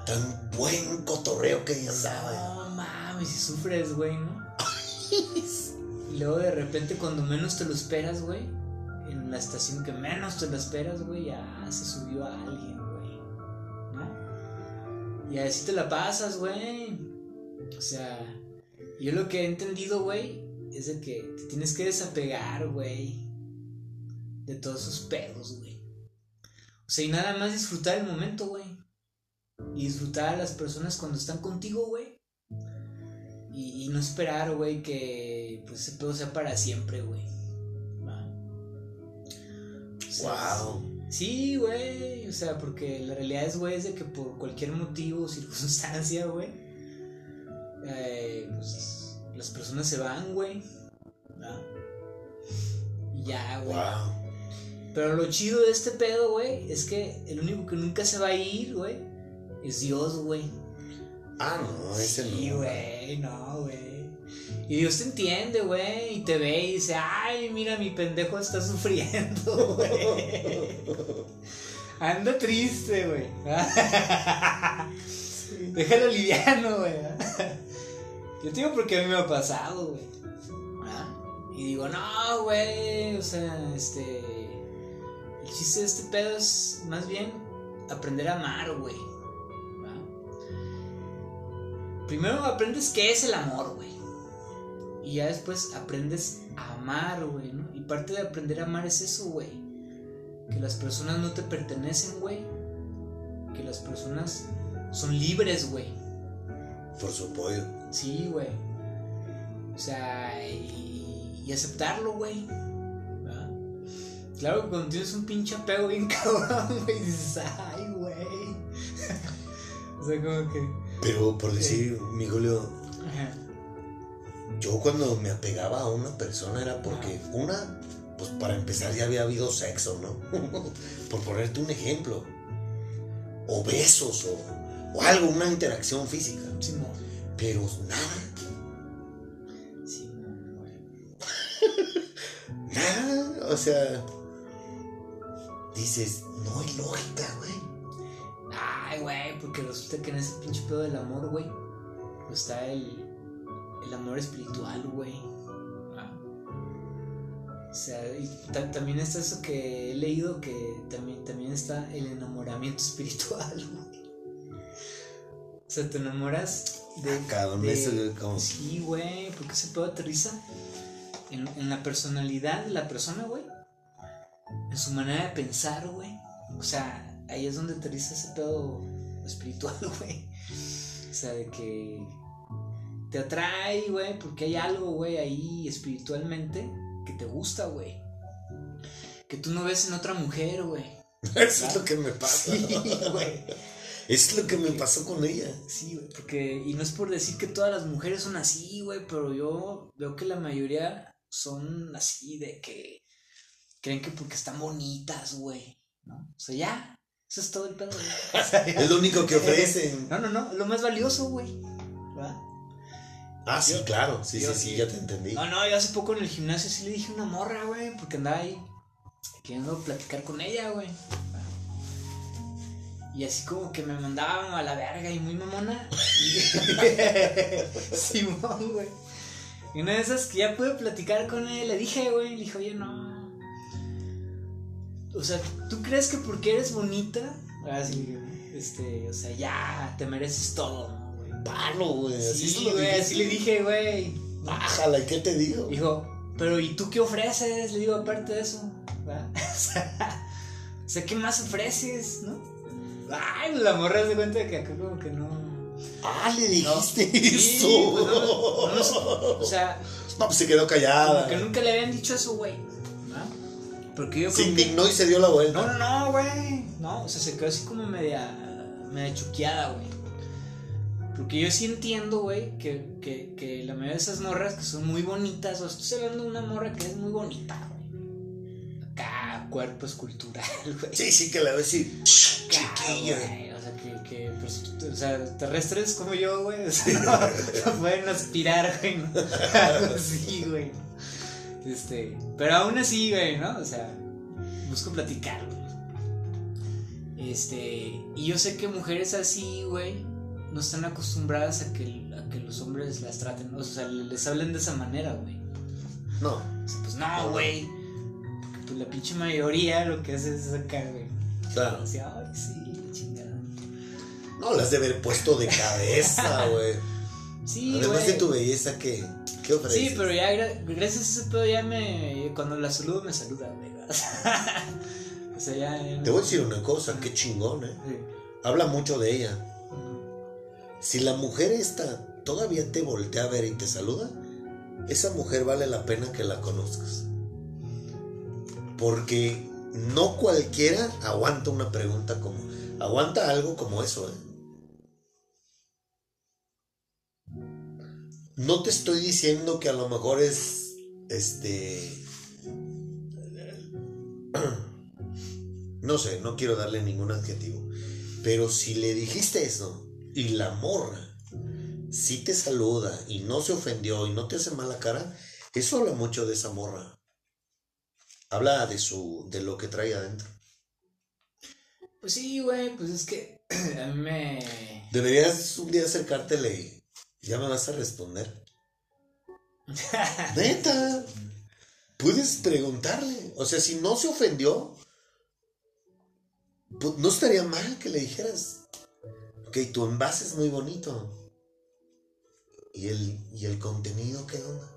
Tan buen cotorreo que andaba. No mames, si sufres, güey, ¿no? y luego de repente, cuando menos te lo esperas, güey, la estación que menos te lo esperas, güey, ya se subió a alguien, güey. ¿No? Y así te la pasas, güey. O sea, yo lo que he entendido, güey, es de que te tienes que desapegar, güey. De todos esos pedos, güey. O sea, y nada más disfrutar el momento, güey. Y disfrutar a las personas cuando están contigo, güey. Y, y, no esperar, güey, que pues ese pedo sea para siempre, güey. Wow. Sí, güey. O sea, porque la realidad es, güey, es de que por cualquier motivo o circunstancia, güey. Eh, pues las personas se van, güey. Y ya, güey. Wow. Pero lo chido de este pedo, güey, es que el único que nunca se va a ir, güey, es Dios, güey. Ah, no, ese Sí, no. güey, no, güey. Y Dios te entiende, güey, y te ve y dice, ay, mira, mi pendejo está sufriendo, güey. Anda triste, güey. Déjalo liviano, güey. Yo te digo porque a mí me ha pasado, güey. Y digo, no, güey, o sea, este... El chiste de este pedo es más bien aprender a amar, güey. Primero aprendes qué es el amor, güey. Y ya después aprendes a amar, güey, ¿no? Y parte de aprender a amar es eso, güey. Que las personas no te pertenecen, güey. Que las personas son libres, güey. Por su apoyo. Sí, güey. O sea, y, y aceptarlo, güey. Claro que cuando tienes un pinche apego bien cabrón, güey, dices, ay, güey. o sea, como que. Pero por decir, mi Julio, Ajá. Yo cuando me apegaba a una persona era porque, una, pues para empezar ya había habido sexo, ¿no? por ponerte un ejemplo. o besos, o, o algo, una interacción física. Sí, no. Pero nada, Sí, no, nada. O sea, dices, no hay lógica, güey. Ay, güey, porque resulta que en ese pinche pedo del amor, güey, está el, el amor espiritual, güey. Ah. O sea, y ta- también está eso que he leído, que también, también está el enamoramiento espiritual, güey. O sea, te enamoras de... Cabrón, de- eso es como. Sí, güey, porque ese pedo aterriza en, en la personalidad de la persona, güey. En su manera de pensar, güey. O sea, ahí es donde aterriza ese pedo espiritual, güey. O sea, de que te atrae, güey, porque hay algo, güey, ahí espiritualmente que te gusta, güey. Que tú no ves en otra mujer, güey. Eso es lo que me pasa. Sí, güey. Es lo que me pasó con ella. Sí, güey, porque, y no es por decir que todas las mujeres son así, güey, pero yo veo que la mayoría son así, de que creen que porque están bonitas, güey, ¿no? O sea, ya, eso es todo el pedo, güey. Es lo único que ofrecen. No, no, no, lo más valioso, güey. Ah, sí, claro. Sí, yo- sí, sí, ya te entendí. No, no, yo hace poco en el gimnasio sí le dije una morra, güey, porque andaba ahí queriendo platicar con ella, güey. Y así como que me mandaba a la verga y muy mamona. Simón, güey. Y una de esas que ya pude platicar con él, le dije, güey, le dije, oye, no. O sea, ¿tú crees que porque eres bonita? Así, este, o sea, ya te mereces todo. Palo, güey. Así Sí, güey, así le dije, güey. Bájala, ¿y qué te digo? Dijo, pero ¿y tú qué ofreces? Le digo, aparte de eso. O sea, ¿qué más ofreces? ¿No? Ay, la morra se cuenta de que acá como que no. Ah, le dijiste Sí, eso. pues no, no, no, o sea, No, pues se quedó callada. como que nunca le habían dicho eso, güey. Porque yo Se indignó y se dio la vuelta. No, no, no, güey. No, o sea, se quedó así como media. media choqueada, güey. Porque yo sí entiendo, güey, que, que, que la mayoría de esas morras que son muy bonitas, o estoy hablando de una morra que es muy bonita, güey. Acá, cuerpo escultural, güey. Sí, sí, que la ves. Acá, Chiquilla. O sea, que, que pues, o sea, terrestres como yo, güey, o sea, no, no pueden aspirar, güey, ¿no? Algo así, güey. Este, pero aún así, güey, ¿no? O sea, busco platicar, güey. Este, y yo sé que mujeres así, güey, no están acostumbradas a que, a que los hombres las traten, ¿no? o sea, les hablen de esa manera, güey. No. O sea, pues no, güey. Porque pues la pinche mayoría lo que hace es acá, güey. Claro. Ay, sí, chingada. No, las de haber puesto de cabeza, güey. Sí, Además de tu belleza, ¿qué, qué ofreces? Sí, pero ya gra- gracias a ese pedo ya me. Cuando la saludo me saluda, güey. o sea, ya. Te voy a decir una cosa, qué chingón, ¿eh? Sí. Habla mucho de ella. Si la mujer esta todavía te voltea a ver y te saluda, esa mujer vale la pena que la conozcas. Porque no cualquiera aguanta una pregunta como, aguanta algo como eso, ¿eh? No te estoy diciendo que a lo mejor es, este, no sé, no quiero darle ningún adjetivo, pero si le dijiste eso y la morra si te saluda y no se ofendió y no te hace mala cara, eso habla mucho de esa morra. Habla de su de lo que trae adentro. Pues sí, güey, pues es que a mí me. Deberías un día acercártele y ya me vas a responder. Neta. Puedes preguntarle. O sea, si no se ofendió, pues no estaría mal que le dijeras. Ok, tu envase es muy bonito. ¿Y el, y el contenido qué onda?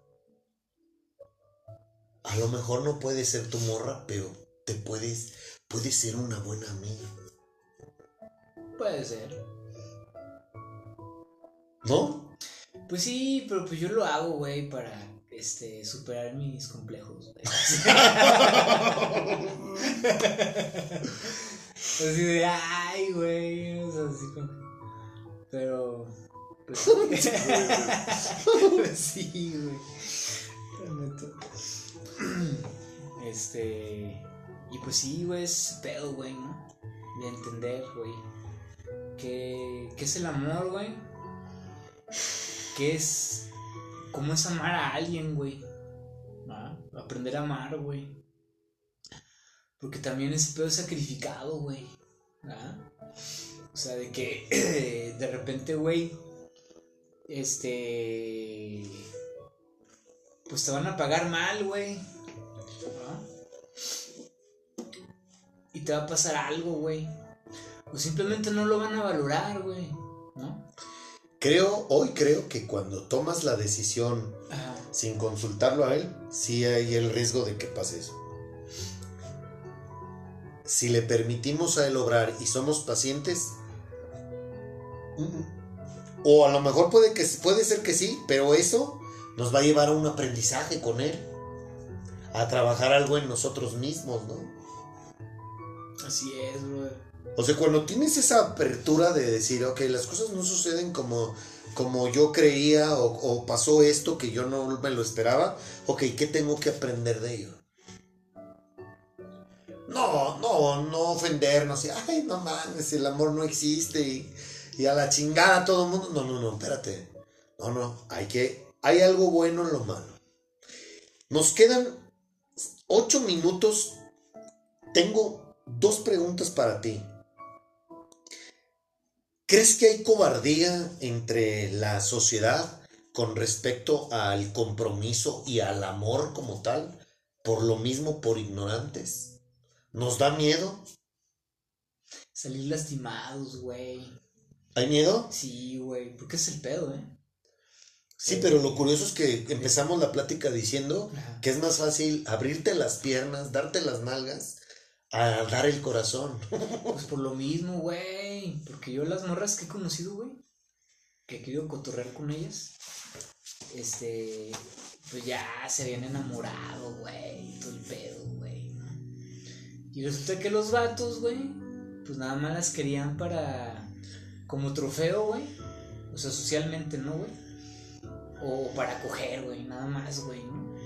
A lo mejor no puede ser tu morra, pero te puedes, puede ser una buena amiga. Puede ser. ¿No? Pues sí, pero pues yo lo hago, güey, para este superar mis complejos. Así de, ay, güey. así como- Pero. Pues, pues sí, güey. Este. Y pues sí, güey, es pedo, güey, ¿no? De entender, güey. que, que es el amor, güey. Que es. ¿Cómo es amar a alguien, güey? ¿Ah? Aprender a amar, güey. Porque también ese pedo es sacrificado, güey. ¿Ah? O sea, de que de repente, güey, este... Pues te van a pagar mal, güey. ¿Ah? Y te va a pasar algo, güey. O simplemente no lo van a valorar, güey. ¿No? Creo, hoy creo que cuando tomas la decisión Ajá. sin consultarlo a él, sí hay el riesgo de que pase eso. Si le permitimos a él obrar y somos pacientes, o a lo mejor puede, que, puede ser que sí, pero eso nos va a llevar a un aprendizaje con él, a trabajar algo en nosotros mismos, ¿no? Así es, güey. O sea, cuando tienes esa apertura de decir, ok, las cosas no suceden como, como yo creía o, o pasó esto que yo no me lo esperaba, ok, ¿qué tengo que aprender de ello? No, no, no ofendernos y, ay, no mames, el amor no existe y, y a la chingada todo el mundo. No, no, no, espérate. No, no, hay que, hay algo bueno en lo malo. Nos quedan ocho minutos. Tengo dos preguntas para ti. ¿Crees que hay cobardía entre la sociedad con respecto al compromiso y al amor como tal? Por lo mismo, por ignorantes. ¿Nos da miedo? Salir lastimados, güey. ¿Hay miedo? Sí, güey. Porque es el pedo, eh. Sí, pero lo curioso es que empezamos la plática diciendo Ajá. que es más fácil abrirte las piernas, darte las nalgas, a dar el corazón. Pues por lo mismo, güey. Porque yo las morras que he conocido, güey, que he querido cotorrear con ellas, este, pues ya se habían enamorado, güey, todo el pedo, güey, ¿no? Y resulta que los vatos, güey, pues nada más las querían para, como trofeo, güey. O sea, socialmente, ¿no, güey? O para coger, güey, nada más, güey, ¿no?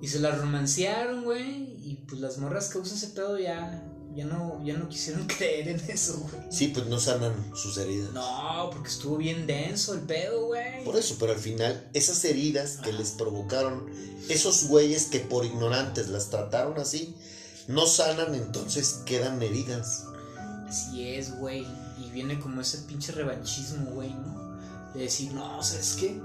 Y se las romancearon, güey. Y pues las morras que usan ese pedo ya, ya no, ya no quisieron creer en eso, güey. Sí, pues no sanan sus heridas. No, porque estuvo bien denso el pedo, güey. Por eso, pero al final, esas heridas que les provocaron esos güeyes que por ignorantes las trataron así, no sanan, entonces quedan heridas. Así es, güey. Viene como ese pinche revanchismo, güey, ¿no? De decir, no, ¿sabes qué?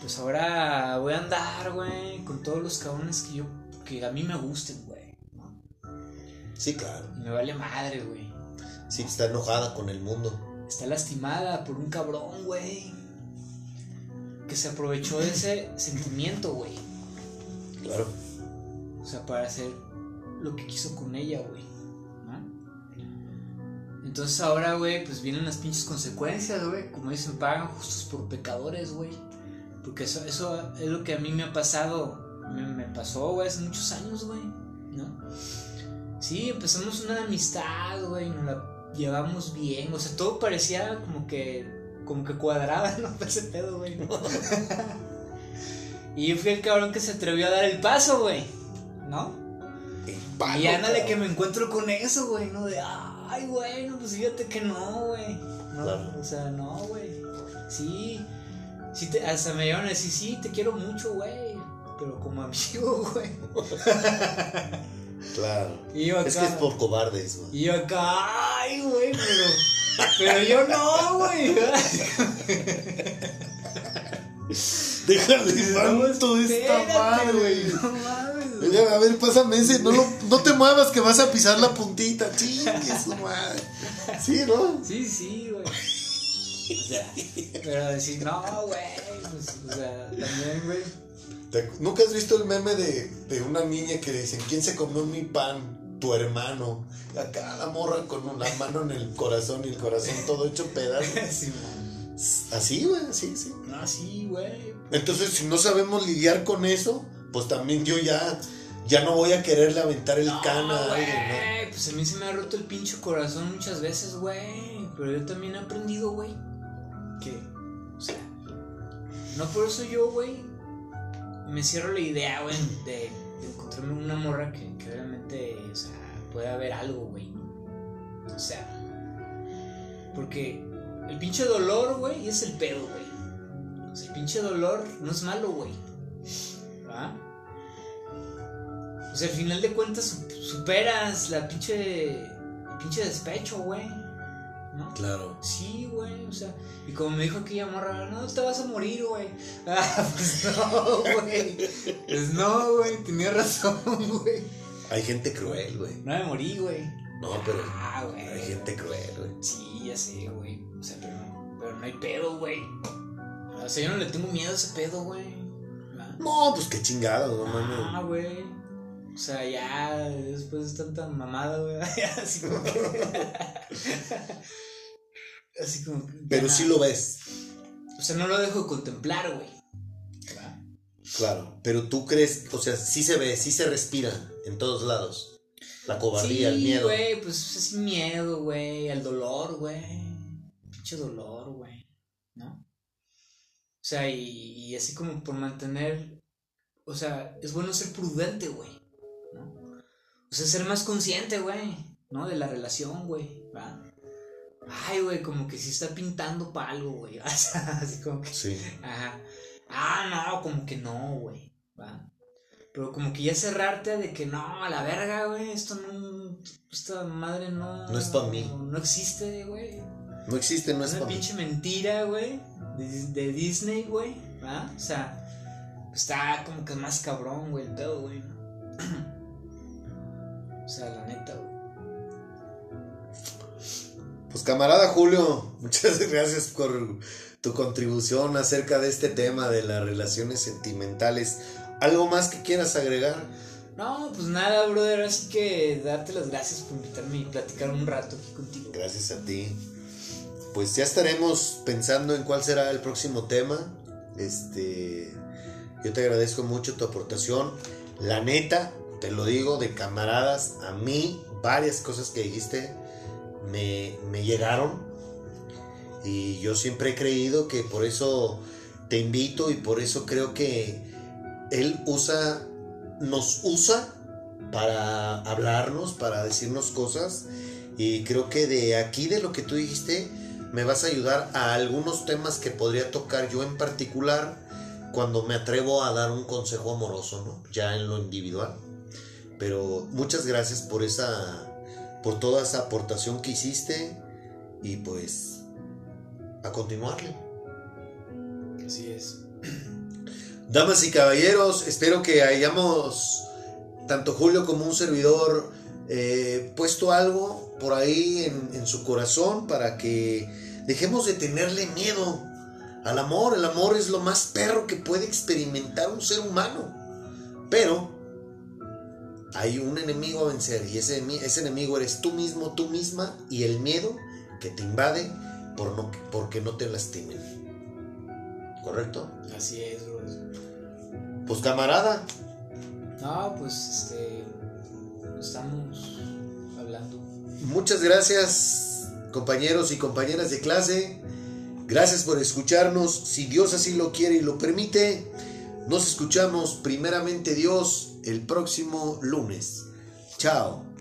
Pues ahora voy a andar, güey, con todos los cabrones que yo, que a mí me gusten, güey. ¿no? Sí, claro. Y me vale madre, güey. Sí, está enojada con el mundo. Está lastimada por un cabrón, güey. Que se aprovechó de ese sentimiento, güey. Claro. O sea, para hacer lo que quiso con ella, güey. Entonces ahora, güey, pues vienen las pinches consecuencias, güey. Como dicen, pagan justos por pecadores, güey. Porque eso, eso es lo que a mí me ha pasado. Me, me pasó, güey, hace muchos años, güey. ¿No? Sí, empezamos una amistad, güey. Nos la llevamos bien. O sea, todo parecía como que. Como que cuadraba, ¿no? Ese pedo, güey. ¿no? y yo fui el cabrón que se atrevió a dar el paso, güey. ¿No? El Y palo, ándale que me encuentro con eso, güey, ¿no? De, ay, güey, no, pues fíjate que no, güey. No, Claro. o sea, no, güey. Sí, sí, te, hasta me llevan a decir, sí, te quiero mucho, güey. Pero como amigo, güey. Claro. Y yo acá, Es que es por cobardes, güey. y yo acá, ay, güey, pero, pero yo no, güey. Déjale No, esta madre. No güey. Oigan, a ver, pásame ese. No, lo- no te muevas que vas a pisar la puntita. Chingue su madre. Sí, ¿no? Sí, sí, güey. O sea, pero decir, no, güey, pues, o sea, también, güey. ¿Te- ¿Nunca has visto el meme de, de una niña que dicen, ¿quién se comió mi pan? Tu hermano. Acá la morra con la mano en el corazón y el corazón todo hecho pedazos. Sí. Así, güey, así, sí. No, sí, güey. Entonces, si no sabemos lidiar con eso, pues también yo ya, ya no voy a quererle aventar el No, cana a alguien, Pues a mí se me ha roto el pinche corazón muchas veces, güey. Pero yo también he aprendido, güey. Que, o sea, no por eso yo, güey, me cierro la idea, güey, de, de encontrarme una morra que, que obviamente, o sea, puede haber algo, güey. ¿no? O sea, Porque el pinche dolor, güey, es el pedo, güey. O sea, el pinche dolor no es malo, güey. ¿Va? O sea, al final de cuentas su- superas la pinche. El pinche despecho, güey. ¿No? Claro. Sí, güey, o sea, y como me dijo aquella morra, no te vas a morir, güey. Ah, pues no, güey. Pues no, güey, tenía razón, güey. Hay gente cruel, güey. No me morí, güey. No, pero Ah, güey. hay gente cruel, güey. Sí, ya sé, güey. O sea, pero, pero no hay pedo, güey. O sea, yo no le tengo miedo a ese pedo, güey. Ah, No, pues qué chingado, no Ah, mames. güey. O sea, ya después de tanta mamada, güey. Así como que. Así como. que Pero nada. sí lo ves. O sea, no lo dejo de contemplar, güey. Claro. Pero tú crees, o sea, sí se ve, sí se respira en todos lados. La cobardía, el Sí, miedo. güey, pues es miedo, güey, al dolor, güey. Pinche dolor, güey. ¿No? O sea, y, y así como por mantener. O sea, es bueno ser prudente, güey. ¿No? O sea, ser más consciente, güey. ¿No? De la relación, güey. ¿Va? Ay, güey, como que si está pintando para algo, güey. O sea, así como que. Sí. Ajá. Ah, no, como que no, güey. Va. Pero como que ya cerrarte de que no, a la verga, güey. Esto no. Esta madre no. No es pa' mí. No existe, güey. No existe, no Es una para mí. pinche mentira, güey. De, de Disney, güey. ¿Va? O sea, está como que más cabrón, güey, el pedo, güey. ¿no? O sea, la neta, güey. Pues camarada Julio, muchas gracias por tu contribución acerca de este tema de las relaciones sentimentales. ¿Algo más que quieras agregar? No, pues nada, brother. Así que darte las gracias por invitarme y platicar un rato aquí contigo. Gracias a ti. Pues ya estaremos pensando en cuál será el próximo tema. Este, yo te agradezco mucho tu aportación. La neta, te lo digo de camaradas, a mí varias cosas que dijiste me, me llegaron. Y yo siempre he creído que por eso te invito y por eso creo que él usa, nos usa para hablarnos, para decirnos cosas. Y creo que de aquí, de lo que tú dijiste, me vas a ayudar a algunos temas que podría tocar yo en particular cuando me atrevo a dar un consejo amoroso, ¿no? Ya en lo individual. Pero muchas gracias por esa, por toda esa aportación que hiciste y pues a continuarle. Así es. Damas y caballeros, espero que hayamos, tanto Julio como un servidor, eh, puesto algo por ahí en, en su corazón para que dejemos de tenerle miedo al amor. El amor es lo más perro que puede experimentar un ser humano. Pero hay un enemigo a vencer y ese, emi- ese enemigo eres tú mismo, tú misma y el miedo que te invade por no, porque no te lastimen. ¿Correcto? Así es, brother. Pues camarada, No, pues este. Estamos hablando. Muchas gracias, compañeros y compañeras de clase. Gracias por escucharnos. Si Dios así lo quiere y lo permite, nos escuchamos primeramente Dios el próximo lunes. Chao.